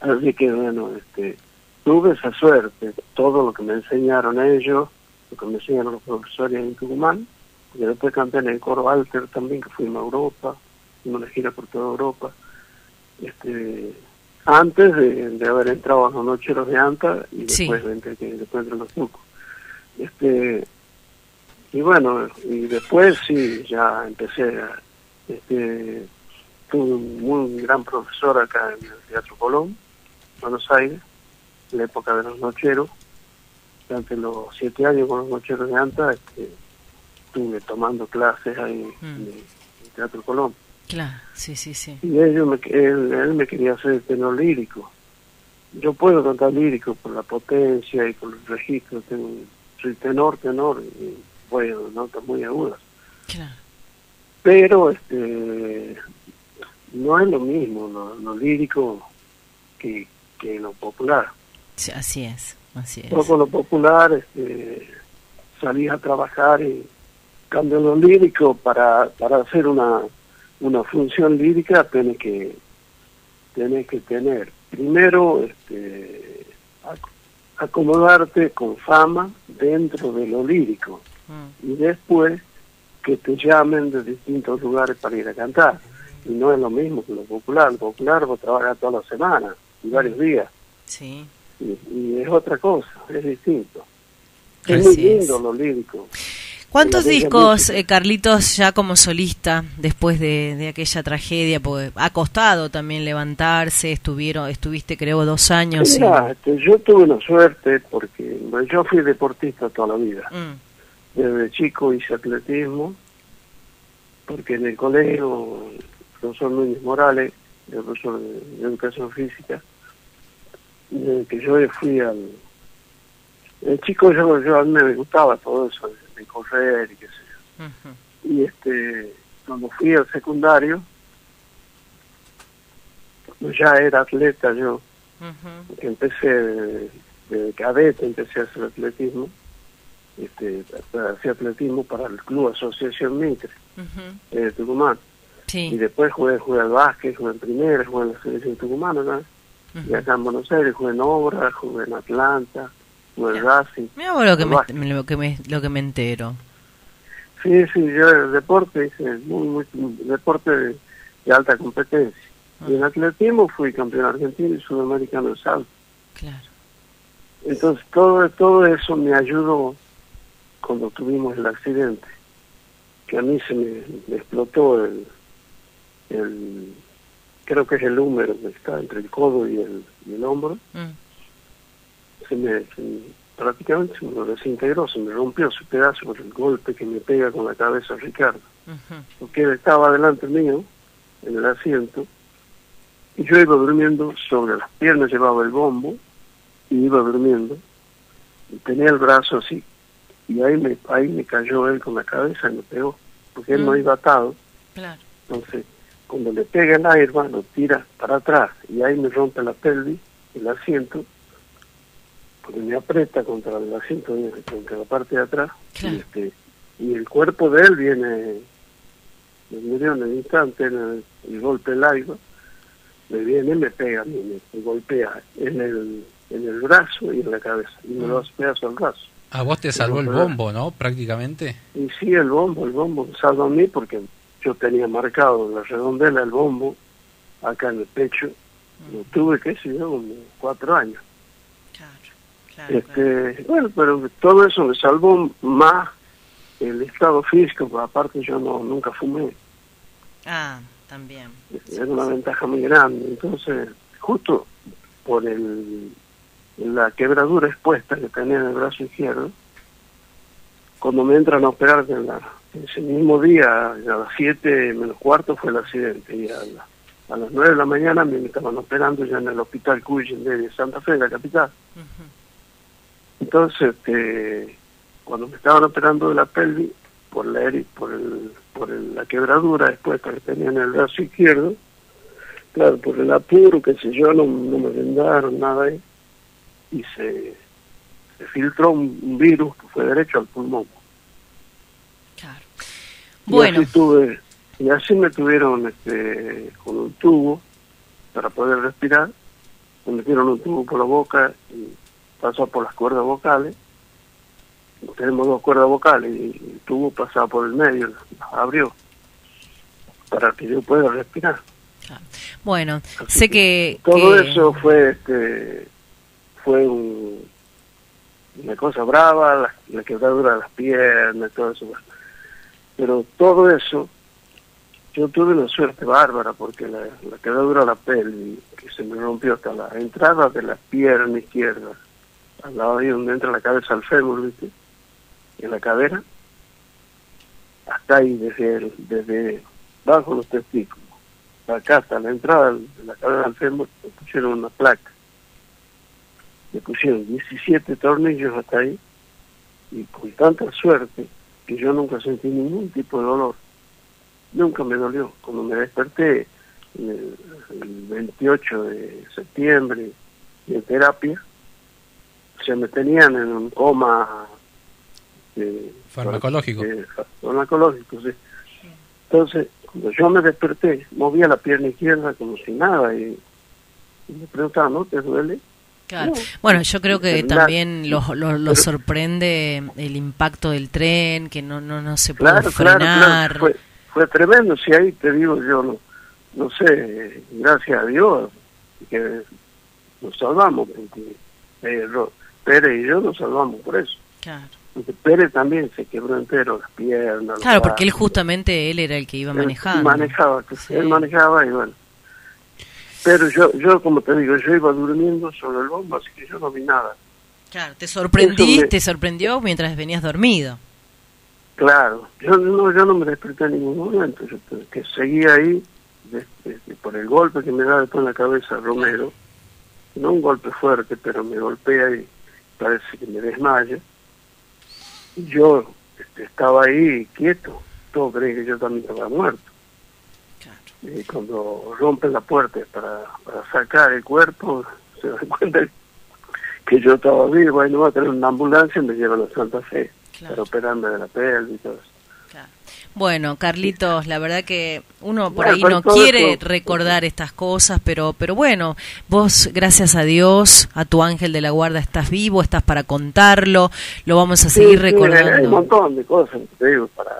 Así que bueno, este, tuve esa suerte, todo lo que me enseñaron ellos, lo que me enseñaron los profesores en Tucumán, y después canté en el coro Alter también, que fuimos a Europa, fuimos una gira por toda Europa. Este, antes de, de haber entrado a los nocheros de Anta y Sí. después de que después los tucos. Este, y bueno, y después sí, ya empecé a, este, tuve un muy gran profesor acá en el Teatro Colón, Buenos Aires, en la época de los nocheros, durante los siete años con los nocheros de Anta, este, estuve tomando clases ahí Mm. en el Teatro Colón. Claro, sí, sí, sí. Y ellos me, él, él me quería hacer tenor lírico. Yo puedo cantar lírico por la potencia y por el registro. Tengo, soy tenor, tenor, y bueno, notas muy agudas. Claro. Pero este no es lo mismo lo, lo lírico que, que lo popular. Sí, así es, así es. Con lo popular este, salí a trabajar y cambio lo lírico para, para hacer una, una función lírica tenés que tenés que tener primero este, ac- acomodarte con fama dentro de lo lírico Mm. y después que te llamen de distintos lugares para ir a cantar y no es lo mismo que lo popular lo popular vos trabajas toda la semana y varios días Sí. y, y es otra cosa, es distinto. Es muy es. lindo lo lírico. ¿Cuántos discos, eh, Carlitos, ya como solista, después de, de aquella tragedia? Porque ha costado también levantarse, estuvieron, estuviste creo dos años. y- Mira, este, yo tuve una suerte porque yo fui deportista toda la vida. Mm, Desde chico hice atletismo, porque en el colegio, el profesor Núñez Morales, el profesor de, de educación física, desde que yo fui al... El chico yo, yo a mí me gustaba todo eso, de, correr y qué sé yo. y este cuando fui al secundario pues ya era atleta yo empecé de cadete empecé a hacer atletismo, este, hacía atletismo para el Club Asociación Mitre de Tucumán. Y después jugué, jugué al básquet, jugué en primera, jugué en la selección tucumana, ¿no? Y acá en Buenos Aires jugué en Obra, jugué en Atlanta, en Racing. Mira vos lo que, me, lo, que me, lo que me entero. Sí, sí, yo el deporte hice muy, muy, deporte de, alta competencia. Y en atletismo fui campeón argentino y sudamericano de salto. Claro. Entonces todo, todo eso me ayudó cuando tuvimos el accidente, que a mí se me, explotó el, el, creo que es el húmero que está entre el codo y el, el hombro. Se me, prácticamente se me desintegró, se me rompió ese pedazo por el golpe que me pega con la cabeza Ricardo. Porque él estaba delante mío, en el asiento, y yo iba durmiendo sobre las piernas, llevaba el bombo, y iba durmiendo, y tenía el brazo así, y ahí me, ahí me cayó él con la cabeza y me pegó, porque él no mm. iba atado. Claro. Entonces, cuando le pega el aire, lo tira para atrás, y ahí me rompe la pelvis, el asiento, porque me aprieta contra el asiento, contra la parte de atrás, y, este, y el cuerpo de él viene, me murió en el instante, en el, golpe del aire, me viene y me pega, me, me golpea en el, en el brazo y en la cabeza, y me lo hace pedazo al brazo. A vos te salvó el bombo, ¿no? Prácticamente. Y sí, el bombo, el bombo me salvó a mí porque yo tenía marcado en la redondela el bombo acá en el pecho. Lo tuve, qué sé yo, cuatro años. Este, Bueno, pero todo eso me salvó más el estado físico, porque aparte yo no nunca fumé. Ah, también. Era una ventaja muy grande. Entonces, justo por el la quebradura expuesta que tenía en el brazo izquierdo, cuando me entran a operar en la, ese mismo día, a las 7 menos cuarto fue el accidente, y a, las 9 de la mañana me estaban operando ya en el hospital Cuyen de Santa Fe, la capital. Entonces, este, cuando me estaban operando de la pelvis, por la, por, el, por la quebradura expuesta que tenía en el brazo izquierdo, claro, por el apuro, qué sé yo, no, no me vendaron nada ahí y se, se filtró un, virus que fue derecho al pulmón. Claro. Bueno. Y así, tuve, y así me tuvieron este, con un tubo para poder respirar, me metieron un tubo por la boca y pasó por las cuerdas vocales. Tenemos dos cuerdas vocales y el tubo pasaba por el medio, abrió para que yo pueda respirar. Bueno, sé que... Todo eso fue este, fue una cosa brava, la, la, quebradura de las piernas, todo eso. Pero todo eso, yo tuve una suerte bárbara porque la, la quebradura de la piel, que se me rompió hasta la entrada de la pierna izquierda, al lado ahí donde entra la cabeza al fémur, ¿viste? En la cadera, hasta ahí, desde, desde bajo los testículos, acá hasta la entrada de la cadera al fémur, pusieron una placa me pusieron 17 tornillos hasta ahí y con tanta suerte que yo nunca sentí ningún tipo de dolor. Nunca me dolió. Cuando me desperté el, 28 de septiembre en terapia, se me tenían en un coma eh, farmacológico. farmacológico, sí. Entonces, cuando yo me desperté, movía la pierna izquierda como si nada y, y me preguntaba, ¿no te duele? Bueno, yo creo que también lo, lo, sorprende el impacto del tren, que no no, no se puede frenar. Fue, fue, tremendo, si ahí te digo yo, no, no sé, gracias a Dios que nos salvamos, porque eh, Pérez y yo nos salvamos por eso. Claro. Pérez también se quebró entero las piernas. Claro, porque él justamente, él era el que iba manejando. Manejaba, él manejaba y bueno pero yo, yo como te digo, yo iba durmiendo sobre el bombo, así que yo no vi nada. Claro, te sorprendí, te sorprendió mientras venías dormido. Claro, yo no, yo no me desperté en ningún momento, yo que seguía ahí por el golpe que me da después en la cabeza Romero, no un golpe fuerte, pero me golpea y parece que me desmaya. Y yo este, estaba ahí quieto, todo creen que yo también estaba muerto. Y cuando rompen la puerta para, para sacar el cuerpo, se dan cuenta que yo estaba vivo, bueno, va a tener una ambulancia y me llevan a Santa Fe. Para operarme de la pelvis y todo eso. Bueno, Carlitos, la verdad que uno por Bueno, ahí no quiere esto- recordar estas cosas, pero, pero bueno, vos, gracias a Dios, a tu ángel de la guarda, estás vivo, estás para contarlo, lo vamos a Sí, seguir sí, Hay un recordando. montón de cosas, te digo, para,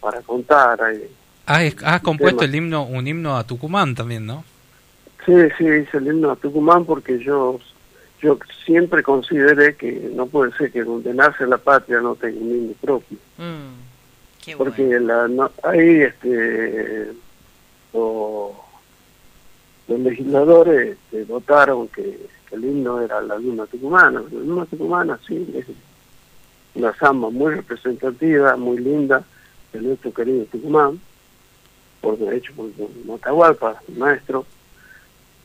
para contar. Hay, Has, has compuesto tema. el himno, un himno a Tucumán también, ¿no? Sí, sí, hice el himno a Tucumán porque yo yo siempre consideré que no puede ser que donde nace la patria no tenga un himno propio. Mm, qué porque la, no, ahí este, lo- los legisladores este, votaron que, que el himno era la luna tucumana. La luna tucumana sí es una samba muy representativa, muy linda de nuestro querido Tucumán, por hecho por Matahualpa, maestro.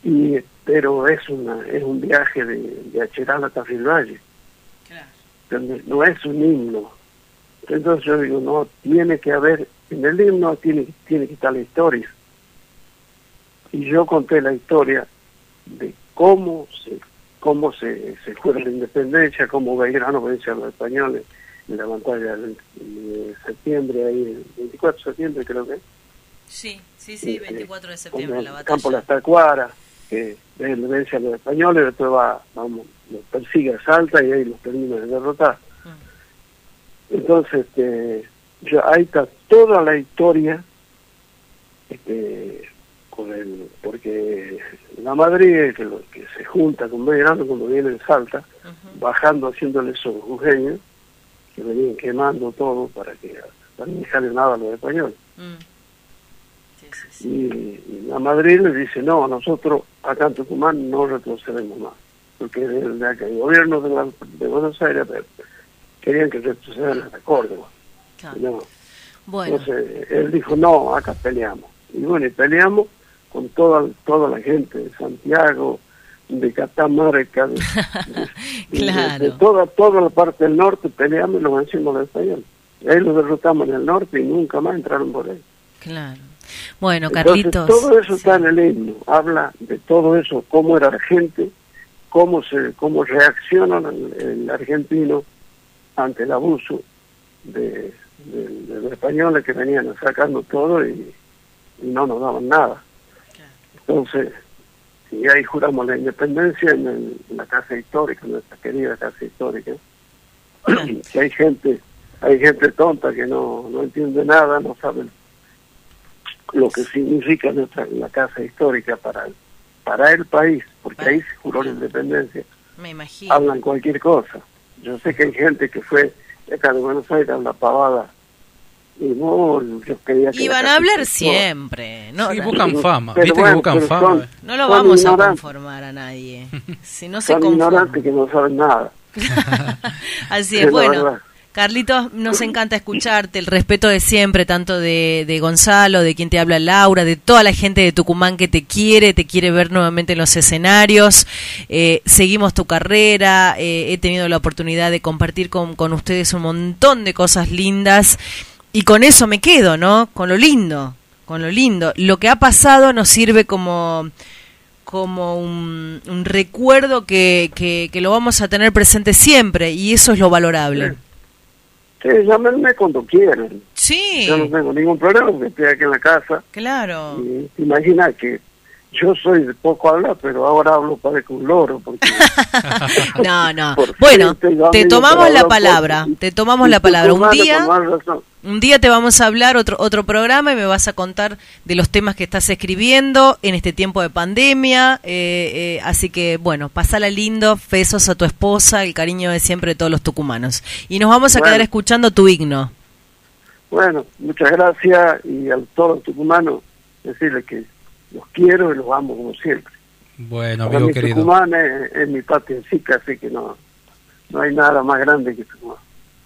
Y pero es una es un viaje de, de Acheral a Tafil Valle Donde no es un himno entonces yo digo no tiene que haber en el himno tiene tiene que estar la historia y yo conté la historia de cómo se cómo se, se jura la independencia cómo Belgrano vence a los españoles en la batalla del- de septiembre ahí el 24 de septiembre creo que Sí, sí, sí, 24 de septiembre, como la batalla. campo de las Tacuaras, que él vence a los españoles, después va, vamos, los persigue a Salta y ahí los termina de derrotar. Entonces, este, yo, ahí está toda la historia, este, con el, porque la Madrid que, lo- que se junta con Belgrano cuando viene de Salta, bajando haciéndole esos jujeños, que venían quemando todo para que para no dejarle nada a los españoles. Y, y la Madrid le dice, no, nosotros acá en Tucumán no retrocedemos más, porque el, el gobierno de, la- de Buenos Aires querían que retrocedan hasta Córdoba. No. Bueno. Entonces él dijo, no, acá peleamos. Y bueno, y peleamos con toda, toda la gente de Santiago, de Catamarca, de, de- de- Claro. de toda, toda la parte del norte, peleamos y los vencimos a los españoles. Ahí los derrotamos en el norte y nunca más entraron por ahí. Claro. Bueno, Entonces, Carlitos. todo eso está en el himno, habla de todo eso, cómo era la gente, cómo se cómo reacciona el, el argentino ante el abuso de, de- de los españoles que venían sacando todo y, y no nos daban nada. Entonces, y ahí juramos la independencia en, el- en la casa histórica, nuestra querida casa histórica. que hay gente, hay gente tonta que no, no entiende nada, no sabe lo que significa nuestra la casa histórica para el, para el país, porque ahí se juró la independencia. Me imagino. Hablan cualquier cosa. Yo sé que hay gente que fue de acá de Buenos Aires a la pavada y no, yo quería que Y van a hablar siempre. No, Sí, no- buscan fama. Pero Viste que buscan fama. son- No lo vamos a conformar a nadie. Si no se Son ignorantes que no saben nada. Así Es es, bueno. Carlitos, nos encanta escucharte, el respeto de siempre, tanto de, de Gonzalo, de quien te habla Laura, de toda la gente de Tucumán que te quiere, te quiere ver nuevamente en los escenarios. Eh, seguimos tu carrera, eh, he tenido la oportunidad de compartir con, con ustedes un montón de cosas lindas y con eso me quedo, ¿no? Con lo lindo, con lo lindo. Lo que ha pasado nos sirve como como un, un recuerdo que, que, que lo vamos a tener presente siempre y eso es lo valorable. Sí, llámenme cuando quieran. Sí. Yo no tengo ningún problema porque estoy aquí en la casa. Claro. Y imaginas que yo soy de poco hablar, pero ahora hablo parezco un loro. Porque No, no. Bueno, te tomamos la palabra, te tomamos la palabra. Un día, un día te vamos a hablar otro otro programa y me vas a contar de los temas que estás escribiendo en este tiempo de pandemia. eh, eh, así que, bueno, pasala lindo, besos a tu esposa, el cariño de siempre de todos los tucumanos. Y nos vamos a Bueno. quedar escuchando tu himno. Bueno, muchas gracias y a todos los tucumanos decirles que los quiero y los amo como siempre. Bueno, Para amigo mí querido. Tucumán es, es mi patria en sí, así que no, no hay nada más grande que Tucumán.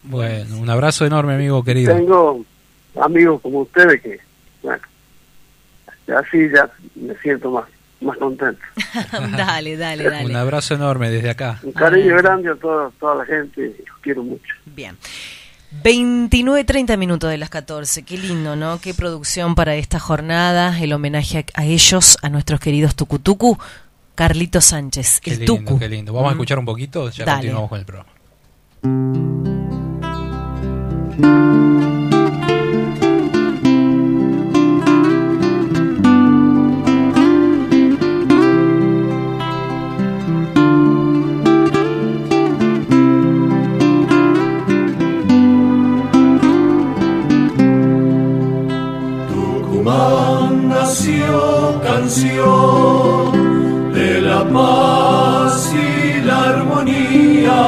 Bueno, un abrazo enorme, amigo querido. Tengo amigos como ustedes que, bueno, así ya me siento más, más contento. dale, dale, dale. Un abrazo enorme desde acá. Un cariño grande a toda, toda la gente y los quiero mucho. Bien. 29, 30 minutos de las 14. Qué lindo, ¿no? Qué producción para esta jornada. El homenaje a, a ellos, a nuestros queridos Tucutucu. Carlito Sánchez, Qué el lindo, Tucu. qué lindo. Vamos a escuchar un poquito, ya Dale. continuamos con el programa. Nació canción de la paz y la armonía,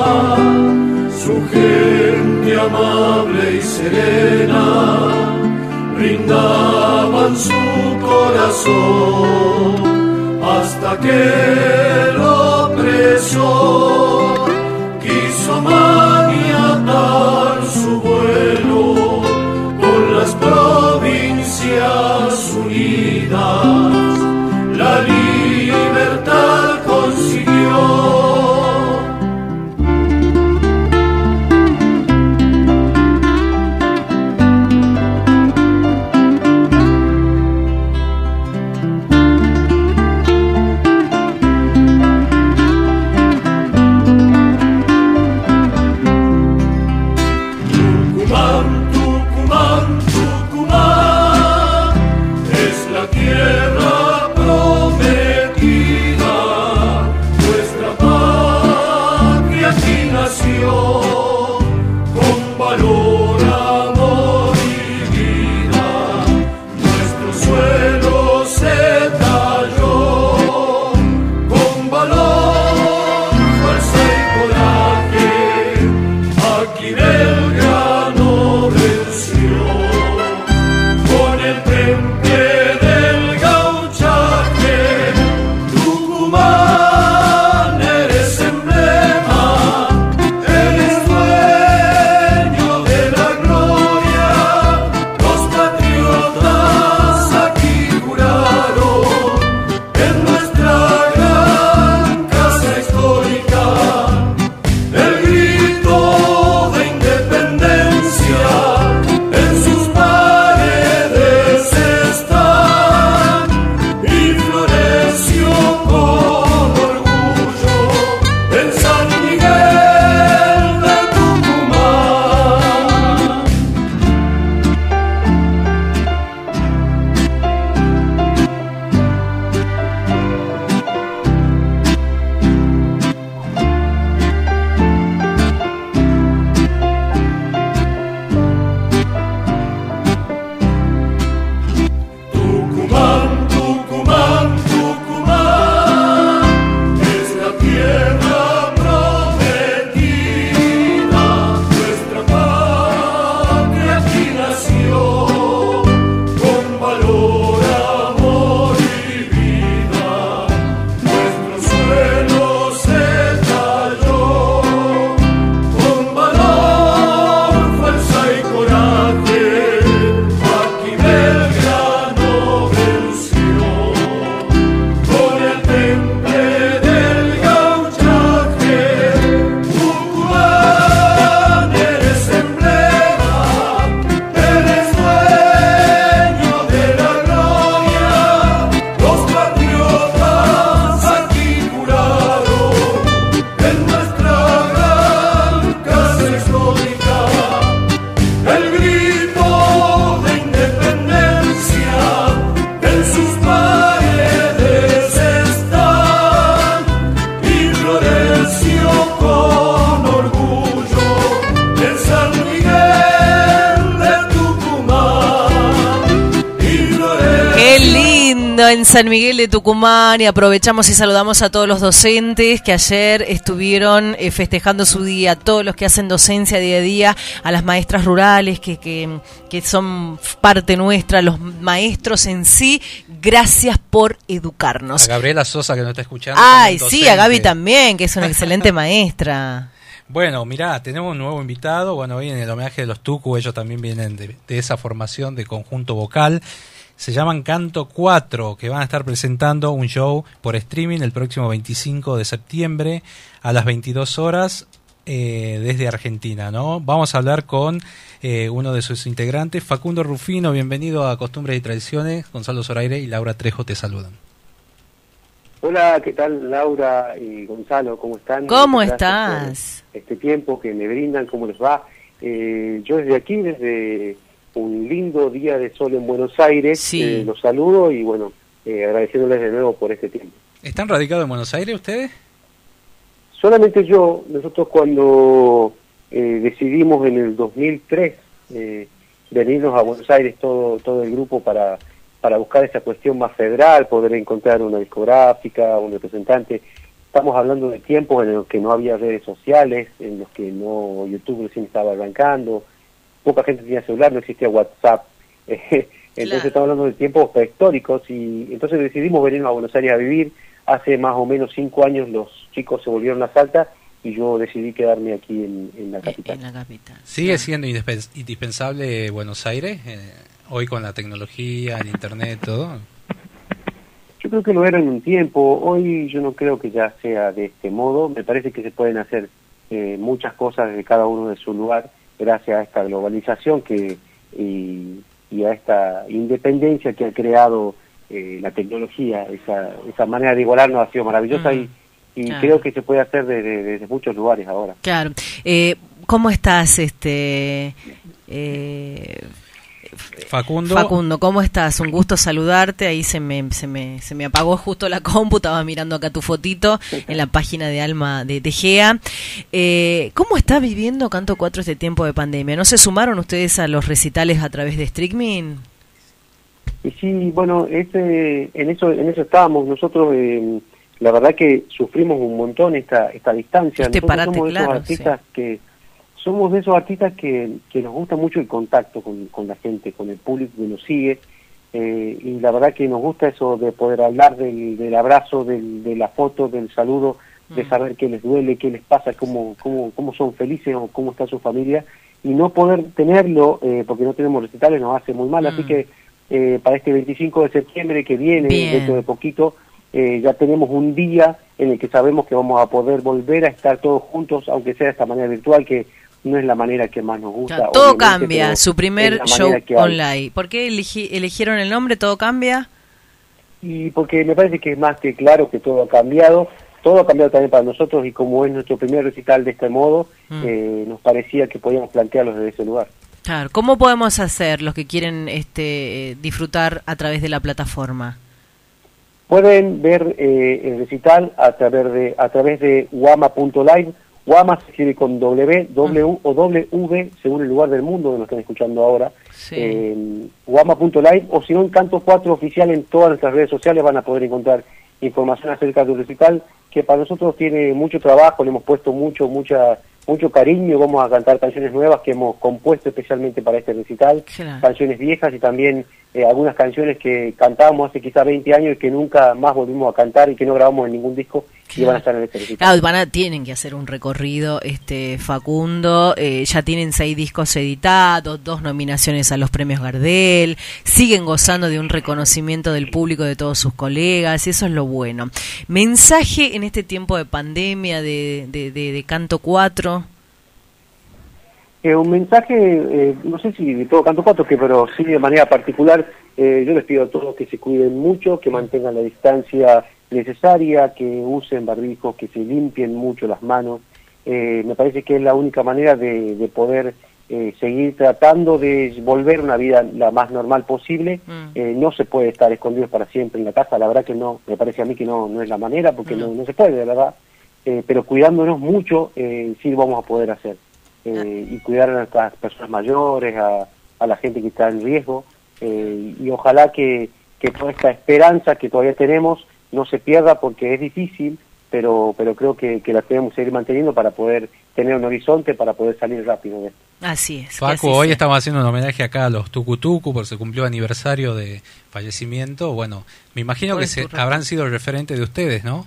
su gente amable y serena brindaban su corazón hasta que el opresor San Miguel de Tucumán y aprovechamos y saludamos a todos los docentes que ayer estuvieron eh, festejando su día, a todos los que hacen docencia día a día, a las maestras rurales que, que, que son parte nuestra, los maestros en sí, gracias por educarnos. A Gabriela Sosa que nos está escuchando. Ay, sí, a Gaby también, que es una excelente maestra. Bueno, mirá, tenemos un nuevo invitado. Bueno, hoy en el homenaje de los Tucu, ellos también vienen de, de esa formación de conjunto vocal. Se llaman Canto 4, que van a estar presentando un show por streaming el próximo 25 de septiembre a las 22 horas eh, desde Argentina, ¿no? Vamos a hablar con eh, uno de sus integrantes, Facundo Rufino. Bienvenido a Costumbres y Tradiciones. Gonzalo Zoraire y Laura Trejo te saludan. Hola, ¿qué tal Laura y Gonzalo? ¿Cómo están? ¿Cómo estás? Este tiempo que me brindan, ¿cómo les va? Eh, yo desde aquí, desde un lindo día de sol en Buenos Aires, eh, los saludo y bueno, eh, agradeciéndoles de nuevo por este tiempo. ¿Están radicados en Buenos Aires ustedes? Solamente yo, nosotros cuando eh, decidimos en el 2003 eh, venirnos a Buenos Aires todo, todo el grupo para, para buscar esa cuestión más federal, poder encontrar una discográfica, un representante. Estamos hablando de tiempos en los que no había redes sociales, en los que no YouTube recién estaba arrancando, poca gente tenía celular, no existía WhatsApp. entonces estamos hablando de tiempos prehistóricos y entonces decidimos venirnos a Buenos Aires a vivir. Hace más o menos cinco años los chicos se volvieron a Salta y yo decidí quedarme aquí en, en la capital. ¿Sigue siendo indispens- indispensable Buenos Aires? eh, hoy con la tecnología, el internet, todo. Yo creo que lo era en un tiempo, hoy yo no creo que ya sea de este modo, me parece que se pueden hacer eh, muchas cosas desde cada uno de su lugar gracias a esta globalización que y, y a esta independencia que ha creado eh, la tecnología, esa, esa manera de igualarnos ha sido maravillosa Mm, y, y claro. creo que se puede hacer desde, desde muchos lugares ahora. Claro. Eh, ¿Cómo estás, este eh, Facundo. Facundo, ¿cómo estás? Un gusto saludarte. Ahí se me, se me, se me apagó justo la compu, estaba mirando acá tu fotito en la página de Alma de, de GEA. Eh, ¿Cómo está viviendo Canto 4 este tiempo de pandemia? ¿No se sumaron ustedes a los recitales a través de streaming? Y sí, bueno, ese, en eso en eso estábamos. Nosotros, eh, la verdad que sufrimos un montón esta esta distancia. Este Nosotros parate, somos de esos claro, que somos de esos artistas que, que nos gusta mucho el contacto con, con la gente, con el público que nos sigue. eh, y la verdad que nos gusta eso de poder hablar del, del abrazo, del, de la foto, del saludo, de saber qué les duele, qué les pasa, cómo, cómo, cómo son felices o cómo está su familia. Y no poder tenerlo, eh, porque no tenemos recitales, nos hace muy mal. Así que eh, para este 25 de septiembre que viene, Bien. dentro de poquito, eh, ya tenemos un día en el que sabemos que vamos a poder volver a estar todos juntos, aunque sea de esta manera virtual, que no es la manera que más nos gusta. Todo cambia, su primer show online. ¿Por qué elegi- eligieron el nombre Todo Cambia? Y porque me parece que es más que claro que todo ha cambiado, todo ha cambiado también para nosotros y como es nuestro primer recital de este modo, Mm. eh, nos parecía que podíamos plantearlo desde ese lugar. Claro, ¿cómo podemos hacer los que quieren este, disfrutar a través de la plataforma? Pueden ver eh, el recital a través de a través de wama.live. Wama se escribe con W, W o W según el lugar del mundo donde nos están escuchando ahora. Sí. Eh, wama.live o si no en Canto 4 oficial en todas nuestras redes sociales van a poder encontrar información acerca del recital que para nosotros tiene mucho trabajo, le hemos puesto mucho, mucha, mucho cariño, vamos a cantar canciones nuevas que hemos compuesto especialmente para este recital, Claro. canciones viejas y también eh, algunas canciones que cantábamos hace quizá 20 años y que nunca más volvimos a cantar y que no grabamos en ningún disco y van a estar en recital. Claro, van a, tienen que hacer un recorrido, este Facundo, eh, ya tienen seis discos editados, dos nominaciones a los premios Gardel, siguen gozando de un reconocimiento del público de todos sus colegas, y eso es lo bueno. Mensaje en este tiempo de pandemia, de, de, de, de Canto 4. Eh, un mensaje, eh, no sé si de todo canto cuatro, que pero sí de manera particular, eh, yo les pido a todos que se cuiden mucho, que mantengan la distancia necesaria, que usen barbijos, que se limpien mucho las manos. Eh, me parece que es la única manera de, de poder eh, seguir tratando de volver una vida la más normal posible. Eh, no se puede estar escondidos para siempre en la casa, la verdad que no, me parece a mí que no, no es la manera, porque no, no se puede, de verdad. Eh, pero cuidándonos mucho, eh, sí vamos a poder hacer. Eh, y cuidar a nuestras personas mayores, a, a la gente que está en riesgo, y ojalá que, que toda esta esperanza que todavía tenemos no se pierda porque es difícil, pero, pero creo que, que la tenemos que seguir manteniendo para poder tener un horizonte, para poder salir rápido de esto. Así es. así hoy sea. estamos haciendo un homenaje acá a los Tucutucu porque se cumplió aniversario de fallecimiento. Bueno, me imagino ¿Cuál que se, habrán sido referentes de ustedes, ¿no?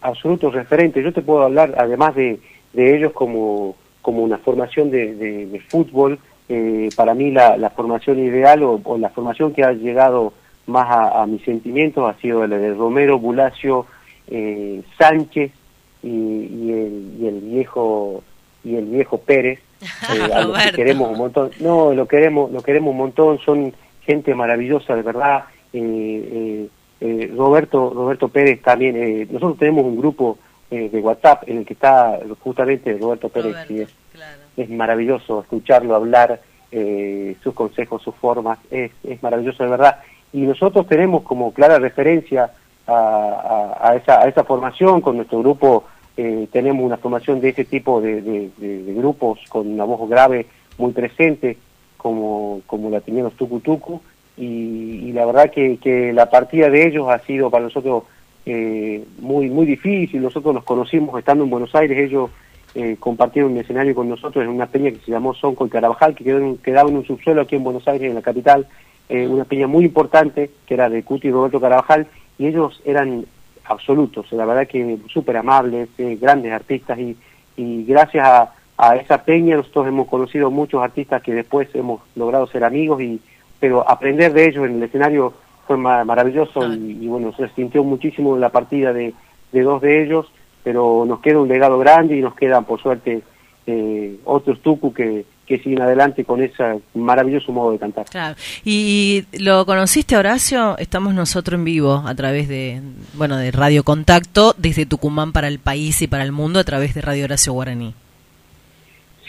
absolutos referentes. Yo te puedo hablar, además de, de ellos, como, como una formación de, de- de fútbol. eh, para mí la, la formación ideal o, o la formación que ha llegado más a, a mis sentimientos ha sido la de Romero, Bulacio, eh, Sánchez y, y el, y el viejo y el viejo Pérez, eh, a los que queremos un montón. No, lo queremos, lo queremos un montón. Son gente maravillosa, de verdad. eh, eh, eh, Roberto Roberto Pérez también, eh, nosotros tenemos un grupo eh, de WhatsApp en el que está justamente Roberto Pérez y es, es maravilloso escucharlo hablar, eh, sus consejos, sus formas, es, es maravilloso de verdad. Y nosotros tenemos como clara referencia a, esa, a esa formación con nuestro grupo. Eh, tenemos una formación de ese tipo de, grupos con una voz grave muy presente, como, como la tenían los Tucu Tucu, y, y la verdad que, que la partida de ellos ha sido para nosotros eh, muy muy difícil. Nosotros los conocimos estando en Buenos Aires, ellos eh, compartieron un escenario con nosotros en una peña que se llamó Son con Carabajal, que quedó en, quedaba en un subsuelo aquí en Buenos Aires, en la capital, eh, una peña muy importante, que era de Cuti y Roberto Carabajal, y ellos eran absolutos, la verdad que súper amables, eh, grandes artistas, y, y gracias a, a esa peña nosotros hemos conocido muchos artistas que después hemos logrado ser amigos, y pero aprender de ellos en el escenario fue ma- maravilloso y, y, bueno, se sintió muchísimo la partida de, de dos de ellos, pero nos queda un legado grande y nos quedan por suerte eh, otros tucu que, que siguen adelante con ese maravilloso modo de cantar. Claro. ¿Y lo conociste, Horacio? Estamos nosotros en vivo a través de, bueno, de Radio Contacto, desde Tucumán para el país y para el mundo, a través de Radio Horacio Guaraní.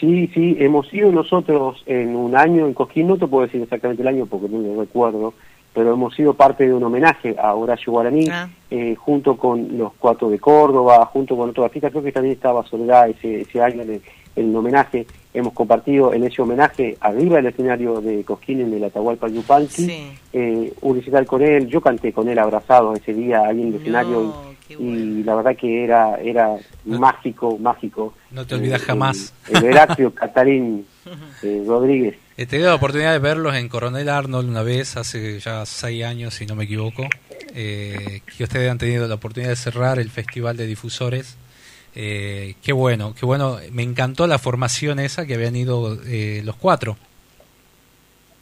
Sí, sí, hemos ido nosotros en un año en Cosquín, no te puedo decir exactamente el año porque no lo recuerdo, pero hemos sido parte de un homenaje a Horacio Guaraní, eh, junto con los cuatro de Córdoba, junto con otros artistas, creo que también estaba Soledad ese, ese año en el, en el homenaje, hemos compartido en ese homenaje arriba del escenario de Cosquín en el Atahualpa Yupanqui, eh, un recital con él, yo canté con él abrazado ese día ahí en el escenario y, y la verdad que era era mágico, mágico. No te olvidas jamás. El, el Catarín eh, Rodríguez. He tenido la oportunidad de verlos en Coronel Arnold una vez, hace ya seis años, si no me equivoco, eh, que ustedes han tenido la oportunidad de cerrar el Festival de Difusores. Eh, qué bueno, qué bueno. Me encantó la formación esa que habían ido eh, los cuatro.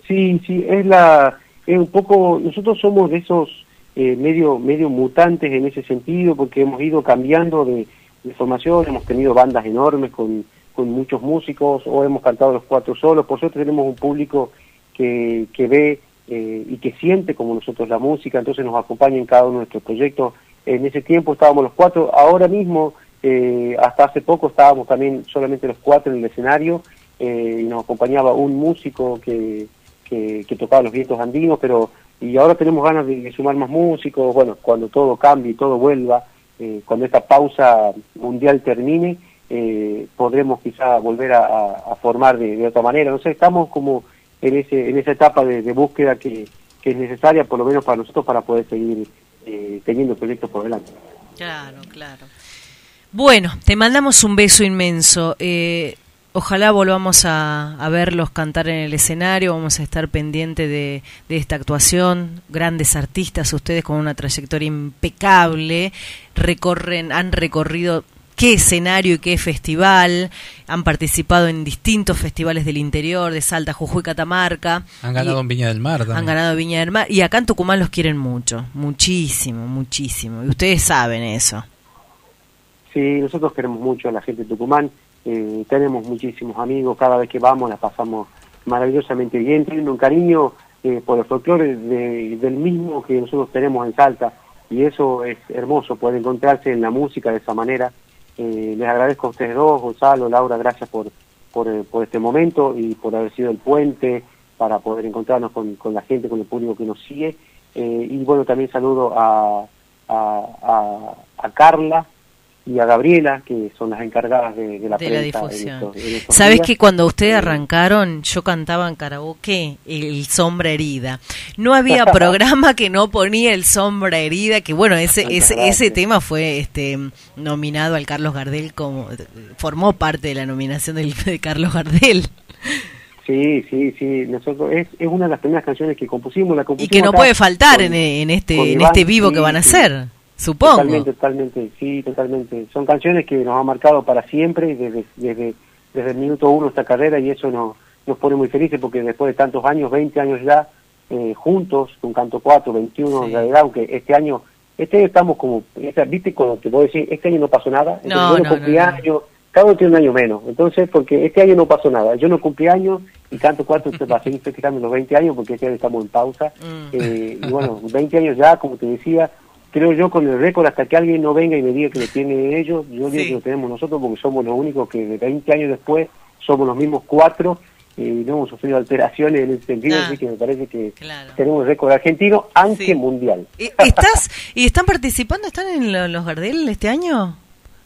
Sí, sí, es la es un poco nosotros somos de esos eh, medio medio mutantes en ese sentido porque hemos ido cambiando de, formación, hemos tenido bandas enormes con, con muchos músicos o hemos cantado los cuatro solos, por suerte tenemos un público que, que ve eh, y que siente como nosotros la música, entonces nos acompaña en cada uno de nuestros proyectos. En ese tiempo estábamos los cuatro, ahora mismo, eh, hasta hace poco estábamos también solamente los cuatro en el escenario eh, y nos acompañaba un músico que, que, tocaba los vientos andinos, pero y ahora tenemos ganas de, sumar más músicos, bueno, cuando todo cambie y todo vuelva, eh, cuando esta pausa mundial termine, eh, podremos quizá volver a, a, formar de, otra manera. No sé, estamos como en ese en esa etapa de, de búsqueda que, que, es necesaria, por lo menos para nosotros, para poder seguir eh, teniendo proyectos por delante. Claro, claro. Bueno, te mandamos un beso inmenso. Eh, ojalá volvamos a, a, verlos cantar en el escenario, vamos a estar pendientes de, de, esta actuación, grandes artistas, ustedes con una trayectoria impecable, recorren, han recorrido qué escenario y qué festival, han participado en distintos festivales del interior, de Salta, Jujuy, Catamarca. Han ganado en Viña del Mar también. Han ganado en Viña del Mar y acá en Tucumán los quieren mucho, muchísimo, muchísimo, y ustedes saben eso. Sí, nosotros queremos mucho a la gente de Tucumán, eh, tenemos muchísimos amigos, cada vez que vamos la pasamos maravillosamente bien, tienen un cariño eh, por el folclore de, del mismo que nosotros tenemos en Salta, y eso es hermoso, poder encontrarse en la música de esa manera. Eh, les agradezco a ustedes dos, Gonzalo, Laura, gracias por, por, eh, por, este momento y por haber sido el puente para poder encontrarnos con, con la gente, con el público que nos sigue. Eh, y bueno, también saludo a, a Carla, y a Gabriela, que son las encargadas de, de la, de la difusión. En estos, en estos Sabes que cuando ustedes arrancaron, yo cantaba en karaoke el Sombra Herida. No había programa que no ponía el Sombra Herida, que bueno, ese ese, ese tema fue este nominado al Carlos Gardel como formó parte de la nominación del, de Carlos Gardel. Sí, sí, sí. Nosotros es, es una de las primeras canciones que compusimos. La compusimos y que no puede faltar con, en, en, este en este vivo sí, que van a hacer. Sí. Supongo. Totalmente, totalmente, sí, totalmente. Son canciones que nos han marcado para siempre, desde, desde, desde el minuto uno esta carrera, y eso nos, nos pone muy felices porque después de tantos años, 20 años ya, eh, juntos, con Canto 4, 21 sí. de edad, aunque este año, este año estamos como, viste cuando te puedo decir, este año no pasó nada, no, este no, cumpleaños, no, cada uno tiene un año menos. Entonces, porque este año no pasó nada. Yo no cumplí años y Canto 4 se va a seguir festejando los 20 años porque este año estamos en pausa. Eh, y bueno, 20 años ya, como te decía, creo yo con el récord hasta que alguien no venga y me diga que lo tiene ellos, yo digo que lo tenemos nosotros porque somos los únicos que de 20 años después somos los mismos cuatro y no hemos sufrido alteraciones en ese sentido, Ah. así que me parece que tenemos el récord argentino, aunque mundial. ¿Y- ¿Estás y están participando? ¿Están en lo- los Gardel este año?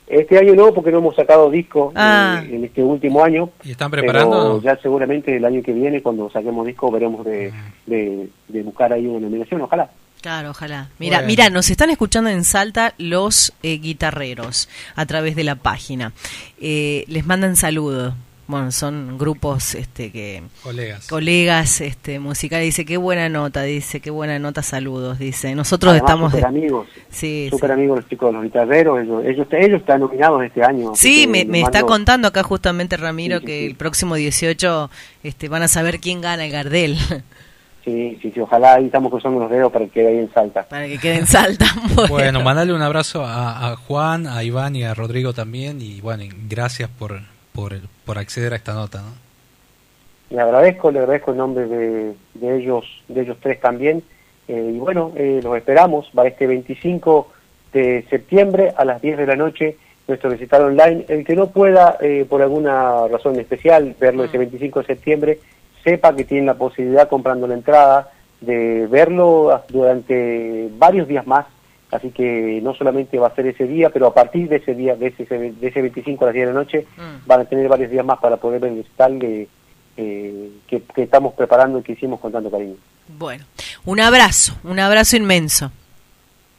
Este año no, porque no hemos sacado disco Ah. eh, en este último año. ¿Y están pero preparando? ya seguramente el año que viene, cuando saquemos disco, veremos de, de, de buscar ahí una nominación, ojalá. Claro, ojalá. Mira, Bueno. mira, nos están escuchando en Salta los eh, guitarreros a través de la página. Eh, les mandan saludos. Bueno, son grupos este que Colegas. colegas este musicales dice qué buena nota, dice qué buena nota, saludos, dice. Nosotros Además, estamos super de- amigos, Sí, super amigos los chicos de los guitarreros, ellos, ellos, ellos están nominados este año. Sí, me, está contando acá justamente Ramiro que el próximo 18 este, van a saber quién gana el Gardel. Sí, sí, sí, ojalá ahí estamos cruzando los dedos para que quede ahí en Salta. Para que quede en Salta. Bueno, mandale un abrazo a, a Juan, a Iván y a Rodrigo también. Y bueno, gracias por, por, por acceder a esta nota. ¿no? Le agradezco, le agradezco el nombre de, de ellos, de ellos tres también. Eh, y bueno, eh, los esperamos para este 25 de septiembre a las 10 de la noche, nuestro recital online. El que no pueda, eh, por alguna razón especial, verlo ese 25 de septiembre, sepa que tiene la posibilidad, comprando la entrada, de verlo durante varios días más. Así que no solamente va a ser ese día, pero a partir de ese día, de ese, de ese 25 a las 10 de la noche, van a tener varios días más para poder ver el recital de, eh, que, que estamos preparando y que hicimos con tanto cariño. Bueno, un abrazo, un abrazo inmenso.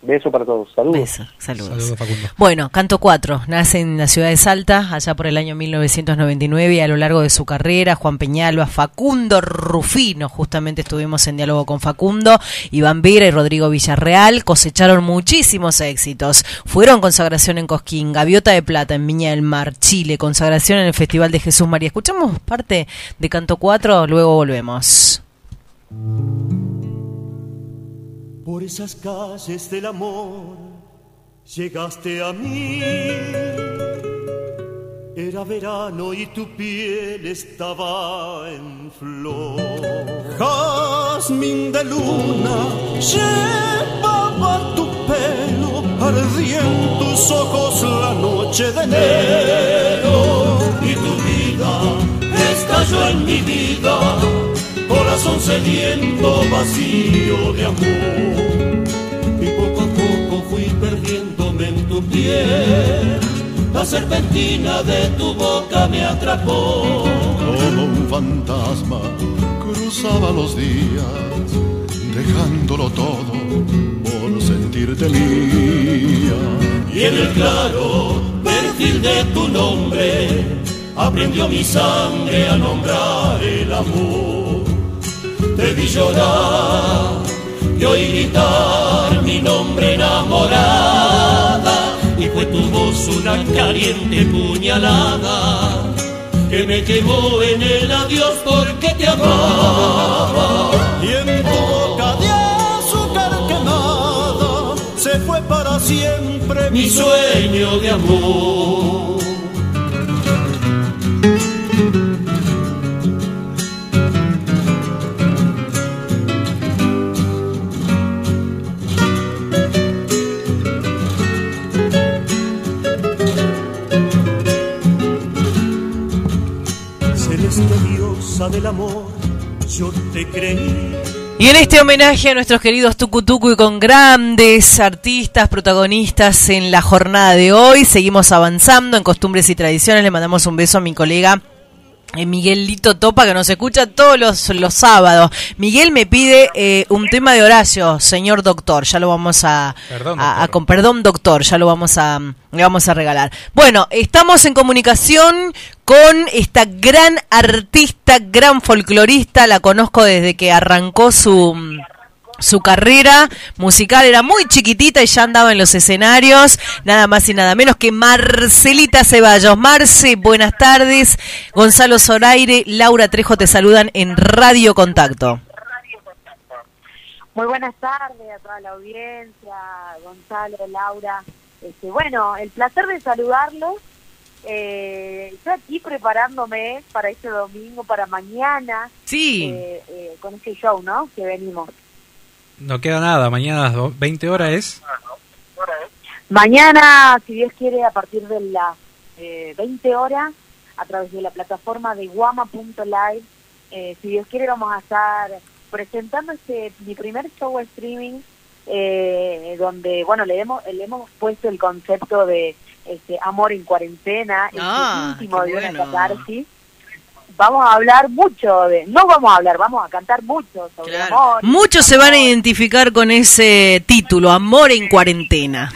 Beso para todos. Saludos. Beso, saludos. Bueno, Canto 4 nace en la ciudad de Salta, allá por el año 1999 y a lo largo de su carrera, Juan Peñalba, Facundo Rufino, justamente estuvimos en diálogo con Facundo, Iván Vera y Rodrigo Villarreal, cosecharon muchísimos éxitos. Fueron consagración en Cosquín, Gaviota de Plata en Viña del Mar, Chile, consagración en el Festival de Jesús María. Escuchamos parte de Canto 4, luego volvemos. Por esas calles del amor llegaste a mí. Era verano y tu piel estaba en flor. Jazmín de luna llevaba tu pelo, ardía tus ojos la noche de enero. Y tu vida estalló en mi vida corazón sediento, vacío de amor. Y poco a poco fui perdiéndome en tu piel. La serpentina de tu boca me atrapó. Como un fantasma cruzaba los días, dejándolo todo por sentirte mía. Y en el claro perfil de tu nombre aprendió mi sangre a nombrar el amor. Te vi llorar y oí gritar mi nombre enamorada y fue tu voz una caliente puñalada que me quemó en el adiós porque te amaba. Y en tu boca de azúcar quemada se fue para siempre mi sueño de amor. Del amor, yo te creí. Y en este homenaje a nuestros queridos Tucutucu y con grandes artistas, protagonistas en la jornada de hoy, seguimos avanzando en costumbres y tradiciones. Le mandamos un beso a mi colega Miguelito Topa, que nos escucha todos los, los sábados. Miguel me pide eh, un tema de Horacio, señor doctor. Ya lo vamos a, Perdón, a- a- con perdón, doctor. Ya lo vamos a, le vamos a regalar. Bueno, estamos en comunicación con esta gran artista, gran folclorista. La conozco desde que arrancó su su carrera musical era muy chiquitita y ya andaba en los escenarios, nada más y nada menos que Marcelita Ceballos. Marce, buenas tardes. Gonzalo Zoraire, Laura Trejo te saludan en Radio Contacto. Muy buenas tardes a toda la audiencia, Gonzalo, Laura. Este, bueno, el placer de saludarlos. Eh, estoy aquí preparándome para este domingo, para mañana. Sí. eh, eh, con este show, ¿no? Que venimos. No queda nada, mañana a las 20 horas es. Mañana, si Dios quiere, a partir de las eh, 20 horas, a través de la plataforma de guama.live, eh, si Dios quiere, vamos a estar presentando este mi primer show streaming, eh, donde, bueno, le hemos, le hemos puesto el concepto de este amor en cuarentena, este Ah, íntimo de una catarsis. Vamos a hablar mucho de, no vamos a hablar, vamos a cantar mucho sobre amor. Muchos se van a identificar con ese título, Amor en cuarentena.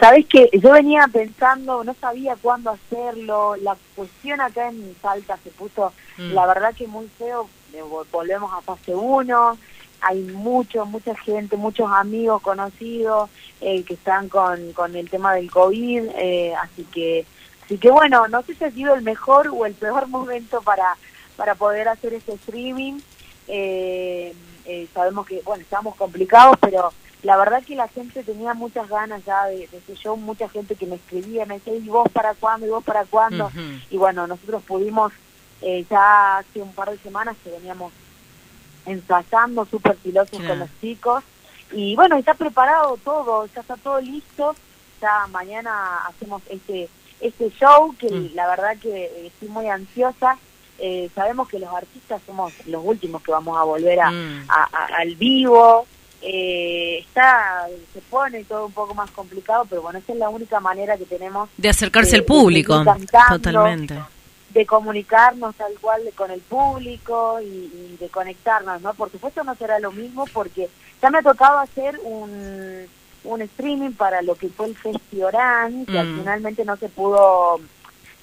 Sabes que yo venía pensando, no sabía cuándo hacerlo, la cuestión acá en Salta se puso, Mm. la verdad que muy feo, vol- volvemos a fase 1, hay mucho, mucha gente, muchos amigos conocidos eh, que están con, con el tema del COVID, eh, así que así que bueno, no sé si ha sido el mejor o el peor momento para, para poder hacer este streaming, eh, eh, sabemos que, bueno, estamos complicados, pero la verdad que la gente tenía muchas ganas ya de, de show, mucha gente que me escribía, me decía, ¿y vos para cuándo? ¿y vos para cuándo? Y bueno, nosotros pudimos, eh, ya hace un par de semanas que veníamos ensayando súper Claro. con los chicos, y bueno, está preparado todo, ya está todo listo, ya mañana hacemos este este show que Mm. la verdad que eh, estoy muy ansiosa, eh, sabemos que los artistas somos los últimos que vamos a volver a, Mm. a- a- al vivo, eh, está se pone todo un poco más complicado, pero bueno, esa es la única manera que tenemos De acercarse al público. cantando, Totalmente. de comunicarnos tal cual con el público y, y de conectarnos, ¿no? Por supuesto no será lo mismo porque ya me ha tocado hacer un, un streaming para lo que fue el Festi Orán, que Mm. finalmente no se pudo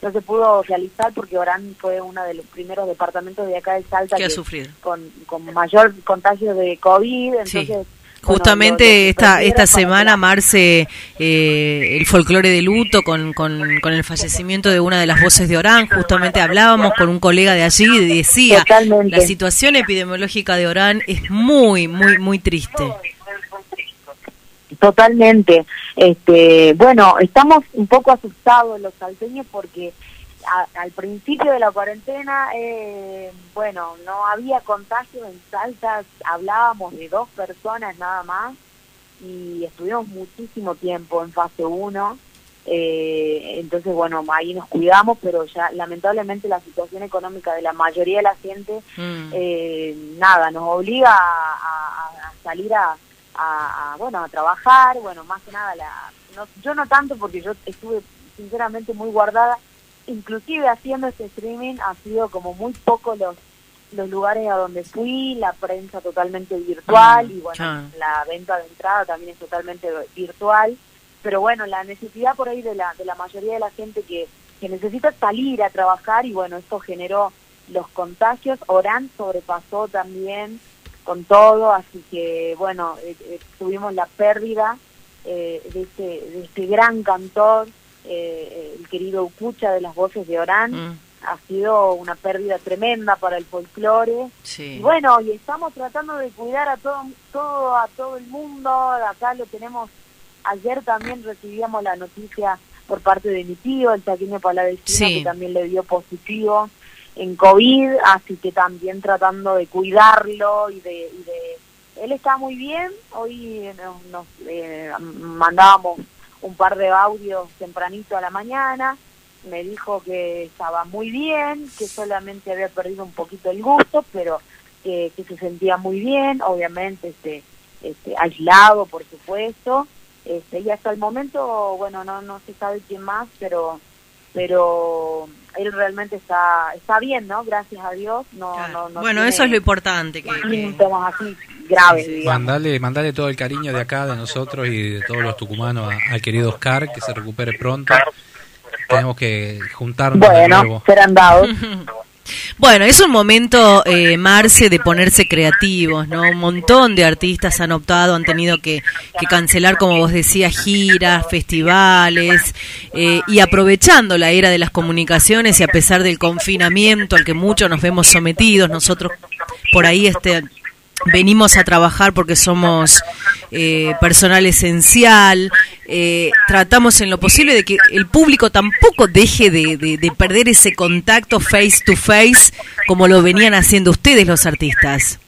no se pudo realizar porque Orán fue uno de los primeros departamentos de acá de Salta Que ha sufrido. con, con mayor contagio de COVID, entonces... Justamente esta, esta semana, Marce, eh, el folclore de luto con, con, con el fallecimiento de una de las voces de Orán, justamente hablábamos con un colega de allí y decía, Totalmente. la situación epidemiológica de Orán es muy, muy, muy triste. Totalmente. Este, bueno, estamos un poco asustados los salteños porque a- al principio de la cuarentena, eh, bueno, no había contagio en Salta, hablábamos de dos personas nada más y estuvimos muchísimo tiempo en fase 1. Eh, entonces, bueno, ahí nos cuidamos, pero ya lamentablemente la situación económica de la mayoría de la gente Mm. eh, nada, nos obliga a, a- a salir a, a- a, bueno, a trabajar, bueno, más que nada, la, no- yo no tanto porque yo estuve sinceramente muy guardada, inclusive haciendo este streaming ha sido como muy poco los los lugares a donde fui, la prensa totalmente virtual Mm, y bueno, la venta de entrada también es totalmente virtual, pero bueno, la necesidad por ahí de la, de la mayoría de la gente que, que necesita salir a trabajar y bueno, esto generó los contagios, Orán sobrepasó también con todo, así que bueno, eh, eh, tuvimos la pérdida eh, de, este, de este gran cantor, eh, el querido Ucucha de las voces de Orán, Mm. ha sido una pérdida tremenda para el folclore. Sí. Y bueno, y estamos tratando de cuidar a todo, todo, a todo el mundo, acá lo tenemos, ayer también recibíamos la noticia por parte de mi tío, el chaqueño Palavecino, Sí. que también le dio positivo en COVID, así que también tratando de cuidarlo y de... y de- él está muy bien, hoy nos, nos, eh, mandábamos un par de audios tempranito a la mañana, me dijo que estaba muy bien, que solamente había perdido un poquito el gusto, pero que, que se sentía muy bien, obviamente este, este, aislado, por supuesto, este, y hasta el momento, bueno, no no se sabe quién más, pero pero él realmente está está bien, ¿no? Gracias a Dios, no no, no Bueno, eso es lo importante. Que, que- síntomas así graves. Mandale, mandale todo el cariño de acá, de nosotros y de todos los tucumanos a- al querido Oscar, que se recupere pronto. Tenemos que juntarnos de Bueno, nuevo. serán dados. Bueno, es un momento, eh, Marce, de ponerse creativos, ¿no? Un montón de artistas han optado, han tenido que, que cancelar, como vos decías, giras, festivales, eh, y aprovechando la era de las comunicaciones y a pesar del confinamiento al que muchos nos vemos sometidos, nosotros por ahí este venimos a trabajar porque somos eh, personal esencial. Eh, tratamos en lo posible de que el público tampoco deje de, de- de perder ese contacto face to face como lo venían haciendo ustedes los artistas.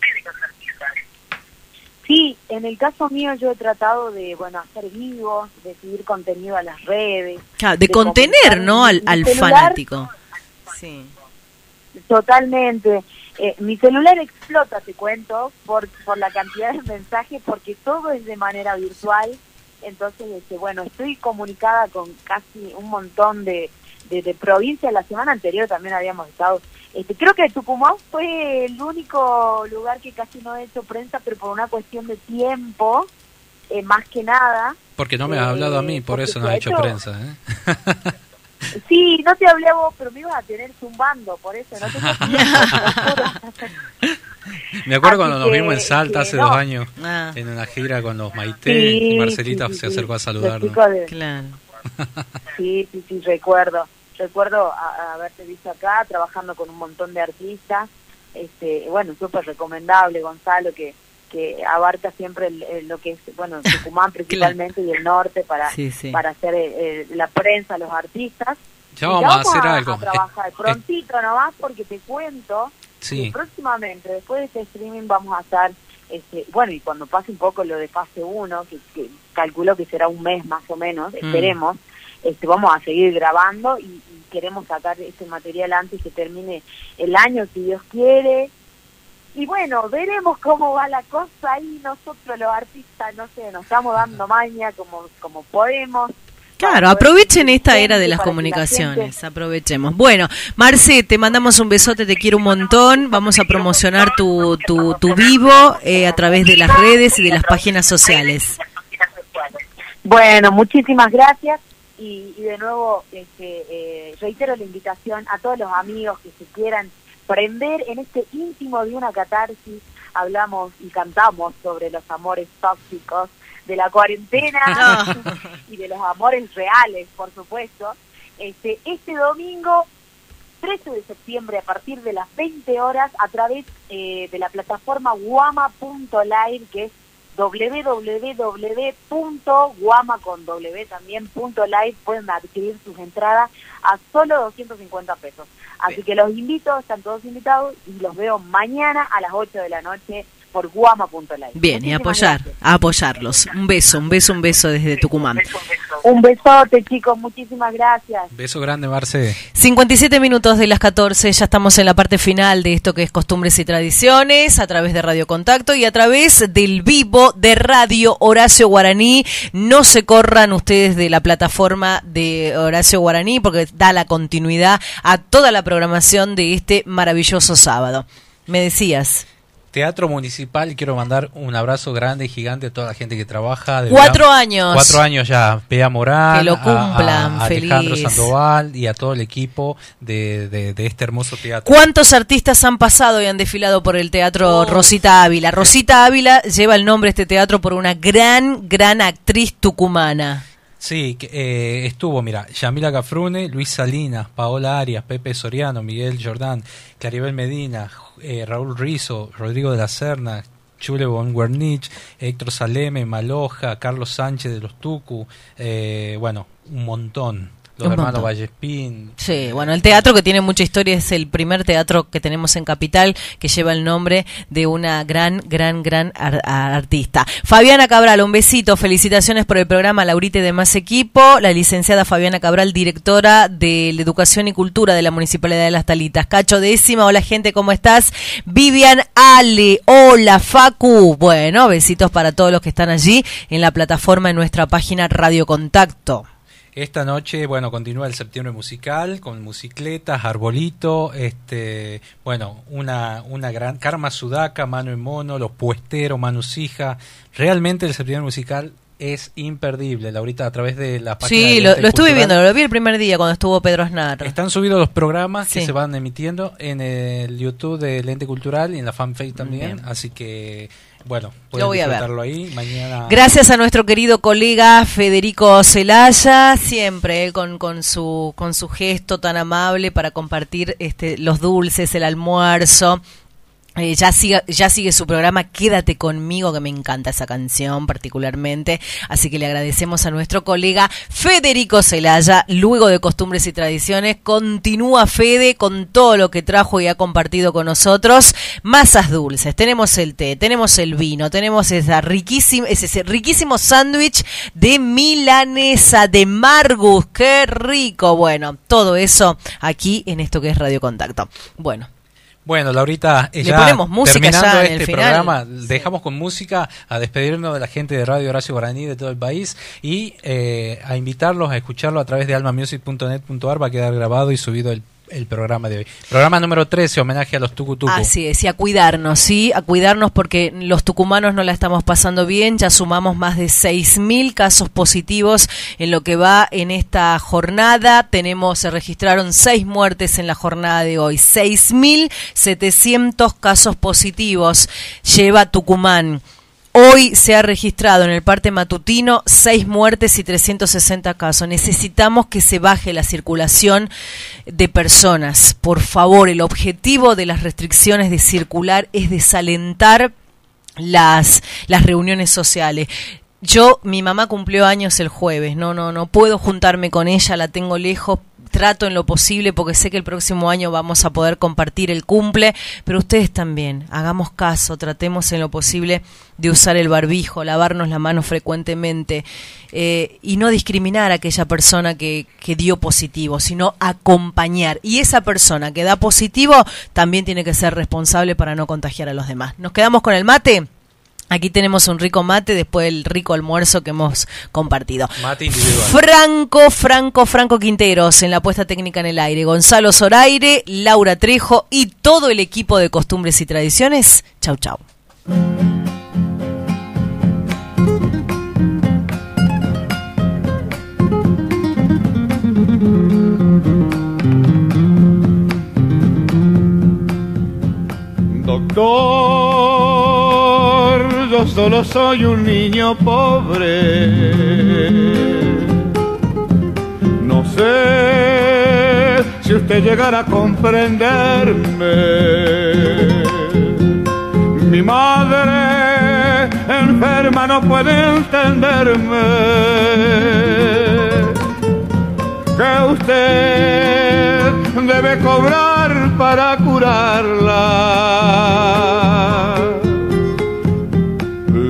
Sí, en el caso mío yo he tratado de, bueno, hacer vivos, de subir contenido a las redes. Claro, de contener, comunicar ¿no? Al, al fanático. Sí. Totalmente. Eh, mi celular explota, te cuento, por, por la cantidad de mensajes, porque todo es de manera virtual. Entonces, este, bueno, estoy comunicada con casi un montón de, de, de provincias. La semana anterior también habíamos estado. Este, creo que Tucumán fue el único lugar que casi no he hecho prensa, pero por una cuestión de tiempo, eh, más que nada. Porque no me has Eh, hablado a mí, por porque eso no hecho hecho- prensa. ¿eh? Sí, no te hablé a vos, pero me ibas a tener zumbando, por eso no te Me acuerdo Así cuando nos vimos en Salta hace no. dos años, Ah. en una gira con los Maite, Sí, y Marcelita sí, sí, se sí. acercó a saludarnos. chicos de- Claro. Sí, sí, sí, recuerdo. Recuerdo a- a haberte visto acá trabajando con un montón de artistas. Este, bueno, súper recomendable, Gonzalo, que que abarca siempre el- el- lo que es, bueno, Tucumán principalmente y el norte para, Sí, sí. para hacer eh, eh, la prensa, los artistas. Ya vamos a hacer algo. A trabajar prontito nomás porque te cuento Sí. que próximamente, después de este streaming, vamos a estar, este, bueno, y cuando pase un poco lo de fase 1, que, que calculo que será un mes más o menos, Mm. esperemos, este, vamos a seguir grabando y, y queremos sacar este material antes que termine el año, si Dios quiere. Y bueno, veremos cómo va la cosa ahí nosotros los artistas, no sé, nos estamos dando maña como, como podemos. Claro, aprovechen esta era de las comunicaciones, aprovechemos. Bueno, Marce, te mandamos un besote, te quiero un montón. Vamos a promocionar tu, tu, tu vivo eh, a través de las redes y de las páginas sociales. Bueno, muchísimas gracias y, y de nuevo este, eh, reitero la invitación a todos los amigos que se quieran prender en este íntimo de una catarsis. Hablamos y cantamos sobre los amores tóxicos de la cuarentena y de los amores reales, por supuesto. Este, este domingo 13 de septiembre a partir de las 20 horas a través eh, de la plataforma guama.live que es www.guama con w también punto live pueden adquirir sus entradas a solo 250 pesos. Así que los invito, están todos invitados y los veo mañana a las 8 de la noche por guama.live. Bien, y apoyar, a apoyarlos. Un beso, un beso, un beso desde Tucumán. Un besote, chicos, muchísimas gracias. Beso grande, Marce. 57 minutos de las 14, ya estamos en la parte final de esto que es costumbres y tradiciones, a través de Radio Contacto y a través del vivo de Radio Horacio Guaraní. No se corran ustedes de la plataforma de Horacio Guaraní porque da la continuidad a toda la programación de este maravilloso sábado. Me decías. Teatro Municipal, quiero mandar un abrazo grande y gigante a toda la gente que trabaja. de Cuatro verdad, años. Cuatro años ya. Bea Morán. Que lo cumplan, a- a Alejandro feliz. Sandoval y a todo el equipo de, de- de este hermoso teatro. ¿Cuántos artistas han pasado y han desfilado por el teatro Rosita Ávila? Rosita Ávila lleva el nombre de este teatro por una gran, gran actriz tucumana. Sí, eh, estuvo, mira, Yamila Cafrune, Luis Salinas, Paola Arias, Pepe Soriano, Miguel Jordán, Claribel Medina, eh, Raúl Rizo, Rodrigo de la Serna, Chule von Wernich, Héctor Saleme, Maloja, Carlos Sánchez de los Tucu, eh, bueno, un montón. Los Un hermanos montón. Vallespín. Sí, bueno, el teatro que tiene mucha historia es el primer teatro que tenemos en Capital que lleva el nombre de una gran, gran, gran ar- artista. Fabiana Cabral, un besito, felicitaciones por el programa Laurite de Más Equipo, la licenciada Fabiana Cabral, directora de la Educación y Cultura de la Municipalidad de Las Talitas. Cacho décima, hola gente, ¿cómo estás? Vivian Ale, hola Facu. Bueno, besitos para todos los que están allí en la plataforma en nuestra página Radio Contacto. Esta noche, bueno, continúa el septiembre musical con musicletas, arbolito, este, bueno, una, una gran Karma Sudaka, Mano en Mono, Los Puesteros, Manu Sija. Realmente el septiembre musical es imperdible, Laurita, a través de la página Sí, lo, lo estuve viendo, lo vi el primer día cuando estuvo Pedro Aznar. Están subidos los programas que se van emitiendo en el YouTube del Ente Cultural y en la fanpage también, Bien. así que, bueno, Lo voy a ver. ahí. Mañana. Gracias a nuestro querido colega Federico Celaya, siempre él con, con su con su gesto tan amable para compartir este los dulces, el almuerzo. Eh, ya, sigue, ya sigue su programa Quédate conmigo, que me encanta esa canción particularmente. Así que le agradecemos a nuestro colega Federico Celaya. Luego de Costumbres y Tradiciones, continúa Fede con todo lo que trajo y ha compartido con nosotros. Masas dulces, tenemos el té, tenemos el vino, tenemos esa riquísima, ese riquísimo sándwich de milanesa de Margus. ¡Qué rico! Bueno, todo eso aquí en esto que es Radio Contacto. Bueno. Bueno, Laurita, Le ponemos música terminando ya en este el final. programa, dejamos con música a despedirnos de la gente de Radio Horacio Guaraní de todo el país y eh, a invitarlos a escucharlo a través de almamusic.net.ar. Va a quedar grabado y subido el, el programa de hoy. Programa número 13, homenaje a los Tucutucu. Así es, y a cuidarnos, ¿sí? A cuidarnos porque los tucumanos no la estamos pasando bien. Ya sumamos más de 6.000 casos positivos en lo que va en esta jornada. Tenemos, se registraron 6 muertes en la jornada de hoy. 6.700 casos positivos lleva Tucumán. Hoy se ha registrado en el parte matutino seis muertes y 360 casos. Necesitamos que se baje la circulación de personas. Por favor, el objetivo de las restricciones de circular es desalentar las, las reuniones sociales. Yo, mi mamá cumplió años el jueves, no, no, no puedo juntarme con ella, la tengo lejos, trato en lo posible porque sé que el próximo año vamos a poder compartir el cumple, pero ustedes también, hagamos caso, tratemos en lo posible de usar el barbijo, lavarnos la mano frecuentemente eh, y no discriminar a aquella persona que, que dio positivo, sino acompañar. Y esa persona que da positivo también tiene que ser responsable para no contagiar a los demás. ¿Nos quedamos con el mate? Aquí tenemos un rico mate después del rico almuerzo que hemos compartido. Mate individual. Franco, Franco, Franco Quinteros en la puesta técnica en el aire. Gonzalo Zoraire, Laura Trejo y todo el equipo de costumbres y tradiciones. Chau, chau. Doctor, solo soy un niño pobre. No sé si usted llegará a comprenderme. Mi madre enferma no puede entenderme. Que usted debe cobrar para curarla.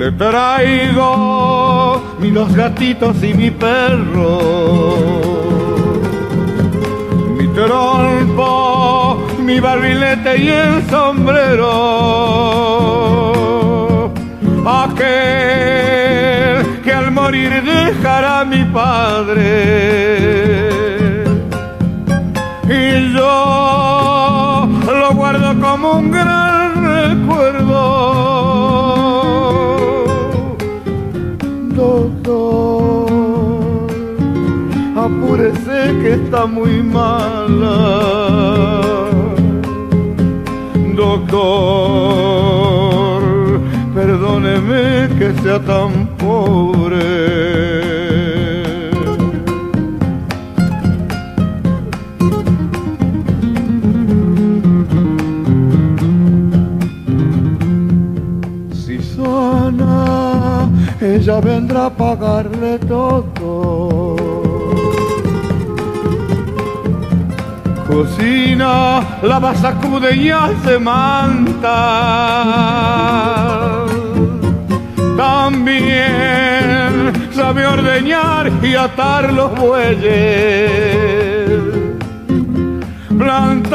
Le traigo mis dos gatitos y mi perro. Mi trompo, mi barrilete y el sombrero. Aquel que al morir dejará a mi padre. Y yo lo guardo como un gran apúrese que está muy mala. Doctor, perdóneme que sea tan pobre. Si sana, ella vendrá a pagarle todo. Cocina, lava, sacude y hace manta. También sabe ordeñar y atar los bueyes. Plantar,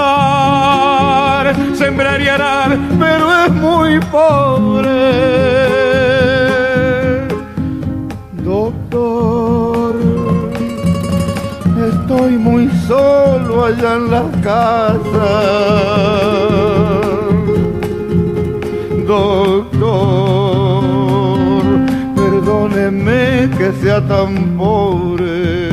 sembrar y arar, pero es muy pobre. Doctor, estoy muy solo allá en la casa. Doctor, perdóneme que sea tan pobre.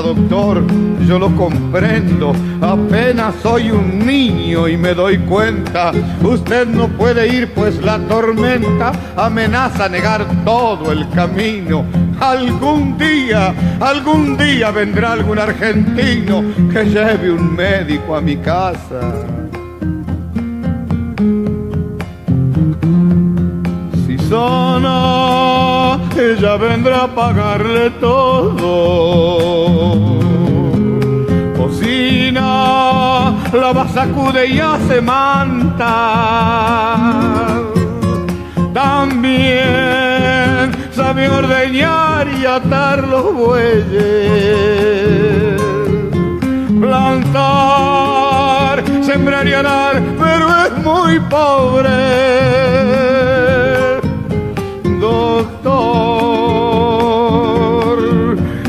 Doctor, yo lo comprendo. Apenas soy un niño y me doy cuenta. Usted no puede ir, pues la tormenta amenaza negar todo el camino. Algún día, algún día vendrá algún argentino que lleve un médico a mi casa. Si sana, ella vendrá a pagarle todo. La sacude y hace manta. También sabe ordeñar y atar los bueyes. Plantar, sembrar y arar, pero es muy pobre. Doctor,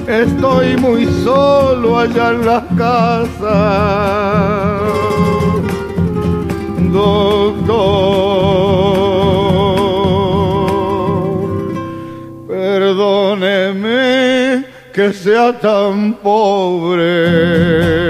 estoy muy solo allá en la casa. Doctor, perdóneme que sea tan pobre.